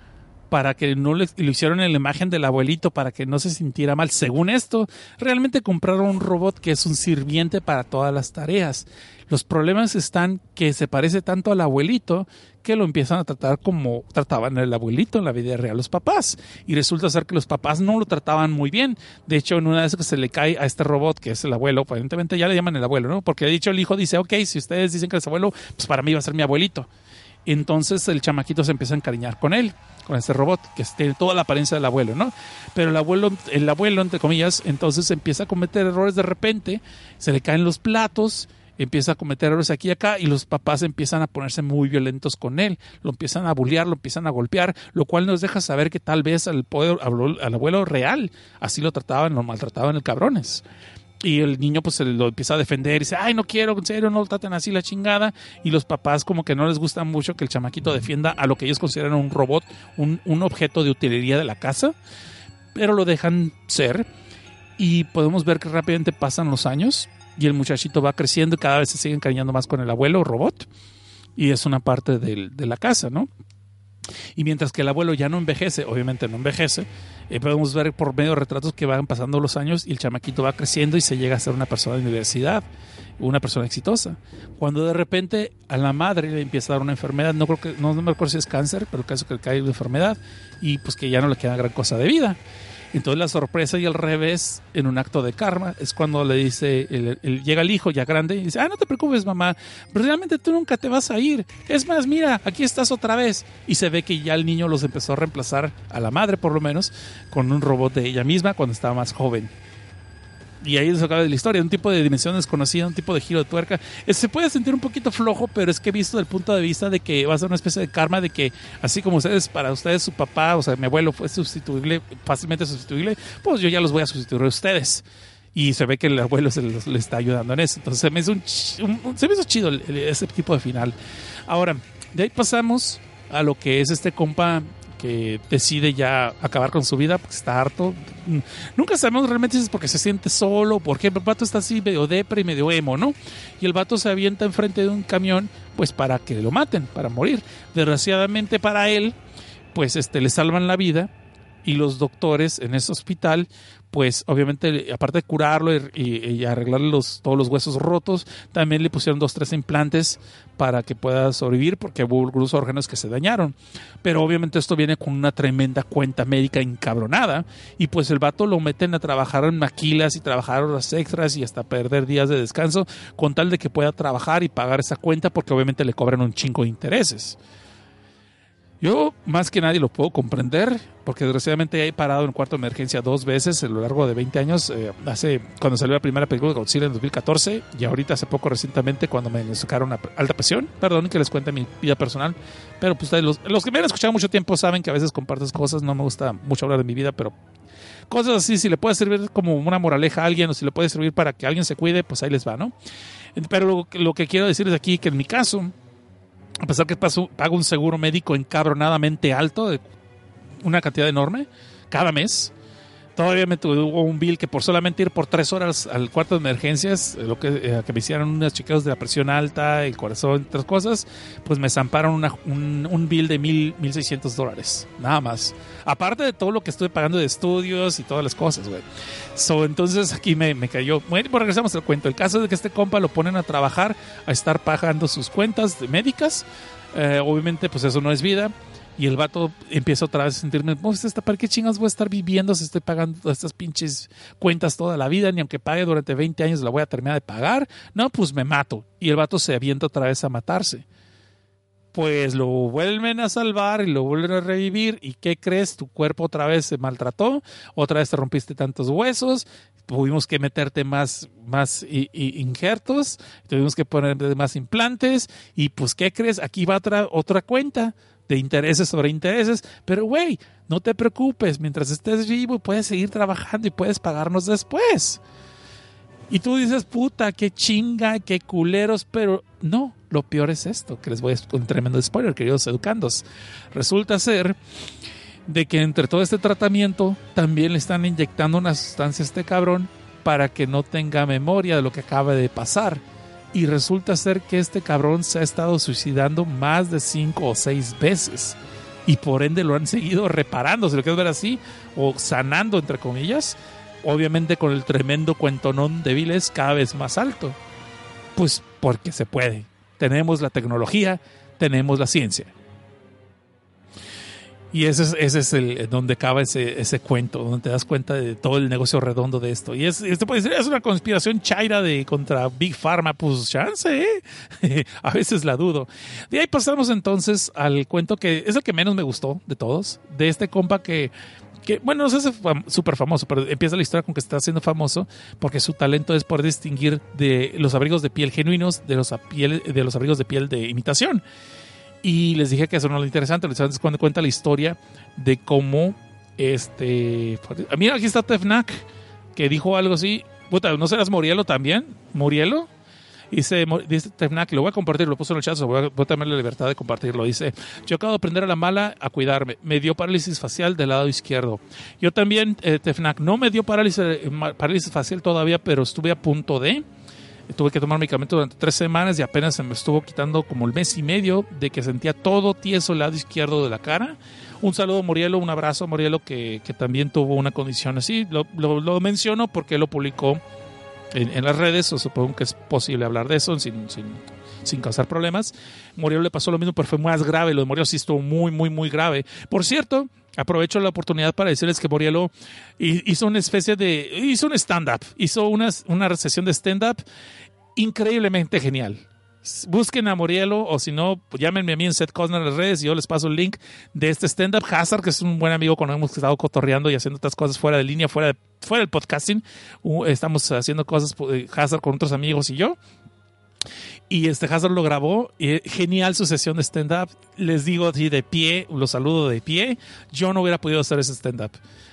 para que no le, lo hicieron en la imagen del abuelito para que no se sintiera mal. Según esto, realmente compraron un robot que es un sirviente para todas las tareas. Los problemas están que se parece tanto al abuelito que lo empiezan a tratar como trataban el abuelito en la vida real los papás. Y resulta ser que los papás no lo trataban muy bien. De hecho, en una vez que se le cae a este robot, que es el abuelo, aparentemente ya le llaman el abuelo, ¿no? Porque de dicho el hijo dice, ok, si ustedes dicen que es abuelo, pues para mí va a ser mi abuelito. Entonces el chamaquito se empieza a encariñar con él, con este robot, que tiene toda la apariencia del abuelo, ¿no? Pero el abuelo, el abuelo, entre comillas, entonces empieza a cometer errores de repente, se le caen los platos, empieza a cometer errores aquí y acá y los papás empiezan a ponerse muy violentos con él, lo empiezan a bullear, lo empiezan a golpear, lo cual nos deja saber que tal vez al, poder, al abuelo real así lo trataban, lo maltrataban el cabrones. Y el niño pues se lo empieza a defender y dice, ay, no quiero, en serio, no lo traten así la chingada. Y los papás como que no les gusta mucho que el chamaquito defienda a lo que ellos consideran un robot, un, un objeto de utilería de la casa, pero lo dejan ser. Y podemos ver que rápidamente pasan los años y el muchachito va creciendo y cada vez se sigue encariñando más con el abuelo robot. Y es una parte del- de la casa, ¿no? Y mientras que el abuelo ya no envejece, obviamente no envejece, eh, podemos ver por medio de retratos que van pasando los años y el chamaquito va creciendo y se llega a ser una persona de universidad, una persona exitosa. Cuando de repente a la madre le empieza a dar una enfermedad, no creo que, no, me acuerdo si es cáncer, pero el caso que le cae una enfermedad y pues que ya no le queda gran cosa de vida. Entonces la sorpresa y el revés en un acto de karma es cuando le dice, el- el- llega el hijo ya grande y dice, ah, no te preocupes mamá, pero realmente tú nunca te vas a ir. Es más, mira, aquí estás otra vez. Y se ve que ya el niño los empezó a reemplazar, a la madre por lo menos, con un robot de ella misma cuando estaba más joven. Y ahí se acaba de la historia, un tipo de dimensión desconocida, un tipo de giro de tuerca. Eh, Se puede sentir un poquito flojo, pero es que he visto del punto de vista de que va a ser una especie de karma, de que así como ustedes, para ustedes su papá, o sea, mi abuelo fue sustituible, fácilmente sustituible, pues yo ya los voy a sustituir a ustedes. Y se ve que el abuelo se le está ayudando en eso. Entonces se me hizo, un un- se me hizo chido ese tipo de final. Ahora, de ahí pasamos a lo que es este compa que decide ya acabar con su vida porque está harto. Nunca sabemos realmente si es porque se siente solo, porque el vato está así medio depre y medio emo, ¿no? Y el vato se avienta enfrente de un camión pues para que lo maten, para morir. Desgraciadamente para él, pues este le salvan la vida y los doctores en ese hospital pues obviamente aparte de curarlo y, arreglarle los, todos los huesos rotos también le pusieron dos tres implantes para que pueda sobrevivir porque hubo algunos órganos que se dañaron. Pero obviamente esto viene con una tremenda cuenta médica encabronada y pues el vato lo meten a trabajar en maquilas y trabajar horas extras y hasta perder días de descanso con tal de que pueda trabajar y pagar esa cuenta porque obviamente le cobran un chingo de intereses yo más que nadie lo puedo comprender, porque desgraciadamente he parado en cuarto de emergencia dos veces a lo largo de 20 años. eh, hace cuando salió la primera película de Godzilla en 2014 y ahorita hace poco recientemente cuando me sacaron una alta presión. Perdón que les cuente mi vida personal, pero pues los, los que me han escuchado mucho tiempo saben que a veces compartes cosas. No me gusta mucho hablar de mi vida, pero cosas así, si le puede servir como una moraleja a alguien o si le puede servir para que alguien se cuide, pues ahí les va, ¿no? Pero lo, lo que quiero decir es aquí que en mi caso, a pesar que paso, pago un seguro médico encabronadamente alto, de una cantidad enorme, cada mes, todavía me tuvo un bill que por solamente ir por tres horas al cuarto de emergencias, lo que, eh, que me hicieron unos chequeos de la presión alta, el corazón, otras cosas, pues me zamparon una- un, un bill de mil, mil seiscientos dólares, nada más. Aparte de todo lo que estuve pagando de estudios y todas las cosas, güey. So, entonces aquí me, me cayó. Bueno, pues regresamos al cuento. El caso es que este compa lo ponen a trabajar, a estar pagando sus cuentas médicas. Eh, obviamente, pues eso no es vida. Y el vato empieza otra vez a sentirme, pues, esta, ¿para qué chingas voy a estar viviendo si estoy pagando estas pinches cuentas toda la vida? Ni aunque pague durante 20 años la voy a terminar de pagar. No, pues me mato. Y el vato se avienta otra vez a matarse pues lo vuelven a salvar y lo vuelven a revivir. ¿Y qué crees? Tu cuerpo otra vez se maltrató, otra vez te rompiste tantos huesos, tuvimos que meterte más, más injertos, tuvimos que poner más implantes y pues ¿qué crees? Aquí va otra, otra cuenta de intereses sobre intereses, pero güey, no te preocupes, mientras estés vivo puedes seguir trabajando y puedes pagarnos después. Y tú dices, puta, qué chinga, qué culeros, pero no, lo peor es esto, que les voy a un tremendo spoiler, queridos educandos. Resulta ser de que entre todo este tratamiento también le están inyectando una sustancia a este cabrón para que no tenga memoria de lo que acaba de pasar. Y resulta ser que este cabrón se ha estado suicidando más de cinco o seis veces. y por ende lo han seguido reparando, si lo quieres ver así, o sanando, entre comillas, obviamente con el tremendo cuentonón de Viles cada vez más alto. Pues porque se puede. Tenemos la tecnología, tenemos la ciencia. Y ese es, ese es el donde acaba ese, cuento, donde te das cuenta de todo el negocio redondo de esto. Y es, esto puede ser, es una conspiración chaira de contra Big Pharma, pues chance, ¿eh? A veces la dudo. De ahí pasamos entonces al cuento que es el que menos me gustó de todos, de este compa que que bueno, no es súper famoso, pero empieza la historia con que está siendo famoso porque su talento es poder distinguir de los abrigos de piel genuinos de los, de los abrigos de piel de imitación. Y les dije que eso no es lo interesante, es cuando cuenta la historia de cómo este. Mira, aquí está Tefnak, que dijo algo así. Puta, ¿no serás Morielo también? ¿Morielo? Dice, dice Tefnak, lo voy a compartir, lo puso en el chat, voy a, voy a tener la libertad de compartirlo. Dice, yo acabo de aprender a la mala a cuidarme. Me dio parálisis facial del lado izquierdo. Yo también, eh, Tefnak, no me dio parálisis, eh, parálisis facial todavía, pero estuve a punto de tuve que tomar medicamento durante tres semanas y apenas se me estuvo quitando como el mes y medio de que sentía todo tieso el lado izquierdo de la cara. Un saludo a Morielo, un abrazo a Morielo que, que también tuvo una condición así. Lo, lo, menciono porque lo publicó en, las redes, o supongo que es posible hablar de eso sin, sin, sin causar problemas. Morielo le pasó lo mismo, pero fue más grave. Lo de Morielo sí estuvo muy, muy, muy grave. Por cierto, aprovecho la oportunidad para decirles que Morielo hizo una especie de. hizo un stand-up, hizo una, una sesión de stand-up increíblemente genial. Busquen a Morielo o si no, pues llámenme a mí en Seth Cosner en las redes y yo les paso el link de este stand-up. Hazard, que es un buen amigo con el que hemos estado cotorreando y haciendo otras cosas fuera de línea, fuera, fuera del podcasting. estamos haciendo cosas, eh, Hazard con otros amigos y yo. Y este Hazard lo grabó. Genial su sesión de stand-up. Les digo así de pie, los saludo de pie. Yo no hubiera podido hacer ese stand-up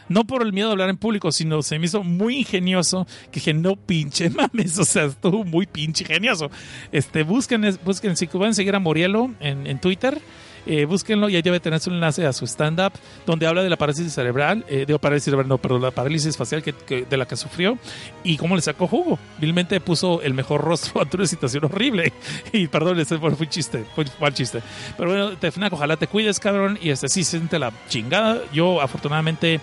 no por el miedo de hablar en público, sino se me hizo muy ingenioso que dije, no pinche mames, o sea, estuvo muy pinche ingenioso. Este, busquen, busquen, si pueden seguir a Morielo en, en Twitter, eh, búsquenlo y ahí debe tener su enlace a su stand-up donde habla de la parálisis cerebral, eh, digo parálisis cerebral, no, pero la parálisis facial que, de la que sufrió y cómo le sacó jugo. Vilmente puso el mejor rostro ante una situación horrible. Y perdón, ese fue un chiste, fue un mal chiste. Pero bueno, Tefnac, ojalá te cuides, cabrón, y este sí siente la chingada. Yo afortunadamente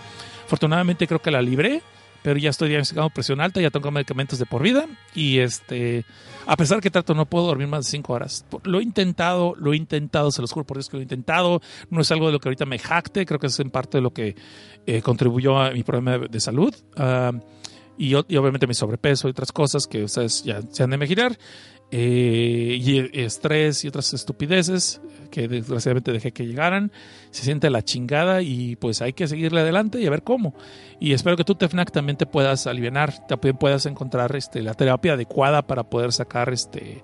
Afortunadamente creo que la libré, pero ya estoy diagnosticado presión alta, ya tengo medicamentos de por vida y este, a pesar que trato no puedo dormir más de 5 horas. Lo he intentado, lo he intentado, se los juro por Dios que lo he intentado. No es algo de lo que ahorita me jacte, creo que es en parte de lo que eh, contribuyó a mi problema de, salud. Ah, y, y, obviamente mi sobrepeso y otras cosas que ustedes ya se han de imaginar. Eh, y estrés y otras estupideces que desgraciadamente dejé que llegaran. Se siente la chingada y pues hay que seguirle adelante y a ver cómo. Y espero que tú, Tefnac, también te puedas aliviar, también puedas encontrar este, la terapia adecuada para poder sacar este,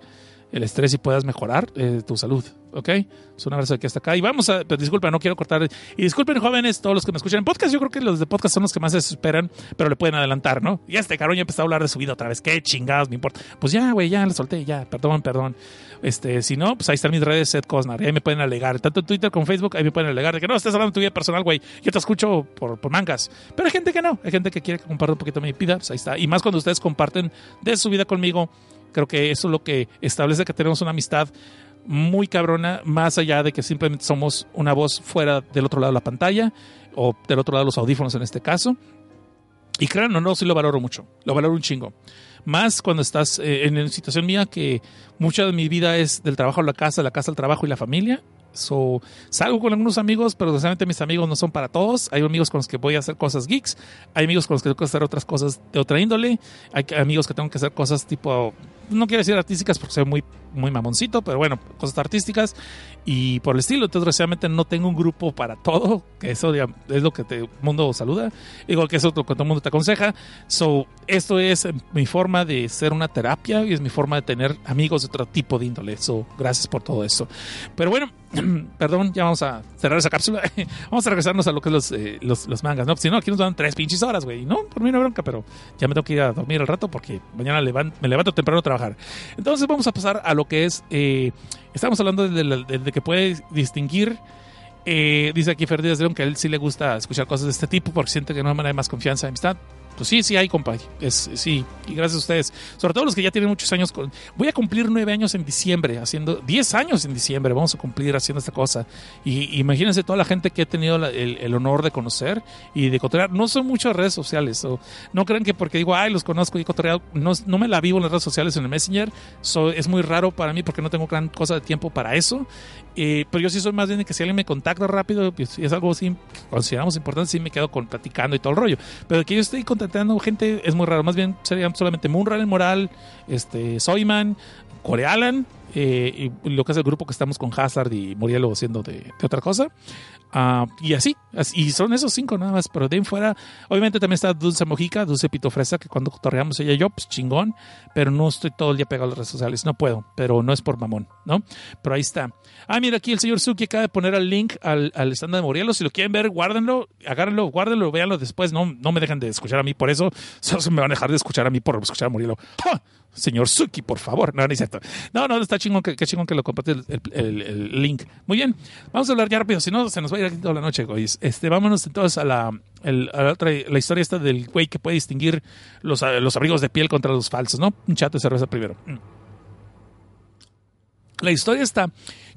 el estrés y puedas mejorar eh, tu salud. ¿ok? Es un abrazo aquí hasta acá. Y vamos a, pero disculpen, no quiero cortar. Y disculpen, jóvenes, todos los que me escuchan en podcast. Yo creo que los de podcast son los que más se esperan, pero le pueden adelantar, ¿no? Y este cabrón ya empezó a hablar de su vida otra vez. Qué chingados me importa. Pues ya, güey, ya le solté, ya. Perdón, perdón. Este, si no, pues ahí están mis redes, Seth Cosnar. Ahí me pueden alegar. Tanto en Twitter como Facebook, ahí me pueden alegar de que no, estás hablando de tu vida personal, güey. Yo te escucho por, por mangas. Pero hay gente que no. Hay gente que quiere que comparta un poquito mi vida. Pues ahí está. Y más cuando ustedes comparten de su vida conmigo. Creo que eso es lo que establece que tenemos una amistad muy cabrona, más allá de que simplemente somos una voz fuera del otro lado de la pantalla o del otro lado de los audífonos en este caso. Y claro, no, sí lo valoro mucho, lo valoro un chingo. Más cuando estás eh, en situación mía que mucha de mi vida es del trabajo a la casa, la casa al trabajo y la familia. So, salgo con algunos amigos, pero desgraciadamente mis amigos no son para todos. Hay amigos con los que voy a hacer cosas geeks, hay amigos con los que tengo que hacer otras cosas de otra índole, hay amigos que tengo que hacer cosas tipo no quiero decir artísticas porque soy muy, muy mamoncito, pero bueno, cosas artísticas y por el estilo. Entonces, desgraciadamente no tengo un grupo para todo, que eso es lo que el mundo saluda, igual que eso es lo que todo el mundo te aconseja. So, esto es mi forma de ser una terapia y es mi forma de tener amigos de otro tipo de índole. So, gracias por todo eso. Pero bueno, perdón, ya vamos a cerrar esa cápsula. vamos a regresarnos a lo que es los, eh, los, los, mangas, ¿no? Si no, aquí nos dan tres pinches horas, güey. No, por mí no bronca, pero ya me tengo que ir a dormir al rato porque mañana me levanto temprano a trabajar. Entonces vamos a pasar a lo que es, eh, estamos hablando de, que puede distinguir, eh, dice aquí Ferdinand León que a él sí le gusta escuchar cosas de este tipo porque siente que no hay más confianza, amistad. Pues sí, sí hay, compa. Es, sí, y gracias a ustedes. Sobre todo los que ya tienen muchos años. Voy a cumplir nueve años en diciembre, haciendo, diez años en diciembre, vamos a cumplir haciendo esta cosa. Y imagínense toda la gente que he tenido el, honor de conocer y de cotorrear. No son muchas redes sociales. o no crean que porque digo, ay, los conozco y cotorreado, no, no me la vivo en las redes sociales en el Messenger. So, es muy raro para mí porque no tengo gran cosa de tiempo para eso. Eh, pero yo sí soy más bien de que si alguien me contacta rápido, pues, es algo así que consideramos importante, sí me quedo con, platicando y todo el rollo. Pero que yo esté contactando gente es muy raro. Más bien serían solamente Moonral en Moral, este, Soyman, Corealan, eh, lo que es el grupo que estamos con Hazard y Murielo haciendo de, otra cosa. Ah, y así, así- y son esos cinco nada más, pero de fuera, obviamente también está Dulce Mojica, Dulce Pito Fresa, que cuando torreamos ella y yo, pues chingón, pero no estoy todo el día pegado a las redes sociales, no puedo, pero no es por mamón, ¿no? Pero ahí está. Ah, mira, aquí el señor Suki acaba de poner el link al, al stand de Morelos, si lo quieren ver, guárdenlo, agárrenlo, guárdenlo, véanlo después, no, no me dejen de escuchar a mí por eso, solo se me van a dejar de escuchar a mí por escuchar a Murielo. ¡Ja! Señor Suki, por favor. No, no es cierto. No, no, está chingón que, chingón que lo comparte el, link. Muy bien. Vamos a hablar ya rápido, si no se nos va a ir aquí toda la noche, güey. Este, vámonos entonces a la, a la otra, la historia esta del güey que puede distinguir los, los abrigos de piel contra los falsos, ¿no? Un chat de cerveza primero. Mm. La historia está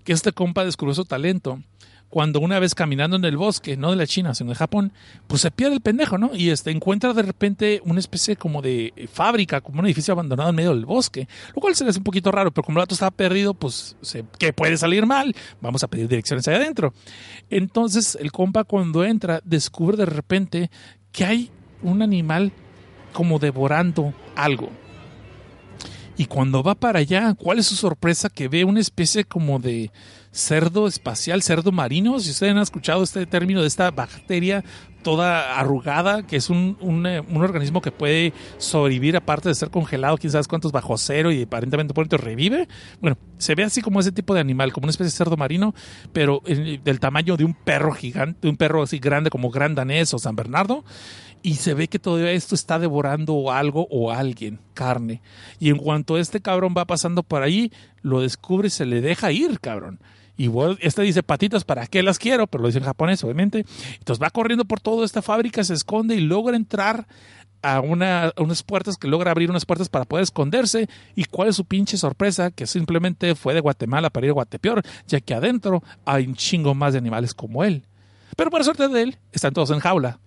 que este compa descubrió su talento cuando una vez caminando en el bosque, no de la China, sino de Japón, pues se pierde el pendejo, ¿no? Y este encuentra de repente una especie como de fábrica, como un edificio abandonado en medio del bosque, lo cual se le hace un poquito raro, pero como el vato estaba perdido, pues, se- ¿qué puede salir mal? Vamos a pedir direcciones ahí adentro. Entonces, el compa cuando entra, descubre de repente que hay un animal como devorando algo. Y cuando va para allá, ¿cuál es su sorpresa? Que ve una especie como de cerdo espacial, cerdo marino. Si ustedes han escuchado este término de esta bacteria toda arrugada, que es un, un, eh, organismo que puede sobrevivir aparte de ser congelado, quién sabe cuántos bajo cero y aparentemente pronto revive. Bueno, se ve así como ese tipo de animal, como una especie de cerdo marino, pero del tamaño de un perro gigante, un perro así grande como Gran Danés o San Bernardo y se ve que todo esto está devorando algo o alguien, carne. Y en cuanto este cabrón va pasando por ahí, lo descubre y se le deja ir, cabrón. Y este dice, patitas, ¿para qué las quiero? Pero lo dice en japonés, obviamente. Entonces va corriendo por toda esta fábrica, se esconde y logra entrar a unas puertas, que logra abrir unas puertas para poder esconderse. ¿Y cuál es su pinche sorpresa? Que simplemente fue de Guatemala para ir a Guatepeor, ya que adentro hay un chingo más de animales como él. Pero para suerte de él, están todos en jaula.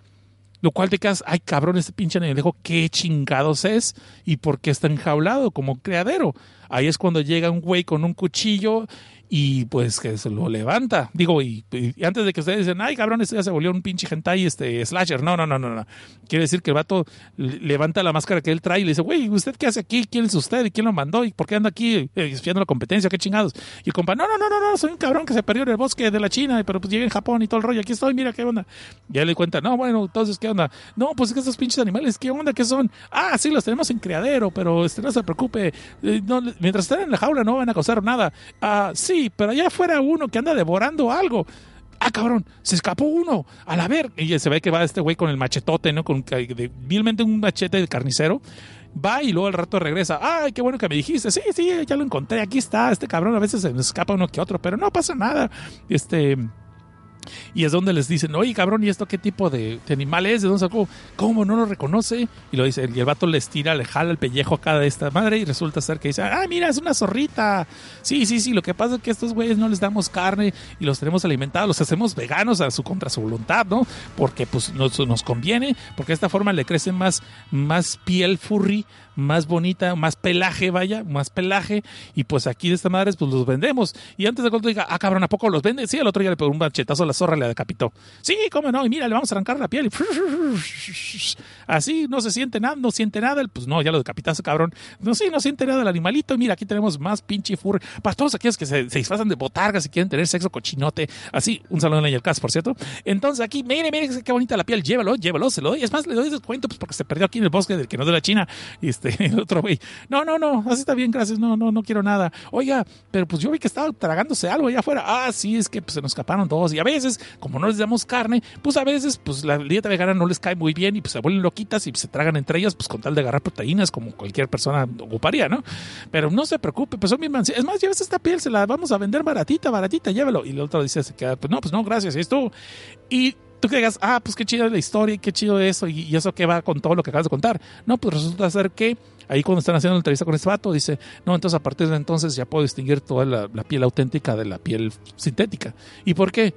Lo cual te quedas, ay cabrón, este pinche anejo, qué chingados es y por qué está enjaulado como criadero. Ahí es cuando llega un güey con un cuchillo y pues que se lo levanta. Digo, y, antes de que ustedes dicen, ay cabrón, este ya se volvió un pinche hentai este slasher. No, no, no, no, no. Quiere decir que el vato le- levanta la máscara que él trae y le dice, güey, ¿usted qué hace aquí? ¿Quién es usted? ¿Y quién lo mandó? ¿Y por qué anda aquí eh, espiando la competencia? ¿Qué chingados? Y el compa, no, no, no, no, no, soy un cabrón que se perdió en el bosque de la China, pero pues llegué en Japón y todo el rollo. Aquí estoy, mira qué onda. Y él le cuenta, no, bueno, entonces, ¿qué onda? No, pues es que estos pinches animales, ¿qué onda? ¿Qué son? Ah, sí, los tenemos en criadero, pero este, no se preocupe. Eh, no, mientras estén en la jaula no van a causar nada. Ah, sí, pero allá afuera uno que anda devorando algo. Ah, cabrón, se escapó uno. A la ver. Y se ve que va este güey con el machetote, ¿no? Con de, vilmente un machete de carnicero. Va y luego al rato regresa. Ay, qué bueno que me dijiste. Sí, sí, ya lo encontré. Aquí está. Este cabrón a veces se escapa uno que otro, pero no pasa nada. Este. Y es donde les dicen, oye, cabrón, ¿y esto qué tipo de, animal es? ¿De dónde sacó? ¿Cómo no lo reconoce? Y lo dice, y el vato les tira, le jala el pellejo acá de esta madre y resulta ser que dice, ah, mira, es una zorrita. Sí, sí, sí, lo que pasa es que estos güeyes no les damos carne y los tenemos alimentados, los hacemos veganos a su contra su voluntad, ¿no? Porque pues nos, nos conviene, porque de esta forma le crece más, más piel furry, más bonita, más pelaje, vaya, más pelaje, y pues aquí de esta madre pues los vendemos. Y antes de que otro diga, ah, cabrón, ¿a poco los vende? Sí, el otro ya le pegó un machetazo a la zorra, le decapitó. Sí, cómo no, y mira, le vamos a arrancar la piel. Así no se siente nada, no siente nada, pues no, ya lo decapitaste, cabrón. No, sí, no siente nada el animalito, y mira, aquí tenemos más pinche furry. Para todos aquellos que se, se disfrazan de botargas y quieren tener sexo cochinote, así, un saludo en el caso, por cierto. Entonces aquí, mire, mire qué bonita la piel, llévalo, llévalo, se lo doy. Es más, le doy descuento, pues porque se perdió aquí en el bosque del que no de la China. Y este, el otro güey, no, no, no, así está bien, gracias, no, no, no quiero nada. Oiga, pero pues yo vi que estaba tragándose algo allá afuera. Ah, sí, es que pues, se nos escaparon todos. Y a veces, como no les damos carne, pues a veces, pues la dieta vegana no les cae muy bien y pues se vuelven loquitas y se tragan entre ellas, pues con tal de agarrar proteínas como cualquier persona ocuparía, ¿no? Pero no se preocupe, pues son bien Es más, lleves esta piel, se la vamos a vender baratita, baratita, llévelo. Y el otro dice, se queda, pues no, pues no, gracias, esto. Y tú que digas, ah, pues qué chido la historia y qué chido eso, y, eso que va con todo lo que acabas de contar. No, pues resulta ser que ahí cuando están haciendo la entrevista con este vato, dice, no, entonces a partir de entonces ya puedo distinguir toda la, piel auténtica de la piel sintética. ¿Y por qué?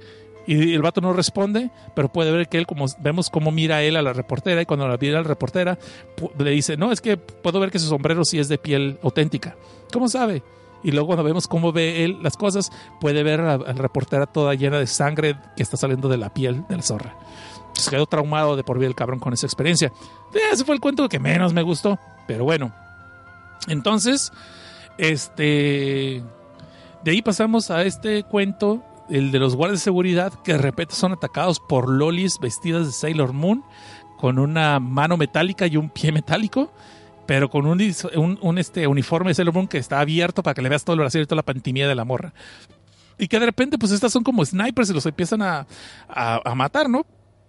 Y el vato no responde, pero puede ver que él, como vemos cómo mira él a la reportera, y cuando la mira a la reportera, le dice, no, es que puedo ver que su sombrero sí es de piel auténtica. ¿Cómo sabe? Y luego cuando vemos cómo ve él las cosas, puede ver a a la reportera toda llena de sangre que está saliendo de la piel de la zorra. Se quedó traumado de por vida el cabrón con esa experiencia. Eh, Ese fue el cuento que menos me gustó, pero bueno. Entonces, este... De ahí pasamos a este cuento, el de los guardias de seguridad, que de repente son atacados por lolis vestidas de Sailor Moon, con una mano metálica y un pie metálico, pero con un, un- un, este, uniforme de Sailor Moon que está abierto para que le veas todo el brasier y toda la pantimilla de la morra. Y que de repente, pues estas son como snipers y los empiezan a, a- a matar, ¿no?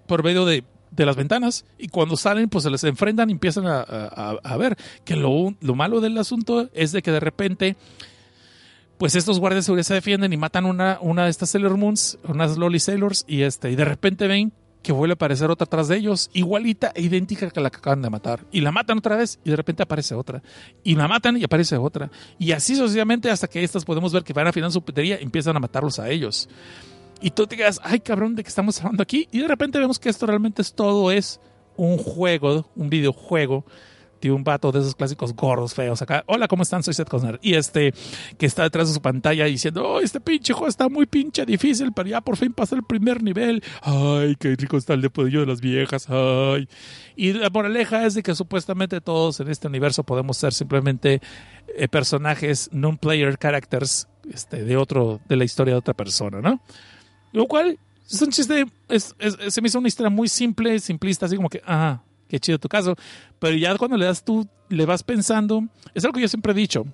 Por medio de, de las ventanas. Y cuando salen, pues se les enfrentan y empiezan a, a- a ver que lo, lo malo del asunto es de que de repente pues estos guardias de seguridad se defienden y matan una, una de estas Sailor Moons, unas Loli Sailors, y este, y de repente ven que vuelve a aparecer otra atrás de ellos, igualita e idéntica que la que acaban de matar. Y la matan otra vez y de repente aparece otra. Y la matan y aparece otra. Y así sucesivamente hasta que estas podemos ver que van afinando su putería y empiezan a matarlos a ellos. Y tú te quedas, ay cabrón, ¿de qué estamos hablando aquí? Y de repente vemos que esto realmente es todo es un juego, un videojuego un vato de esos clásicos gordos, feos acá. Hola, ¿cómo están? Soy Seth Cosner. Y este, que está detrás de su pantalla diciendo, oh, este pinche juego está muy pinche difícil, pero ya por fin pasé el primer nivel. Ay, qué rico está el depodillo de las viejas. Ay. Y la moraleja es de que supuestamente todos en este universo podemos ser simplemente eh, personajes non-player characters este, de otro, de la historia de otra persona, ¿no? Lo cual es un chiste, se me hizo una historia muy simple, simplista, así como que, ah, qué chido tu caso. Pero ya cuando le das tú, le vas pensando, es algo que yo siempre he dicho.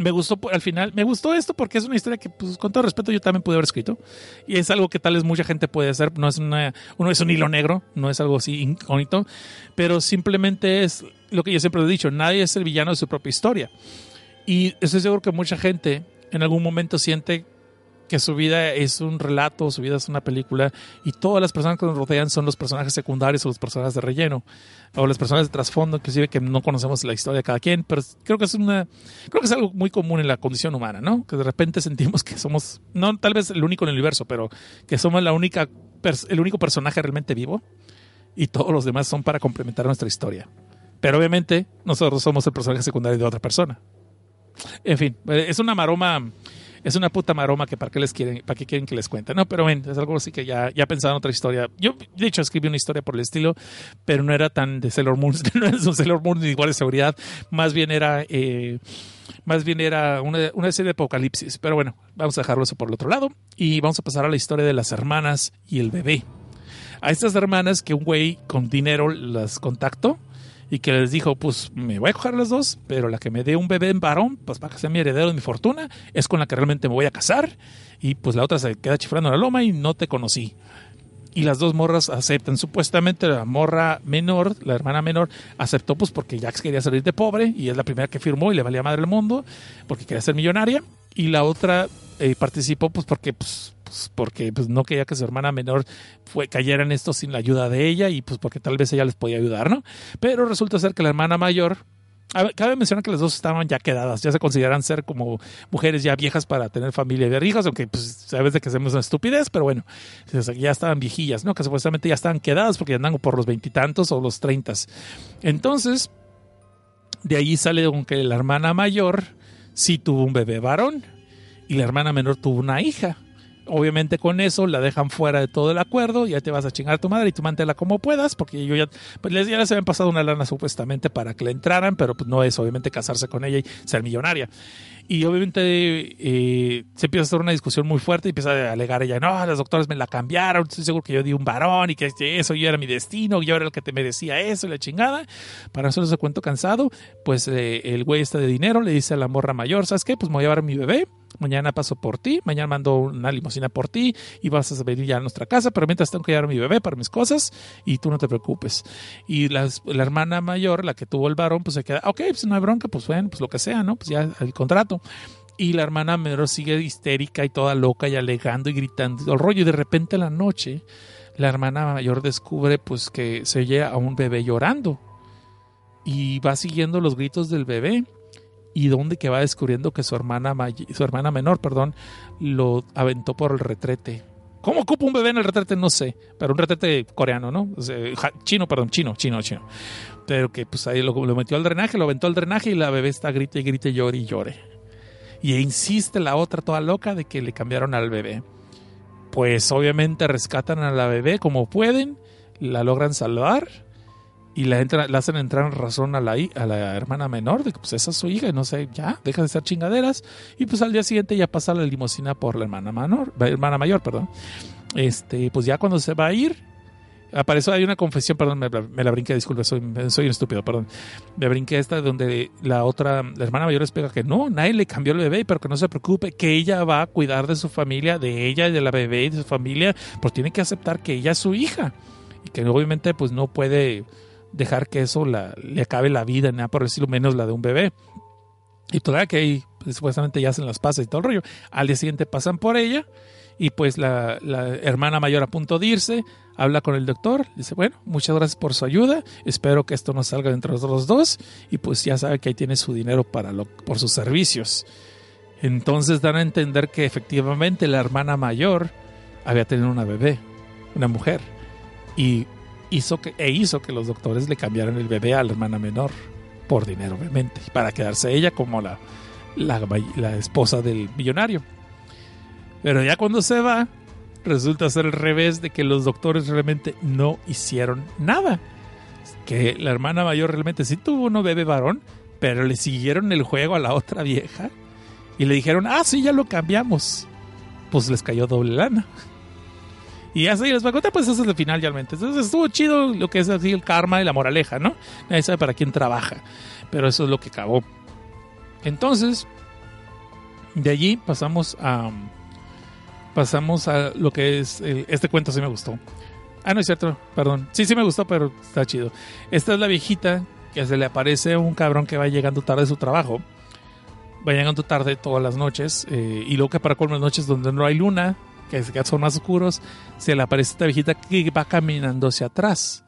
Me gustó al final, me gustó esto porque es una historia que, pues, con todo respeto, yo también pude haber escrito. Y es algo que tal vez mucha gente puede hacer. No es una, uno es un hilo negro, no es algo así incógnito, pero simplemente es lo que yo siempre he dicho: nadie es el villano de su propia historia. Y estoy seguro que mucha gente en algún momento siente que su vida es un relato, su vida es una película y todas las personas que nos rodean son los personajes secundarios o los personajes de relleno o las personas de trasfondo, inclusive que no conocemos la historia de cada quien, pero creo que es una creo que es algo muy común en la condición humana, ¿no? Que de repente sentimos que somos no tal vez el único en el universo, pero que somos la única el único personaje realmente vivo y todos los demás son para complementar nuestra historia. Pero obviamente nosotros somos el personaje secundario de otra persona. En fin, eh, es una maroma, es una puta maroma que para qué les quieren, para qué quieren que les cuente, ¿no? Pero ven, es algo así que ya, ya pensaba en otra historia. Yo, de hecho, escribí una historia por el estilo, pero no era tan de Sailor Moon, no es un Sailor Moon igual de seguridad, más bien era, eh, más bien era una, una serie de apocalipsis. Pero bueno, vamos a dejarlo eso por el otro lado y vamos a pasar a la historia de las hermanas y el bebé. A estas hermanas que un güey con dinero las contactó y que les dijo, pues me voy a coger las dos, pero la que me dé un bebé en varón, pues para que sea mi heredero de mi fortuna, es con la que realmente me voy a casar. Y pues la otra se queda chifrando en la loma y no te conocí. Y las dos morras aceptan. Supuestamente la morra menor, la hermana menor, aceptó pues porque Jax quería salir de pobre y es la primera que firmó y le valía madre el mundo porque quería ser millonaria. Y la otra eh, participó pues porque pues, pues, porque pues no quería que su hermana menor fue, cayera en esto sin la ayuda de ella y pues porque tal vez ella les podía ayudar, ¿no? Pero resulta ser que la hermana mayor a ver, cabe mencionar que las dos estaban ya quedadas, ya se consideran ser como mujeres ya viejas para tener familia y ver hijos, aunque pues sabes de que hacemos una estupidez, pero bueno, ya estaban viejillas, ¿no? Que supuestamente ya estaban quedadas porque andan por los veintitantos o los treintas. Entonces, de ahí sale aunque la hermana mayor sí tuvo un bebé varón y la hermana menor tuvo una hija. Obviamente con eso la dejan fuera de todo el acuerdo, ya te vas a chingar a tu madre y tú mantela como puedas, porque yo ya, pues ya les habían pasado una lana supuestamente para que la entraran, pero pues no es obviamente casarse con ella y ser millonaria. Y obviamente eh, se empieza a hacer una discusión muy fuerte y empieza a alegar ella, no, los doctores me la cambiaron, estoy seguro que yo di un varón y que eso yo era mi destino, yo era el que te merecía eso y la chingada. Para hacer ese cuento cansado, pues eh, el güey está de dinero, le dice a la morra mayor, ¿sabes qué? Pues me voy a llevar a mi bebé, mañana paso por ti, mañana mando una limusina por ti y vas a venir ya a nuestra casa, pero mientras tengo que llevar a mi bebé para mis cosas y tú no te preocupes. Y las, la hermana mayor, la que tuvo el varón, pues se queda, ok, pues no hay bronca, pues bueno, pues lo que sea, ¿no? Pues ya el contrato. Y la hermana menor sigue histérica y toda loca y alegando y gritando el rollo. Y de repente en la noche, la hermana mayor descubre pues que se oye a un bebé llorando y va siguiendo los gritos del bebé y donde que va descubriendo que su hermana su hermana menor, perdón, lo aventó por el retrete. ¿Cómo ocupa un bebé en el retrete? No sé, pero un retrete coreano, ¿no? Chino, perdón, chino, chino, chino. Pero que pues ahí lo, metió al drenaje, lo aventó al drenaje y la bebé está grite y grite, llore y llore. Y insiste la otra toda loca de que le cambiaron al bebé. Pues obviamente rescatan a la bebé como pueden, la logran salvar y la, hacen entrar en razón a la, la hermana menor de que pues esa es su hija y no sé, ya, deja de ser chingaderas. Y pues al día siguiente ya pasa la limusina por la hermana menor, hermana mayor, perdón. Este, pues ya cuando se va a ir, aparece, hay una confesión, perdón, me, la- brinqué, disculpe, soy, soy un estúpido, perdón. Me brinqué esta donde la otra, la hermana mayor explica que no, nadie le cambió el bebé, pero que no se preocupe, que ella va a cuidar de su familia, de ella y de la bebé y de su familia, pues tiene que aceptar que ella es su hija. Y que obviamente pues no puede dejar que eso la, le acabe la vida, nada por decirlo menos la de un bebé. Y todavía que ahí pues, supuestamente ya hacen las pasas y todo el rollo. Al día siguiente pasan por ella y pues la hermana mayor a punto de irse habla con el doctor, dice, bueno, muchas gracias por su ayuda, espero que esto no salga entre los dos y pues ya sabe que ahí tiene su dinero para lo, por sus servicios. Entonces dan a entender que efectivamente la hermana mayor había tenido una bebé, una mujer, y hizo que, e hizo que los doctores le cambiaran el bebé a la hermana menor, por dinero obviamente, para quedarse ella como la, la, la esposa del millonario. Pero ya cuando se va, resulta ser el revés de que los doctores realmente no hicieron nada. Que la hermana mayor realmente sí tuvo un bebé varón, pero le siguieron el juego a la otra vieja y le dijeron, ah, sí, ya lo cambiamos. Pues les cayó doble lana. Y así les va a contar, pues eso es el final realmente. Entonces estuvo chido lo que es así el karma y la moraleja, ¿no? Nadie sabe para quién trabaja, pero eso es lo que acabó. Entonces, de allí pasamos a pasamos a lo que es el- este cuento sí me gustó. Ah, no es cierto, perdón. Sí, sí me gustó, pero está chido. Esta es la viejita que se le aparece un cabrón que va llegando tarde de su trabajo. Va llegando tarde todas las noches. eh, y luego que para colmo las noches donde no hay luna, que son más oscuros, se le aparece esta viejita que va caminando hacia atrás.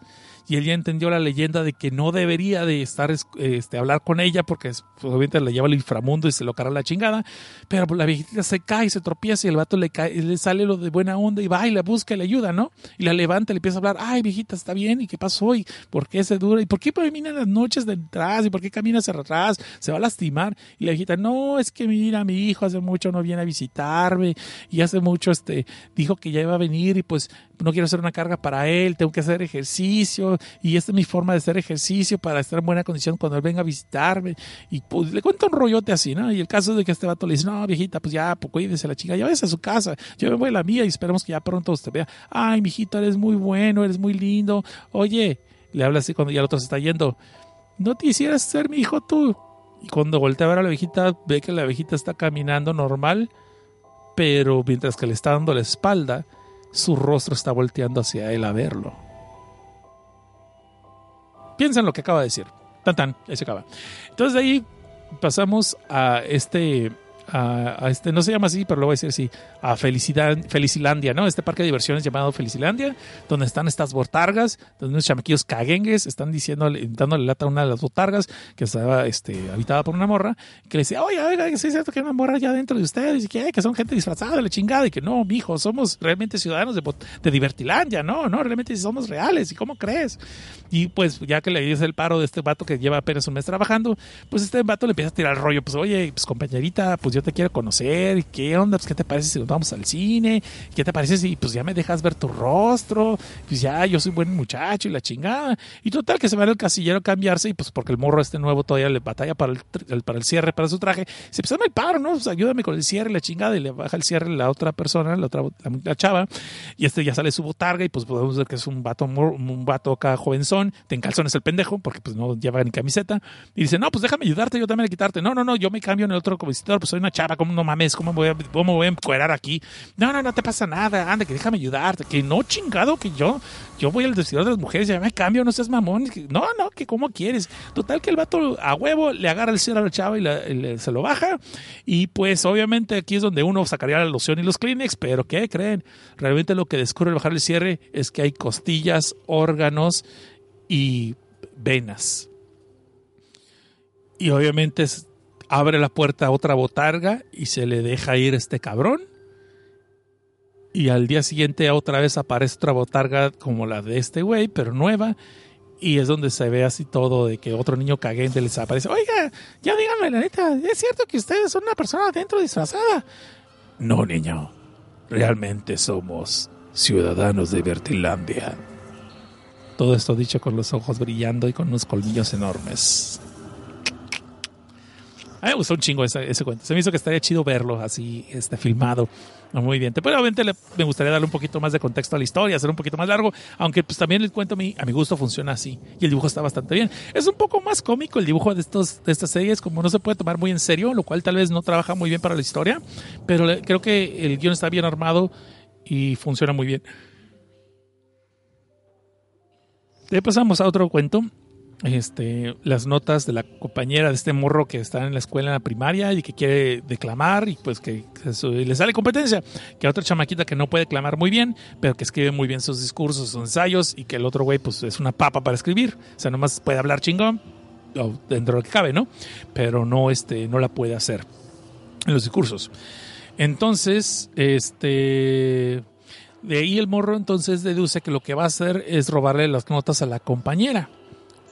Y él ya entendió la leyenda de que no debería de estar es- este, hablar con ella porque es- pues, obviamente le lleva al inframundo y se lo carga la chingada. Pero la viejita se cae, se tropieza y el vato le cae, le sale lo de buena onda y va y la busca y le ayuda, ¿no? Y la levanta le empieza a hablar, ay viejita, está bien, ¿y qué pasó? ¿Y por qué se dura? ¿Y por qué camina las noches de atrás? ¿Y por qué camina hacia atrás? Se va a lastimar. Y la viejita, no, es que mira, mi hijo hace mucho no viene a visitarme y hace mucho este dijo que ya iba a venir y pues no quiero hacer una carga para él, tengo que hacer ejercicio y esta es mi forma de hacer ejercicio para estar en buena condición cuando él venga a visitarme y pues le cuenta un rollote así, ¿no? Y el caso de que este vato le dice, no, viejita, pues ya, pues cuídese la chica, ya ves a su casa, yo me voy a la mía y esperemos que ya pronto usted vea, ay, mijito, eres muy bueno, eres muy lindo, oye, le habla así cuando ya el otro se está yendo, no te quisieras ser mi hijo tú. Y cuando voltea a ver a la viejita, ve que la viejita está caminando normal, pero mientras que le está dando la espalda, su rostro está volteando hacia él a verlo. Piensa en lo que acaba de decir. Tan tan, ahí se acaba. Entonces de ahí pasamos a este a, este, no se llama así, pero lo voy a decir así, a Felicidad, Felicilandia, ¿no? Este parque de diversiones llamado Felicilandia, donde están estas botargas, donde unos chamaquillos caguengues están diciéndole, dándole lata a una de las botargas que estaba este, habitada por una morra, que le decía, oye, oiga, sí es cierto que hay una morra ya dentro de ustedes, y que, que son gente disfrazada de la chingada, y que no, mijo, somos realmente ciudadanos de, de Divertilandia, no, no, realmente somos reales, ¿y cómo crees? Y pues ya que le dice el paro de este vato que lleva apenas un mes trabajando, pues este vato le empieza a tirar el rollo, pues oye, pues compañerita, pues yo te quiero conocer, ¿y ¿qué onda? Pues qué te parece si nos vamos al cine? ¿Qué te parece si pues ya me dejas ver tu rostro? Pues ya yo soy buen muchacho y la chingada. Y total que se va al casillero a cambiarse y pues porque el morro este nuevo todavía le batalla para el, el- para el cierre, para su traje, se pues dame el paro, ¿no? Pues ayúdame con el cierre, la chingada, y le baja el cierre la otra persona, la otra la, la chava, y este ya sale su botarga y pues podemos ver que es un vato, un vato acá jovenzón, te encalzones el pendejo, porque pues no lleva ni camiseta, y dice, no, pues déjame ayudarte, yo también a quitarte. No, no, no, yo me cambio en el otro compositor, pues soy una chava, ¿cómo no mames? ¿Cómo voy a, cómo voy a encuerar aquí? No, no, no te pasa nada, anda, que déjame ayudarte, que no chingado, que yo, yo voy al vestidor de las mujeres, ya me cambio, no seas mamón. No, no, que cómo quieres. Total que el vato a huevo le agarra el cierre a la chava y, la- y se lo baja. Y pues obviamente aquí es donde uno sacaría la loción y los Kleenex, pero ¿qué creen? Realmente lo que descubre al bajar el cierre es que hay costillas, órganos y venas. Y obviamente es- abre la puerta a otra botarga y se le deja ir este cabrón. Y al día siguiente otra vez aparece otra botarga como la de este güey, pero nueva. Y es donde se ve así todo de que otro niño cagente les aparece. Oiga, ya díganme la neta, ¿es cierto que ustedes son una persona adentro disfrazada? No, niño. Realmente somos ciudadanos de Bertilandia. Todo esto dicho con los ojos brillando y con unos colmillos enormes. A mí me gustó un chingo ese, cuento. Se me hizo que estaría chido verlo así, este, filmado. Muy bien. Pero obviamente le- me gustaría darle un poquito más de contexto a la historia, hacer un poquito más largo, aunque pues también el cuento a mi gusto funciona así. Y el dibujo está bastante bien. Es un poco más cómico el dibujo de, estos, de estas series, como no se puede tomar muy en serio, lo cual tal vez no trabaja muy bien para la historia, pero le- creo que el guion está bien armado y funciona muy bien. Ya pasamos a otro cuento. Este, las notas de la compañera de este morro que está en la escuela en la primaria y que quiere declamar y pues que, y le sale competencia. Que otra chamaquita que no puede declamar muy bien, pero que escribe muy bien sus discursos, sus ensayos y que el otro güey pues es una papa para escribir. O sea, nomás puede hablar chingón, dentro de lo que cabe, ¿no? Pero no, este, no la puede hacer en los discursos. Entonces, este, de ahí el morro entonces deduce que lo que va a hacer es robarle las notas a la compañera.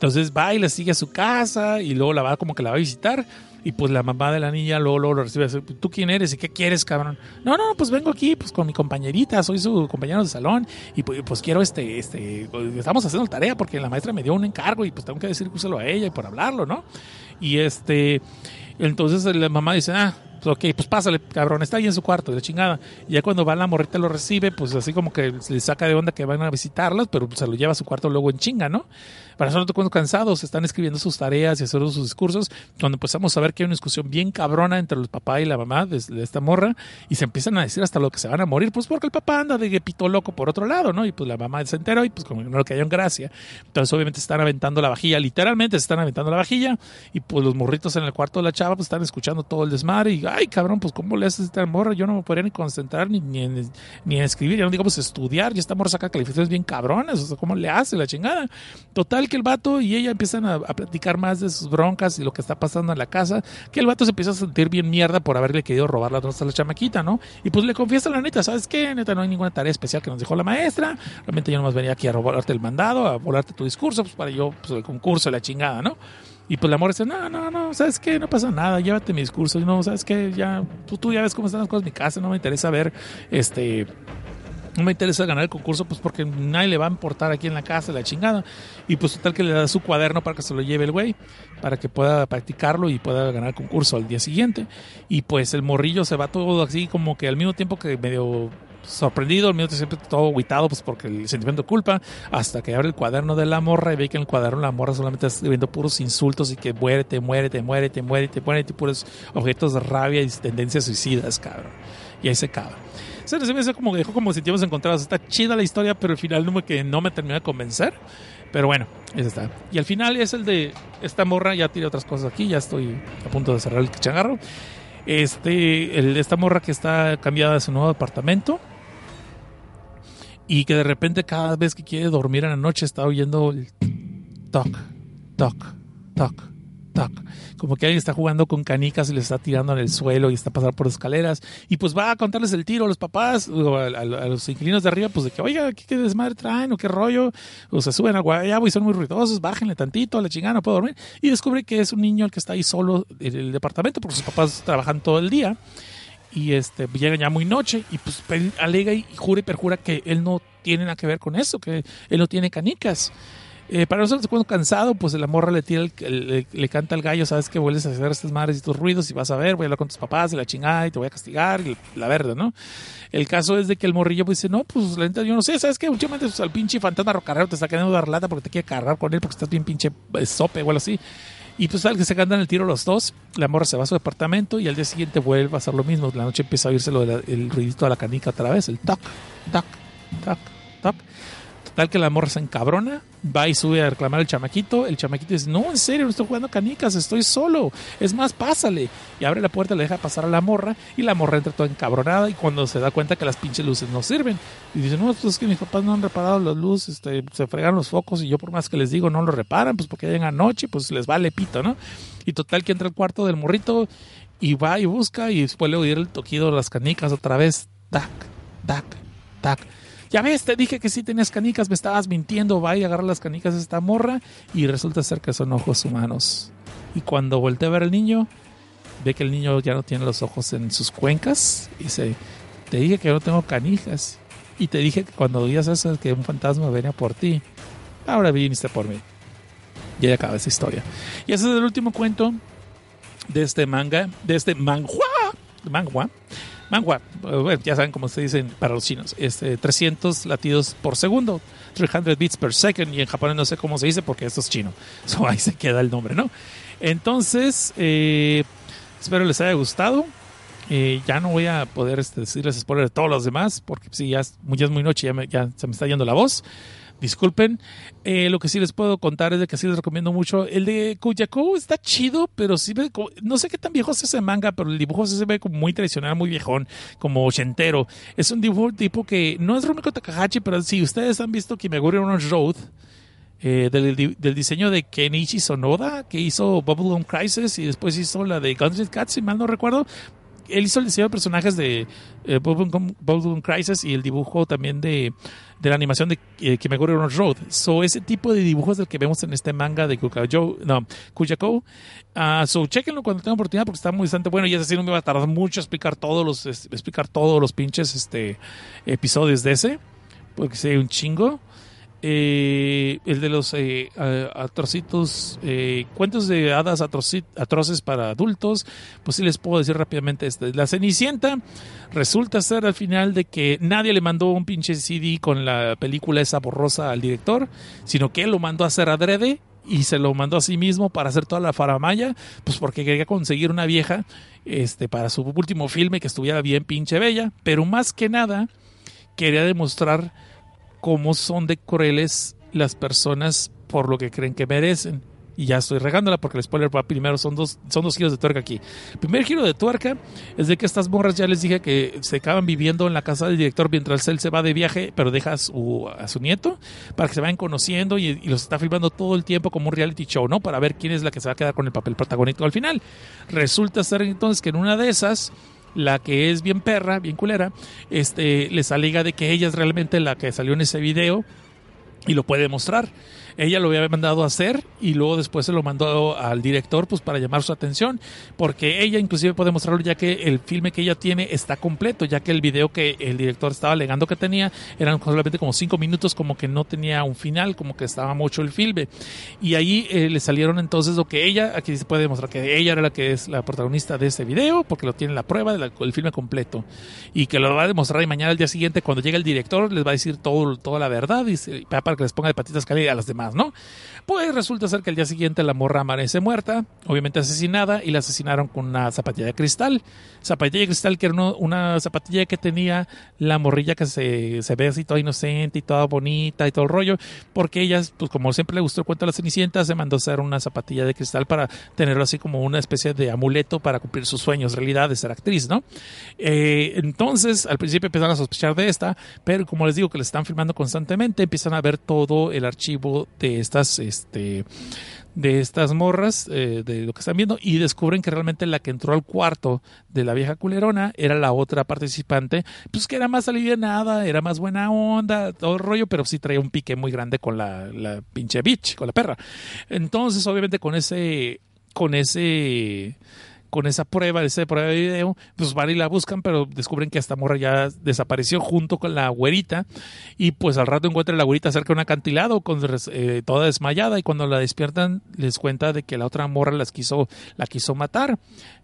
Entonces va y le sigue a su casa y luego la va como que la va a visitar. Y pues la mamá de la niña luego, luego lo recibe. ¿Tú quién eres y qué quieres, cabrón? No, no, pues vengo aquí pues con mi compañerita, soy su compañero de salón. Y pues, pues quiero este, este, estamos haciendo tarea porque la maestra me dio un encargo y pues tengo que decírselo a ella y por hablarlo, ¿no? Y este, entonces la mamá dice, ah, pues ok, pues pásale, cabrón, está ahí en su cuarto, de la chingada. Y ya cuando va la morrita lo recibe, pues así como que se le saca de onda que van a visitarlas, pero se lo lleva a su cuarto luego en chinga, ¿no? Para eso cuando cansados, están escribiendo sus tareas y haciendo sus discursos, cuando empezamos a ver que hay una discusión bien cabrona entre el papá y la mamá de, esta morra, y se empiezan a decir hasta lo que se van a morir, pues porque el papá anda de pito loco por otro lado, ¿no? Y pues la mamá se enteró y pues como no le cayó en gracia. Entonces obviamente están aventando la vajilla, literalmente se están aventando la vajilla, y pues los morritos en el cuarto de la chava pues están escuchando todo el desmadre y, ay cabrón, pues cómo le haces a esta morra, yo no me podría ni concentrar ni, ni, en, ni escribir, ya no digamos estudiar, y esta morra saca calificaciones bien cabronas, o sea, ¿cómo le hace la chingada? Total que el vato y ella empiezan a, a platicar más de sus broncas y lo que está pasando en la casa, que el vato se empieza a sentir bien mierda por haberle querido robar notas a la chamaquita, ¿no? Y pues le confiesa la neta, ¿sabes qué? Neta, no hay ninguna tarea especial que nos dejó la maestra, realmente yo nomás venía aquí a robarte el mandado, a volarte tu discurso, pues para yo, pues el concurso, la chingada, ¿no? Y pues la morra dice, no, no, no, ¿sabes qué? No pasa nada, llévate mi discurso. Y no, ¿sabes qué? Ya, tú, tú ya ves cómo están las cosas en mi casa, no me interesa ver, este, no me interesa ganar el concurso, pues porque nadie le va a importar aquí en la casa, la chingada. Y pues total que le da su cuaderno para que se lo lleve el güey, para que pueda practicarlo y pueda ganar el concurso al día siguiente. Y pues el morrillo se va todo así como que al mismo tiempo que medio sorprendido, mismo tiempo siempre todo aguitado, pues porque el sentimiento de culpa, hasta que abre el cuaderno de la morra y ve que en el cuaderno la morra solamente está escribiendo puros insultos y que muérete, muérete, muérete, muérete, muérete, puros objetos de rabia y tendencias suicidas, cabrón. Y ahí se acaba. Se me hace como dejó como sentimientos encontrados. Está chida la historia, pero al final no me, que no me terminó de convencer. Pero bueno, ese está. Y al final es el de esta morra, ya tiene otras cosas aquí, ya estoy a punto de cerrar el changarro. Este, el, esta morra que está cambiada de su nuevo apartamento y que de repente cada vez que quiere dormir en la noche está oyendo el toc, toc, toc, toc. Como que alguien está jugando con canicas y le está tirando en el suelo y está pasando por escaleras. Y pues va a contarles el tiro a los papás o a, los inquilinos de arriba, pues de que, oiga, ¿qué, qué desmadre traen o qué rollo? O se suben al guayabo y son muy ruidosos, bájenle tantito a la chingada, no puedo dormir. Y descubre que es un niño el que está ahí solo en el departamento porque sus papás trabajan todo el día y este llega ya muy noche y pues alega y jura y perjura que él no tiene nada que ver con eso, que él no tiene canicas. Eh, para nosotros cuando cansado, pues la morra le tira el- le, le canta al gallo, sabes que vuelves a hacer estas madres y tus ruidos y vas a ver, voy a hablar con tus papás y la chingada y te voy a castigar y la verdad, ¿no? El caso es de que el morrillo pues dice, no, pues la neta yo no sé, ¿sabes qué? Últimamente pues, al pinche fantasma rocarrero te está queriendo dar lata porque te quiere cargar con él porque estás bien pinche eh, sope o algo así. Y pues al que se cantan el tiro los dos, la morra se va a su departamento y al día siguiente vuelve a hacer lo mismo. La noche empieza a oírse el ruidito de la canica otra vez, el toc, toc, toc, toc. Total que la morra se encabrona, va y sube a reclamar al chamaquito. El chamaquito dice, no, en serio, no estoy jugando canicas, estoy solo. Es más, pásale. Y abre la puerta, le deja pasar a la morra y la morra entra toda encabronada y cuando se da cuenta que las pinches luces no sirven. Y dice, no, pues es que mis papás no han reparado las luces, este, se fregan los focos y yo por más que les digo no lo reparan, pues porque llegan anoche, pues les vale pito, ¿no? Y total que entra al cuarto del morrito y va y busca y después le oír el toquido de las canicas otra vez. Tac, tac, tac. Ya ves, te dije que sí tenías canicas, me estabas mintiendo. Va y agarra las canicas de esta morra y resulta ser que son ojos humanos. Y cuando voltea a ver al niño, ve que el niño ya no tiene los ojos en sus cuencas y dice, te dije que yo no tengo canijas. Y te dije que cuando oías eso, que un fantasma venía por ti. Ahora viniste por mí. Y ahí acaba esa historia. Y ese es el último cuento de este manga, de este manhua, manhua, manhua, eh, ya saben cómo se dicen para los chinos, este, 300 latidos por segundo, 300 beats per second, y en japonés no sé cómo se dice porque esto es chino, so, ahí se queda el nombre, ¿no? Entonces, eh, espero les haya gustado. Eh, ya no voy a poder este, decirles spoilers de todos los demás, porque sí, ya ya es muy noche, ya se me está yendo la voz. Disculpen. Eh, lo que sí les puedo contar es de que sí les recomiendo mucho. El de Kuyako está chido, pero sí ve no sé qué tan viejo es ese manga, pero el dibujo sí se ve como muy tradicional, muy viejón, como ochentero. Es un dibujo tipo que no es Rumiko Takahashi, pero si ustedes han visto Kimegure no Road, eh, del, del diseño de Kenichi Sonoda, que hizo Bubblegum Crisis y después hizo la de Guns N' Cats, si mal no recuerdo. Él hizo el diseño de personajes de eh, Bubblegum Crisis y el dibujo también de, de la animación de eh, Kimegure Road. So, ese tipo de dibujos del que vemos en este manga de Kukajo, no, Kuyako. Ah, so, chequenlo cuando tengan oportunidad porque está muy bastante bueno y es así no me va a tardar mucho explicar todos los, explicar todos los pinches este, episodios de ese porque sé un chingo. Eh, el de los eh, atrocitos, eh, cuentos de hadas atroces para adultos, pues sí les puedo decir rápidamente este. La Cenicienta resulta ser al final de que nadie le mandó un pinche CD con la película esa borrosa al director, sino que él lo mandó a hacer adrede y se lo mandó a sí mismo para hacer toda la faramaya, pues porque quería conseguir una vieja este, para su último filme que estuviera bien pinche bella, pero más que nada quería demostrar cómo son de crueles las personas por lo que creen que merecen. Y ya estoy regándola porque el spoiler va primero, son dos, son dos giros de tuerca aquí. El primer giro de tuerca es de que estas morras ya les dije que se acaban viviendo en la casa del director mientras él se va de viaje, pero deja a su, a su nieto para que se vayan conociendo y, y los está filmando todo el tiempo como un reality show, ¿no? Para ver quién es la que se va a quedar con el papel protagónico al final. Resulta ser entonces que en una de esas la que es bien perra, bien culera, este, les alega de que ella es realmente la que salió en ese video y lo puede mostrar. Ella lo había mandado a hacer y luego después se lo mandó al director pues para llamar su atención, porque ella inclusive puede mostrarlo ya que el filme que ella tiene está completo, ya que el video que el director estaba alegando que tenía eran solamente como cinco minutos, como que no tenía un final, como que estaba mucho el filme. Y ahí eh, le salieron entonces lo que ella, aquí se puede demostrar que ella era la que es la protagonista de ese video, porque lo tiene la prueba del filme completo. Y que lo va a demostrar y mañana al día siguiente, cuando llegue el director, les va a decir todo, toda la verdad y se- para que les ponga de patitas calientes a las demás, ¿no? Pues resulta ser que al día siguiente la morra amanece muerta, obviamente asesinada, y la asesinaron con una zapatilla de cristal. Zapatilla de cristal que era una zapatilla que tenía la morrilla que se, ve así toda inocente y toda bonita y todo el rollo, porque ella, pues como siempre le gustó el cuento de la Cenicienta, se mandó a hacer una zapatilla de cristal para tenerlo así como una especie de amuleto para cumplir sus sueños, realidad de ser actriz, ¿no? Eh, entonces, al principio empezaron a sospechar de esta, pero como les digo que le están filmando constantemente, empiezan a ver todo el archivo de estas, este, de estas morras, eh, de lo que están viendo, y descubren que realmente la que entró al cuarto de la vieja culerona era la otra participante, pues que era más alivianada, era más buena onda, todo el rollo, pero sí traía un pique muy grande con la, la pinche bitch, con la perra. Entonces, obviamente, con ese, con ese con esa prueba, esa prueba de video, pues van y la buscan, pero descubren que esta morra ya desapareció junto con la güerita. Y pues al rato encuentran la güerita cerca de un acantilado con, eh, toda desmayada y cuando la despiertan les cuenta de que la otra morra las quiso, la quiso matar,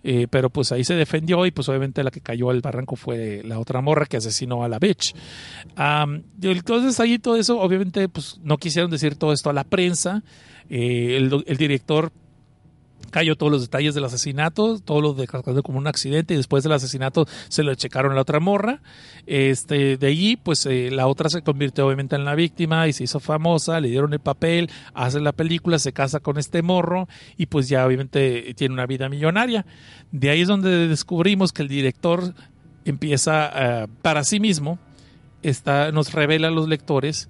eh, pero pues ahí se defendió y pues obviamente la que cayó al barranco fue la otra morra que asesinó a la bitch. entonces ahí todo eso, obviamente pues no quisieron decir todo esto a la prensa, eh, el director cayó todos los detalles del asesinato, todo lo declarado como un accidente y después del asesinato se lo checaron a la otra morra. Este, de allí, pues eh, la otra se convirtió obviamente en la víctima y se hizo famosa, le dieron el papel, hace la película, se casa con este morro y pues ya obviamente tiene una vida millonaria. De ahí es donde descubrimos que el director empieza eh, para sí mismo, está, nos revela a los lectores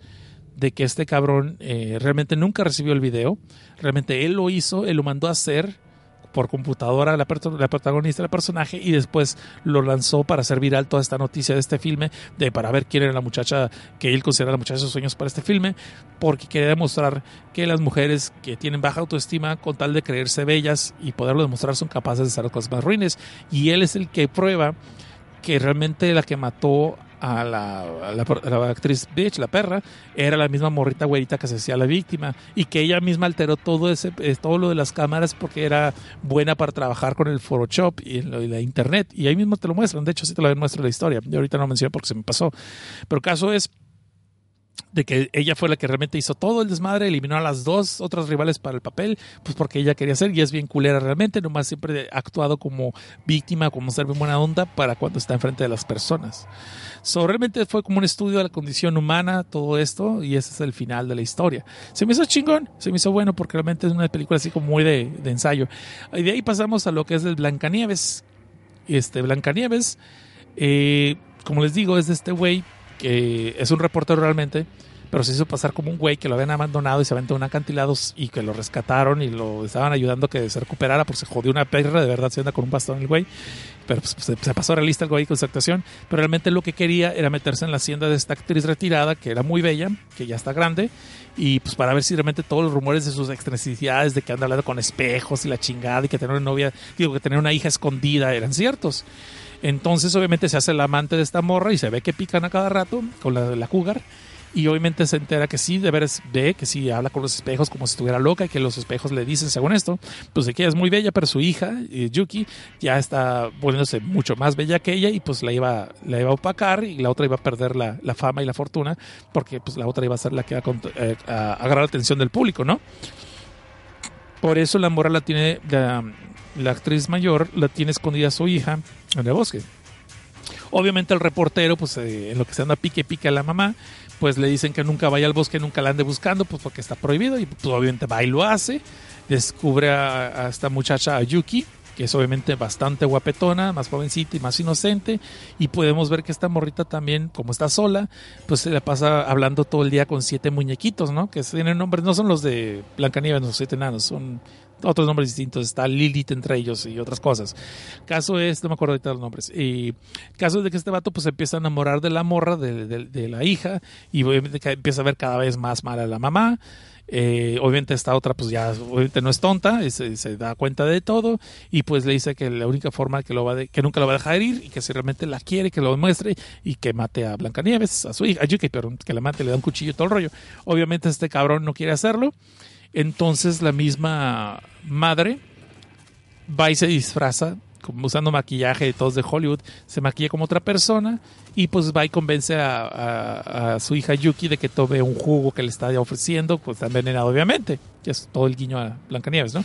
de que este cabrón eh, realmente nunca recibió el video, realmente él lo hizo, él lo mandó a hacer por computadora la, la protagonista del personaje y después lo lanzó para hacer viral toda esta noticia de este filme, de para ver quién era la muchacha que él considera la muchacha de sus sueños para este filme, porque quería demostrar que las mujeres que tienen baja autoestima con tal de creerse bellas y poderlo demostrar son capaces de hacer las cosas más ruines. Y él es el que prueba que realmente la que mató a la, actriz bitch, la perra, era la misma morrita güerita que se hacía la víctima y que ella misma alteró todo ese eh, todo lo de las cámaras porque era buena para trabajar con el Photoshop y, la internet y ahí mismo te lo muestran, de hecho sí te lo muestra la historia. Yo ahorita no lo menciono porque se me pasó. Pero caso es de que ella fue la que realmente hizo todo el desmadre, eliminó a las dos otras rivales para el papel, pues porque ella quería ser y es bien culera realmente, nomás siempre ha actuado como víctima, como ser bien buena onda para cuando está enfrente de las personas. So, realmente fue como un estudio de la condición humana, todo esto, y ese es el final de la historia. Se me hizo chingón, se me hizo bueno porque realmente es una película así como muy de, ensayo. Y de ahí pasamos a lo que es el Blancanieves. Este, Blancanieves, eh, como les digo, es de este güey que es un reportero realmente, pero se hizo pasar como un güey que lo habían abandonado y se aventó un acantilado y que lo rescataron y lo estaban ayudando a que se recuperara porque se jodió una perra, de verdad se anda con un bastón el güey. Pero pues, se, pasó realista el güey con su actuación. Pero realmente lo que quería era meterse en la hacienda de esta actriz retirada, que era muy bella, que ya está grande, y pues para ver si realmente todos los rumores de sus excentricidades, de que anda hablando con espejos y la chingada, y que tener una novia, digo, que tener una hija escondida, eran ciertos. Entonces, obviamente, se hace el amante de esta morra y se ve que pican a cada rato con la la cougar. Y obviamente se entera que sí, de veras ve que sí habla con los espejos como si estuviera loca y que los espejos le dicen, según esto, pues de que ella es muy bella, pero su hija, eh, Yuki, ya está poniéndose mucho más bella que ella y pues la iba, la iba a opacar y la otra iba a perder la, fama y la fortuna porque pues la otra iba a ser la que iba a, eh, agarrar la atención del público, ¿no? Por eso la morra la tiene, la actriz mayor la tiene escondida a su hija en el bosque. Obviamente el reportero, pues eh, en lo que se anda pique pique a la mamá, pues le dicen que nunca vaya al bosque, nunca la ande buscando, pues porque está prohibido y pues obviamente va y lo hace. Descubre a, esta muchacha, a Yuki, que es obviamente bastante guapetona, más jovencita y más inocente. Y podemos ver que esta morrita también, como está sola, pues se le pasa hablando todo el día con siete muñequitos, ¿no? Que tienen nombres, no son los de Blancanieves, los siete enanos, son otros nombres distintos, está Lilith entre ellos y otras cosas. Caso es, no me acuerdo ahorita los nombres, y caso es de que este vato pues empieza a enamorar de la morra, de, la hija, y empieza a ver cada vez más mal a la mamá. Eh, obviamente esta otra pues ya obviamente no es tonta, se, da cuenta de todo y pues le dice que la única forma que lo va que nunca lo va a dejar ir y que si realmente la quiere que lo demuestre y que mate a Blancanieves, a su hija, a Yuki, pero que la mate, le da un cuchillo y todo el rollo. Obviamente este cabrón no quiere hacerlo entonces la misma madre va y se disfraza, usando maquillaje de todos de Hollywood, se maquilla como otra persona y pues va y convence a, su hija Yuki de que tome un jugo que le está ofreciendo, pues está envenenado obviamente, que es todo el guiño a Blancanieves, ¿no?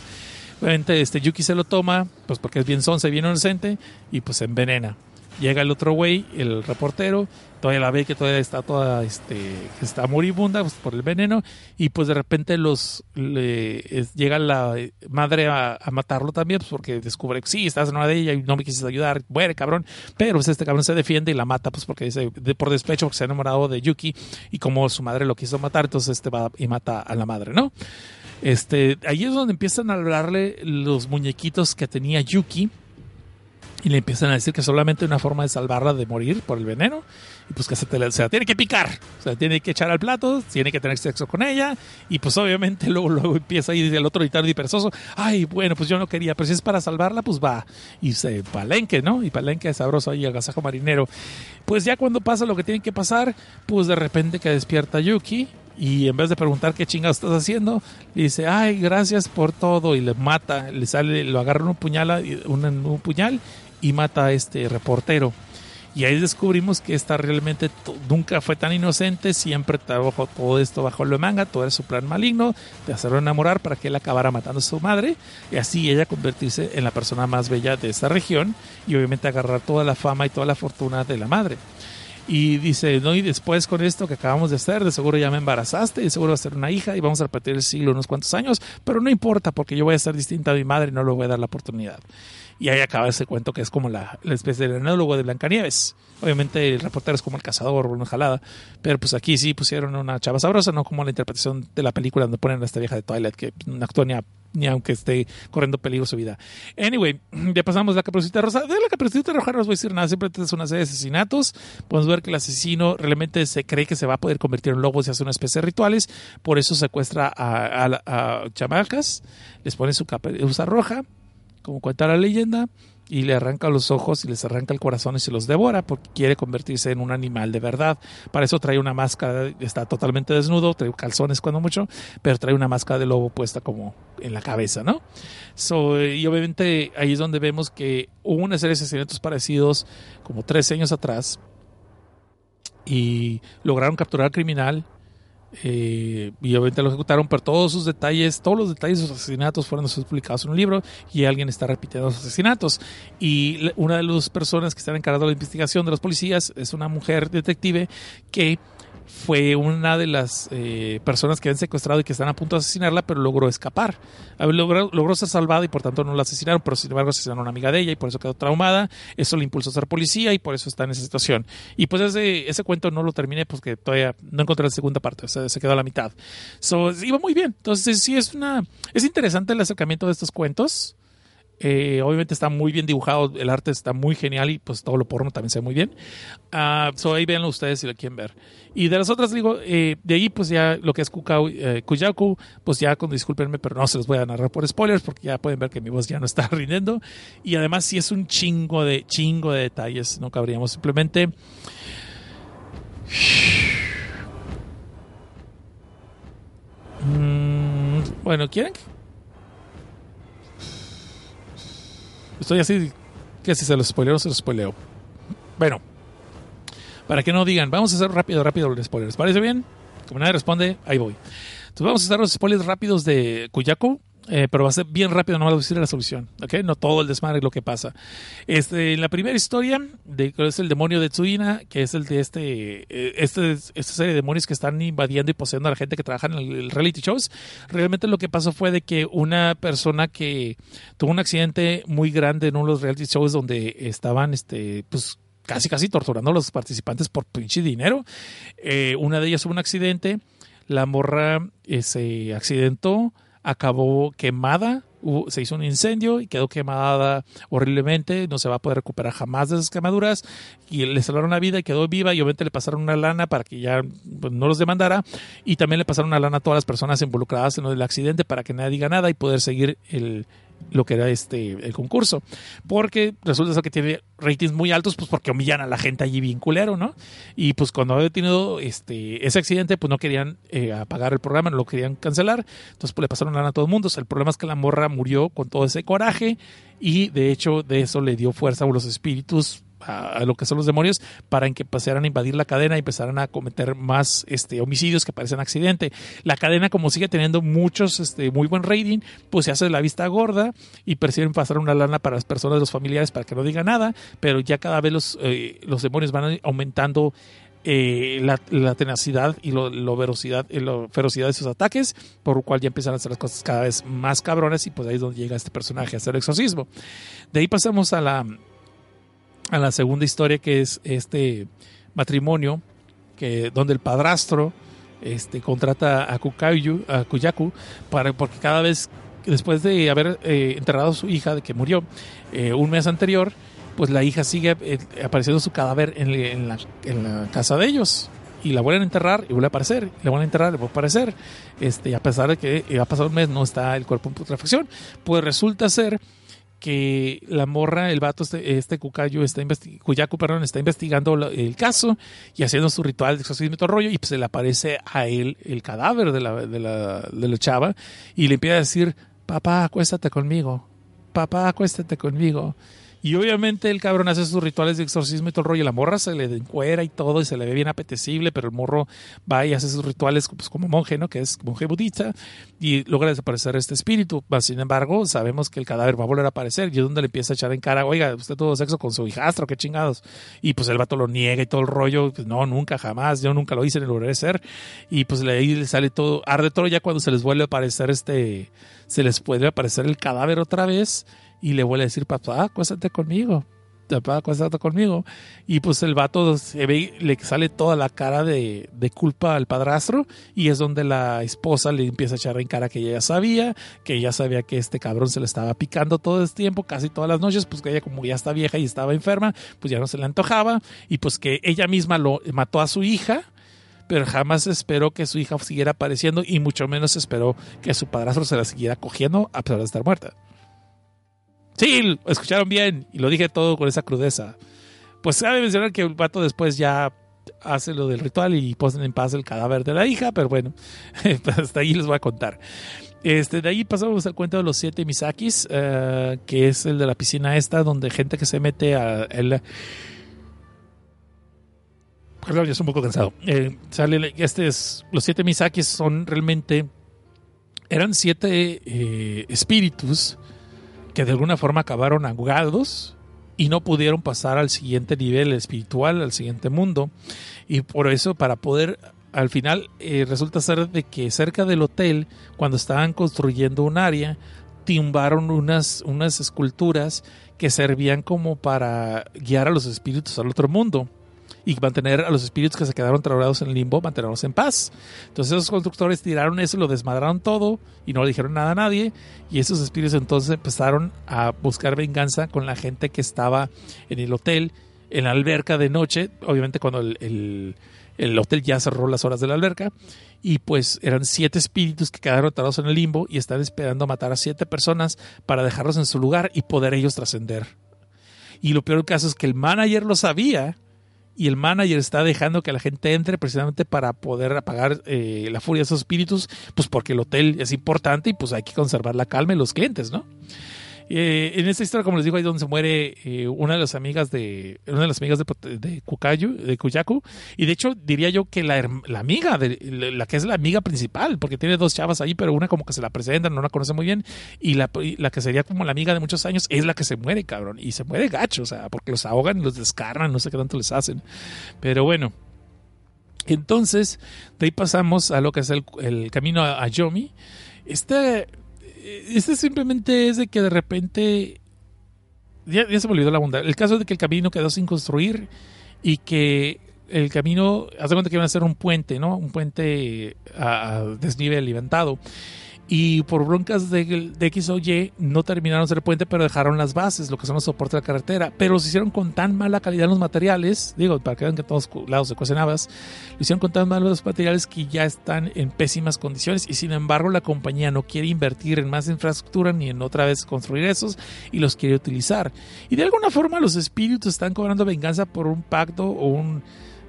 Obviamente este Yuki se lo toma, pues porque es bien sonsa y bien inocente y pues se envenena. Llega el otro güey, el reportero, todavía la ve que todavía está toda, este, que está moribunda pues, por el veneno, y pues de repente los llega la madre a, matarlo también, pues porque descubre que sí, estás en una de ella y no me quisiste ayudar, muere cabrón, pero pues este cabrón se defiende y la mata, pues porque dice, de, por despecho, porque se ha enamorado de Yuki, y como su madre lo quiso matar, entonces este va y mata a la madre, ¿no? Este, ahí es donde empiezan a hablarle los muñequitos que tenía Yuki, Y le empiezan a decir que solamente una forma de salvarla de morir por el veneno. Y pues que se, te la, se la tiene que picar. O sea, tiene que echar al plato, tiene que tener sexo con ella. Y pues obviamente luego, luego empieza ahí el otro gritar y perezoso. Ay, bueno, pues yo no quería, pero si es para salvarla, pues va. Y se palenque, ¿no? Y palenque es sabroso ahí, agasajo marinero. Pues ya cuando pasa lo que tiene que pasar, pues de repente que despierta Yuki y en vez de preguntar qué chingados estás haciendo, le dice, ay, gracias por todo, y le mata, le sale, lo agarra un puñal, un, un puñal y mata a este reportero. Y ahí descubrimos que esta realmente nunca fue tan inocente, siempre trabajó todo esto bajo lo manga, todo era su plan maligno de hacerlo enamorar para que él acabara matando a su madre y así ella convertirse en la persona más bella de esta región y obviamente agarrar toda la fama y toda la fortuna de la madre. Y dice, no, y después con esto que acabamos de hacer, de seguro ya me embarazaste, y seguro va a ser una hija y vamos a repetir el siglo unos cuantos años, pero no importa porque yo voy a ser distinta a mi madre y no le voy a dar la oportunidad. Y ahí acaba ese cuento que es como la, la especie del enólogo de Blancanieves. Obviamente el reportero es como el cazador una jalada, pero pues aquí sí pusieron una chava sabrosa, no como la interpretación de la película donde ponen a esta vieja de Twilight que no actúa ni, aunque esté corriendo peligro su vida. Anyway, ya pasamos la caperucita rosa. De la caperucita roja no os voy a decir nada, simplemente es una serie de asesinatos. Podemos ver que el asesino realmente se cree que se va a poder convertir en lobo si hace una especie de rituales, por eso secuestra a, a- a chamacas, les pone su caperuza roja, como cuenta la leyenda, y le arranca los ojos y les arranca el corazón y se los devora porque quiere convertirse en un animal de verdad. Para eso trae una máscara, está totalmente desnudo, trae calzones cuando mucho, pero trae una máscara de lobo puesta como en la cabeza, ¿no? So, y obviamente ahí es donde vemos que hubo una serie de asesinatos parecidos como tres años atrás y lograron capturar al criminal eh, y obviamente lo ejecutaron, pero todos sus detalles, todos los detalles de sus asesinatos fueron publicados en un libro y alguien está repitiendo los asesinatos. Y una de las personas que están encargadas de la investigación de los policías es una mujer detective que fue una de las eh, personas que habían secuestrado y que están a punto de asesinarla, pero logró escapar. Logró, logró ser salvada y por tanto no la asesinaron, pero sin embargo asesinaron a una amiga de ella y por eso quedó traumada. Eso le impulsó a ser policía y por eso está en esa situación. Y pues ese, ese cuento no lo terminé porque todavía no encontré la segunda parte, o sea, se quedó a la mitad. So, iba muy bien. Entonces sí es una... Es interesante el acercamiento de estos cuentos. Eh, obviamente está muy bien dibujado, el arte está muy genial y pues todo lo porno también se ve muy bien. Ah, so ahí véanlo ustedes si lo quieren ver. Y de las otras, digo, eh, de ahí pues ya lo que es Kukau, eh, Kuyaku, pues ya con discúlpenme, pero no se los voy a narrar por spoilers porque ya pueden ver que mi voz ya no está rindiendo. Y además sí es un chingo de, chingo de detalles, no cabríamos simplemente... Mm, bueno, ¿quieren? Estoy así, que si se los spoileo, se los spoileo. Bueno, para que no digan, vamos a hacer rápido, rápido los spoilers. ¿Les parece bien? Como nadie responde, ahí voy. Entonces vamos a hacer los spoilers rápidos de Kuyako. Eh, pero va a ser bien rápido, no voy a decir la solución, ¿ok? No todo el desmadre lo que pasa. Este, en la primera historia, de, es el demonio de Tsuina, que es el de este, eh, este, esta serie de demonios que están invadiendo y poseyendo a la gente que trabaja en el, reality shows, realmente lo que pasó fue de que una persona que tuvo un accidente muy grande en uno de los reality shows donde estaban, este, pues, casi casi torturando a los participantes por pinche dinero. Eh, una de ellas tuvo un accidente, la morra se accidentó, acabó quemada, hubo- se hizo un incendio y quedó quemada horriblemente, no se va a poder recuperar jamás de esas quemaduras y le salvaron la vida y quedó viva y obviamente le pasaron una lana para que ya pues, no los demandara y también le pasaron una lana a todas las personas involucradas en del accidente para que nadie diga nada y poder seguir el lo que era este el concurso. Porque resulta que tiene ratings muy altos pues porque humillan a la gente allí bien culero no y pues cuando había tenido este ese accidente pues no querían eh, apagar el programa no lo querían cancelar. Entonces pues le pasaron lana a todo el mundo. El problema es que la morra murió con todo ese coraje y de hecho de eso le dio fuerza a los espíritus a, lo que son los demonios para que pasaran a invadir la cadena y empezaran a cometer más este homicidios que parecen accidente. La cadena como sigue teniendo muchos este muy buen rating, pues se hace la vista gorda y prefieren pasar una lana para las personas, los familiares para que no digan nada, pero ya cada vez los eh, los demonios van aumentando eh, la, la tenacidad y lo, lo y lo ferocidad de sus ataques, por lo cual ya empiezan a hacer las cosas cada vez más cabronas y pues ahí es donde llega este personaje a hacer el exorcismo. De ahí pasamos a la a la segunda historia que es este matrimonio que donde el padrastro este contrata a Kukayu, a Kuyaku para porque cada vez después de haber eh, enterrado a su hija de que murió eh, un mes anterior pues la hija sigue eh, apareciendo su cadáver en, la, casa de ellos y la vuelven a enterrar y vuelve a aparecer, la vuelven a enterrar y vuelve a aparecer. Este, a pesar de que ha pasado un mes, no está el cuerpo en putrefacción. Pues resulta ser que la morra, el vato, este, este Cucayo, está Cuyacu, perdón, está investigando el caso y haciendo su ritual de exorcismo y todo rollo, y pues se le aparece a él el cadáver de la, de la, de la chava, y le empieza a decir, papá, acuéstate conmigo, papá, acuéstate conmigo. Y obviamente el cabrón hace sus rituales de exorcismo y todo el rollo. La morra se le encuera y todo y se le ve bien apetecible, pero el morro va y hace sus rituales pues, como monje, ¿no? Que es monje budista y logra desaparecer este espíritu. Sin embargo, sabemos que el cadáver va a volver a aparecer y es donde le empieza a echar en cara, oiga, usted tuvo sexo con su hijastro, qué chingados. Y pues el vato lo niega y todo el rollo. Pues, no, nunca, jamás. Yo nunca lo hice ni lo volveré hacer. Y pues ahí le sale todo, arde todo ya cuando se les vuelve a aparecer este, se les puede aparecer el cadáver otra vez y le vuelve a decir, papá, acuéstate conmigo. Papá, acuéstate conmigo. Y pues el vato se ve, le sale toda la cara de, de culpa al padrastro y es donde la esposa le empieza a echar en cara que ella ya sabía, que ella sabía que este cabrón se le estaba picando todo el tiempo, casi todas las noches, pues que ella como ya está vieja y estaba enferma, pues ya no se le antojaba y pues que ella misma lo mató a su hija pero jamás esperó que su hija siguiera apareciendo y mucho menos esperó que su padrastro se la siguiera cogiendo a pesar de estar muerta. Sí, escucharon bien y lo dije todo con esa crudeza. Pues cabe mencionar que el vato después ya hace lo del ritual y ponen en paz el cadáver de la hija, pero bueno, hasta ahí les voy a contar. Este, de ahí pasamos al cuento de los siete Misakis, eh, que es el de la piscina esta, donde gente que se mete a... el- Perdón, ya estoy un poco cansado. Eh, sale, este es, los siete Misakis son realmente, eran siete eh, espíritus que de alguna forma acabaron ahogados y no pudieron pasar al siguiente nivel espiritual, al siguiente mundo. Y por eso, para poder, al final, eh, resulta ser de que cerca del hotel, cuando estaban construyendo un área, tumbaron unas, unas esculturas que servían como para guiar a los espíritus al otro mundo y mantener a los espíritus que se quedaron trabados en el limbo, mantenerlos en paz. Entonces esos constructores tiraron eso, lo desmadraron todo y no le dijeron nada a nadie y esos espíritus entonces empezaron a buscar venganza con la gente que estaba en el hotel, en la alberca de noche, obviamente cuando el, el- el hotel ya cerró las horas de la alberca y pues eran siete espíritus que quedaron atrapados en el limbo y están esperando matar a siete personas para dejarlos en su lugar y poder ellos trascender. Y lo peor del caso es que el manager lo sabía y el manager está dejando que la gente entre precisamente para poder apagar eh, la furia de esos espíritus, pues porque el hotel es importante y pues hay que conservar la calma en los clientes, ¿no? Eh, en esta historia, como les digo, ahí donde se muere eh, una de las amigas de una de las amigas de, de Kukayu, de Kuyaku, y de hecho diría yo que la, la amiga, de, la que es la amiga principal, porque tiene dos chavas ahí, pero una como que se la presentan, no la conoce muy bien, y la, la que sería como la amiga de muchos años es la que se muere, cabrón, y se muere gacho, o sea, porque los ahogan los descarnan, no sé qué tanto les hacen, pero bueno. Entonces, de ahí pasamos a lo que es el, el camino a, a Yomi. Este, este simplemente es de que de repente. Ya, se me olvidó la bondad. El caso es de que el camino quedó sin construir y que el camino. Haz de cuenta que iban a hacer un puente, ¿no? Un puente a, a desnivel alimentado. Y por broncas de, X o Y no terminaron el puente, pero dejaron las bases, lo que son los soportes de la carretera. Pero los hicieron con tan mala calidad los materiales, digo, para que vean que a todos lados se cuecen habas, lo hicieron con tan malos materiales que ya están en pésimas condiciones. Y sin embargo, la compañía no quiere invertir en más infraestructura ni en otra vez construir esos y los quiere utilizar. Y de alguna forma, los espíritus están cobrando venganza por un pacto o un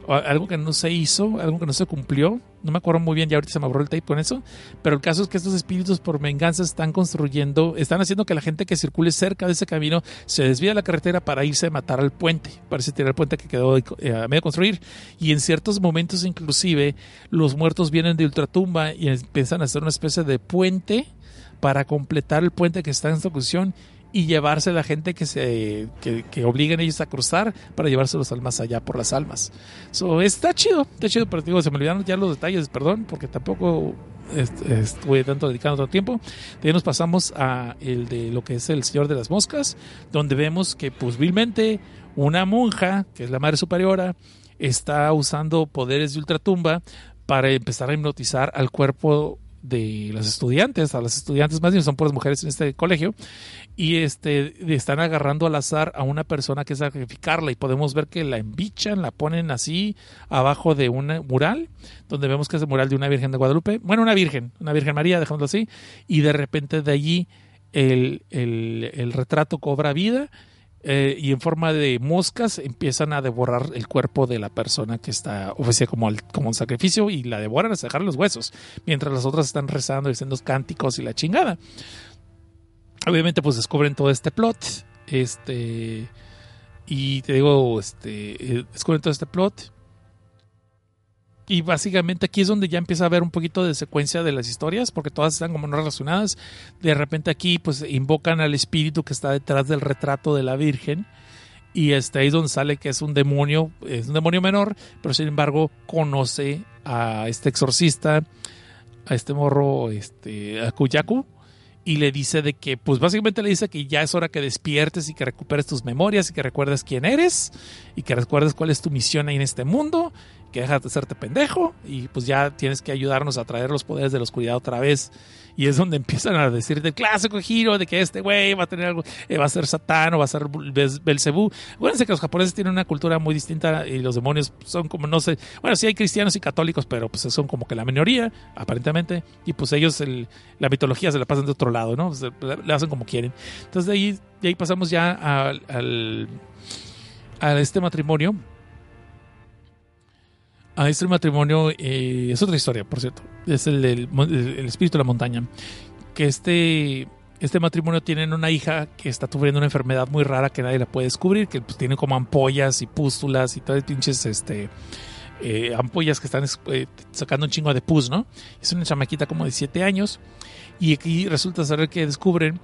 algo que no se hizo, algo que no se cumplió. No me acuerdo muy bien, ya ahorita se me borró el tape con eso. Pero el caso es que estos espíritus por venganza están construyendo, están haciendo que la gente que circule cerca de ese camino se desvíe de la carretera para irse a matar al puente. Parece tirar el puente que quedó eh, a medio construir. Y en ciertos momentos, inclusive, los muertos vienen de ultratumba y empiezan a hacer una especie de puente para completar el puente que está en construcción y llevarse la gente que se que, que obliguen ellos a cruzar para llevárselos al más allá por las almas. So, está chido, está chido, pero digo, se me olvidaron ya los detalles, perdón, porque tampoco est- estuve tanto dedicando tanto tiempo. De ahí nos pasamos a el de lo que es el Señor de las Moscas, donde vemos que posiblemente una monja, que es la madre superiora, está usando poderes de ultratumba para empezar a hipnotizar al cuerpo de las estudiantes, a las estudiantes más bien son puras mujeres en este colegio, y este están agarrando al azar a una persona que sacrificarla y podemos ver que la embichan, la ponen así abajo de un mural, donde vemos que es el mural de una Virgen de Guadalupe, bueno, una Virgen, una Virgen María, dejándolo así, y de repente de allí el, el, el retrato cobra vida eh, y en forma de moscas empiezan a devorar el cuerpo de la persona que está ofrecida como, como un sacrificio y la devoran hasta dejar los huesos, mientras las otras están rezando y haciendo cánticos y la chingada. Obviamente pues descubren todo este plot, este y te digo, este eh, descubren todo este plot y básicamente aquí es donde ya empieza a haber un poquito de secuencia de las historias, porque todas están como no relacionadas. De repente aquí pues invocan al espíritu que está detrás del retrato de la Virgen. Y este, ahí es donde sale que es un demonio, es un demonio menor, pero sin embargo conoce a este exorcista, a este morro, este, a Kuyaku, y le dice de que, pues básicamente le dice que ya es hora que despiertes y que recuperes tus memorias y que recuerdes quién eres y que recuerdes cuál es tu misión ahí en este mundo que dejas de serte pendejo y pues ya tienes que ayudarnos a traer los poderes de la oscuridad otra vez. Y es donde empiezan a decir del clásico giro de que este güey va a tener algo, eh, va a ser Satán o va a ser Belcebú. Acuérdense que los japoneses tienen una cultura muy distinta y los demonios son como, no sé, bueno, sí hay cristianos y católicos, pero pues son como que la minoría, aparentemente. Y pues ellos, el, la mitología se la pasan de otro lado, ¿no? le hacen como quieren. Entonces de ahí, de ahí pasamos ya al, a este matrimonio a este matrimonio eh, es otra historia, por cierto. Es el el espíritu de la montaña. Que este, este matrimonio tiene una hija que está sufriendo una enfermedad muy rara que nadie la puede descubrir, que pues, tiene como ampollas y pústulas y todas pinches este, eh, ampollas que están eh, sacando un chingo de pus, ¿no? Es una chamaquita como de 7 años. Y aquí resulta saber que descubren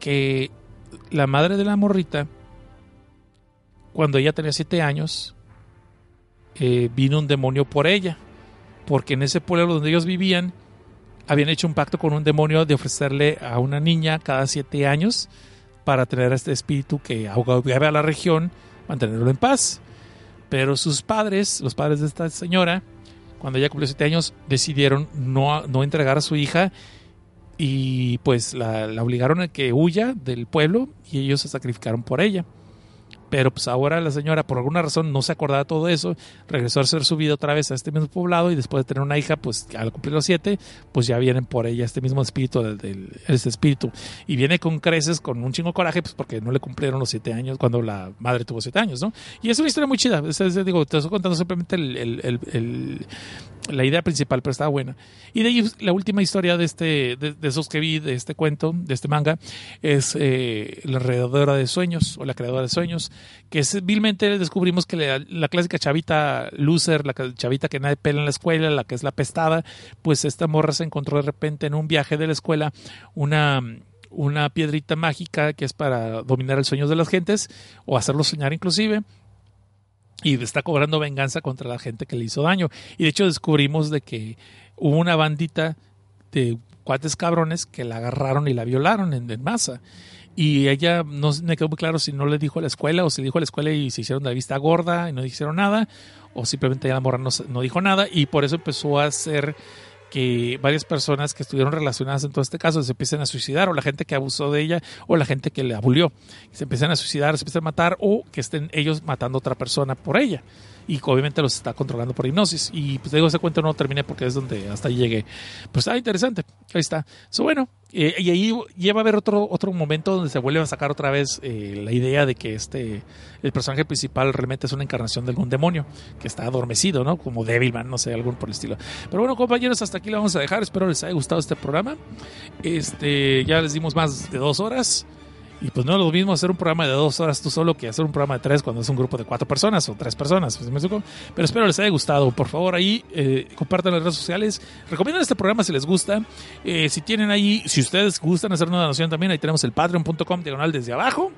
que la madre de la morrita, cuando ella tenía 7 años, eh, vino un demonio por ella, porque en ese pueblo donde ellos vivían habían hecho un pacto con un demonio de ofrecerle a una niña cada siete años para tener a este espíritu que ahogaba a la región, mantenerlo en paz. Pero sus padres, los padres de esta señora, cuando ella cumplió siete años, decidieron no, no entregar a su hija y pues la, la obligaron a que huya del pueblo y ellos se sacrificaron por ella. Pero pues ahora la señora por alguna razón no se acordaba de todo eso, regresó a hacer su vida otra vez a este mismo poblado y después de tener una hija, pues al cumplir los siete, pues ya vienen por ella este mismo espíritu, del, espíritu. Y viene con creces, con un chingo de coraje, pues porque no le cumplieron los siete años cuando la madre tuvo siete años, ¿no? Y es una historia muy chida. digo, te estoy contando simplemente el, la idea principal, pero está buena. Y de ahí la última historia de este, de, esos que vi, de este cuento, de este manga, es eh, la alrededora de sueños o la creadora de sueños, que es, vilmente descubrimos que la, clásica chavita loser, la chavita que nadie pela en la escuela, la que es la pestada, pues esta morra se encontró de repente en un viaje de la escuela una una piedrita mágica que es para dominar el sueño de las gentes o hacerlos soñar inclusive y está cobrando venganza contra la gente que le hizo daño. Y de hecho descubrimos de que hubo una bandita de cuates cabrones que la agarraron y la violaron en, masa. Y ella no me quedó muy claro si no le dijo a la escuela o si le dijo a la escuela y se hicieron de la vista gorda y no dijeron nada, o simplemente la morra no, no dijo nada y por eso empezó a hacer que varias personas que estuvieron relacionadas en todo este caso se empiecen a suicidar, o la gente que abusó de ella, o la gente que le abulió, se empiezan a suicidar, se empiezan a matar, o que estén ellos matando a otra persona por ella y obviamente los está controlando por hipnosis. Y pues digo, ese cuento no terminé porque es donde hasta ahí llegué. Pues está interesante, ahí está. So, bueno, eh, y ahí lleva a haber otro, otro momento donde se vuelve a sacar otra vez eh, la idea de que este, el personaje principal realmente es una encarnación de algún demonio que está adormecido, ¿no? Como Devilman, no sé, algún por el estilo. Pero bueno, compañeros, hasta aquí lo vamos a dejar. Espero les haya gustado este programa. Este, ya les dimos más de dos horas. Y pues no es lo mismo hacer un programa de dos horas tú solo que hacer un programa de tres cuando es un grupo de cuatro personas o tres personas. Pero espero les haya gustado. Por favor, ahí eh, compartan las redes sociales. Recomiendan este programa si les gusta. Eh, si tienen ahí, si ustedes gustan hacer una donación también, ahí tenemos el patreon.com diagonal desde abajo.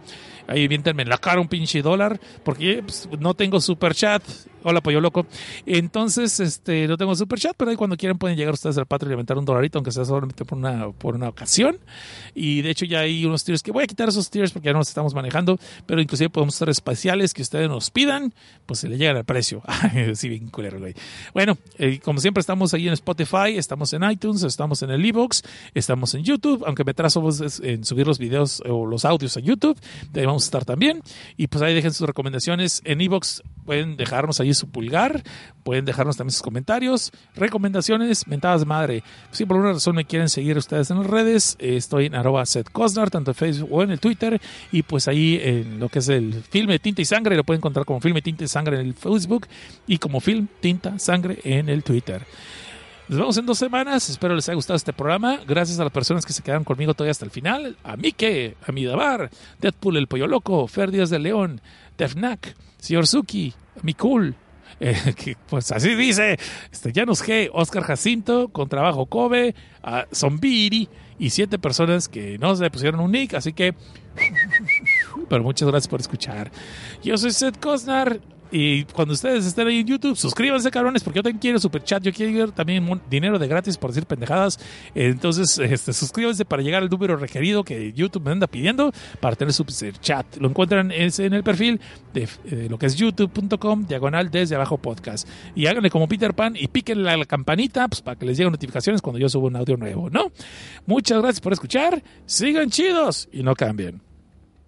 Ahí viéntenme en la cara un pinche dólar, porque pues, no tengo super chat. Hola, pollo loco. Entonces, este, no tengo super chat, pero ahí cuando quieran pueden llegar ustedes al Patreon y levantar un dolarito, aunque sea solamente por una, por una ocasión. Y de hecho ya hay unos tiers que voy a quitar esos tiers porque ya no los estamos manejando, pero inclusive podemos hacer espaciales que ustedes nos pidan, pues se le llegan al precio. sí, bien culero, güey. Bueno, eh, como siempre estamos ahí en Spotify, estamos en iTunes, estamos en el Evox, estamos en YouTube, aunque me trazo en subir los videos o los audios a YouTube, ahí estar también. Y pues ahí dejen sus recomendaciones en Evox, pueden dejarnos ahí su pulgar, pueden dejarnos también sus comentarios, recomendaciones, mentadas de madre. Si por alguna razón me quieren seguir ustedes en las redes, estoy en arroba Seth Cosnar, tanto en Facebook o en el Twitter, y pues ahí en lo que es el filme Tinta y Sangre, lo pueden encontrar como filme Tinta y Sangre en el Facebook y como film Tinta Sangre en el Twitter. Nos vemos en dos semanas. Espero les haya gustado este programa. Gracias a las personas que se quedaron conmigo todavía hasta el final. A Mike, a Midabar, Deadpool el Pollo Loco, Fer Díaz de León, Defnac, Señor Suki, Mikul, eh, que, pues así dice, este, Janus G, Oscar Jacinto, con trabajo Kobe, a Zombiri y siete personas que no se pusieron un nick, así que... Pero muchas gracias por escuchar. Yo soy Seth Cosnar. Y cuando ustedes estén ahí en YouTube, suscríbanse, cabrones, porque yo también quiero super chat. Yo quiero también dinero de gratis por decir pendejadas. Entonces, este, suscríbanse para llegar al número requerido que YouTube me anda pidiendo para tener super chat. Lo encuentran en el perfil de eh, lo que es youtube.com, diagonal desde abajo podcast. Y háganle como Peter Pan y píquenle a la campanita pues, para que les lleguen notificaciones cuando yo subo un audio nuevo, ¿no? Muchas gracias por escuchar. Sigan chidos y no cambien.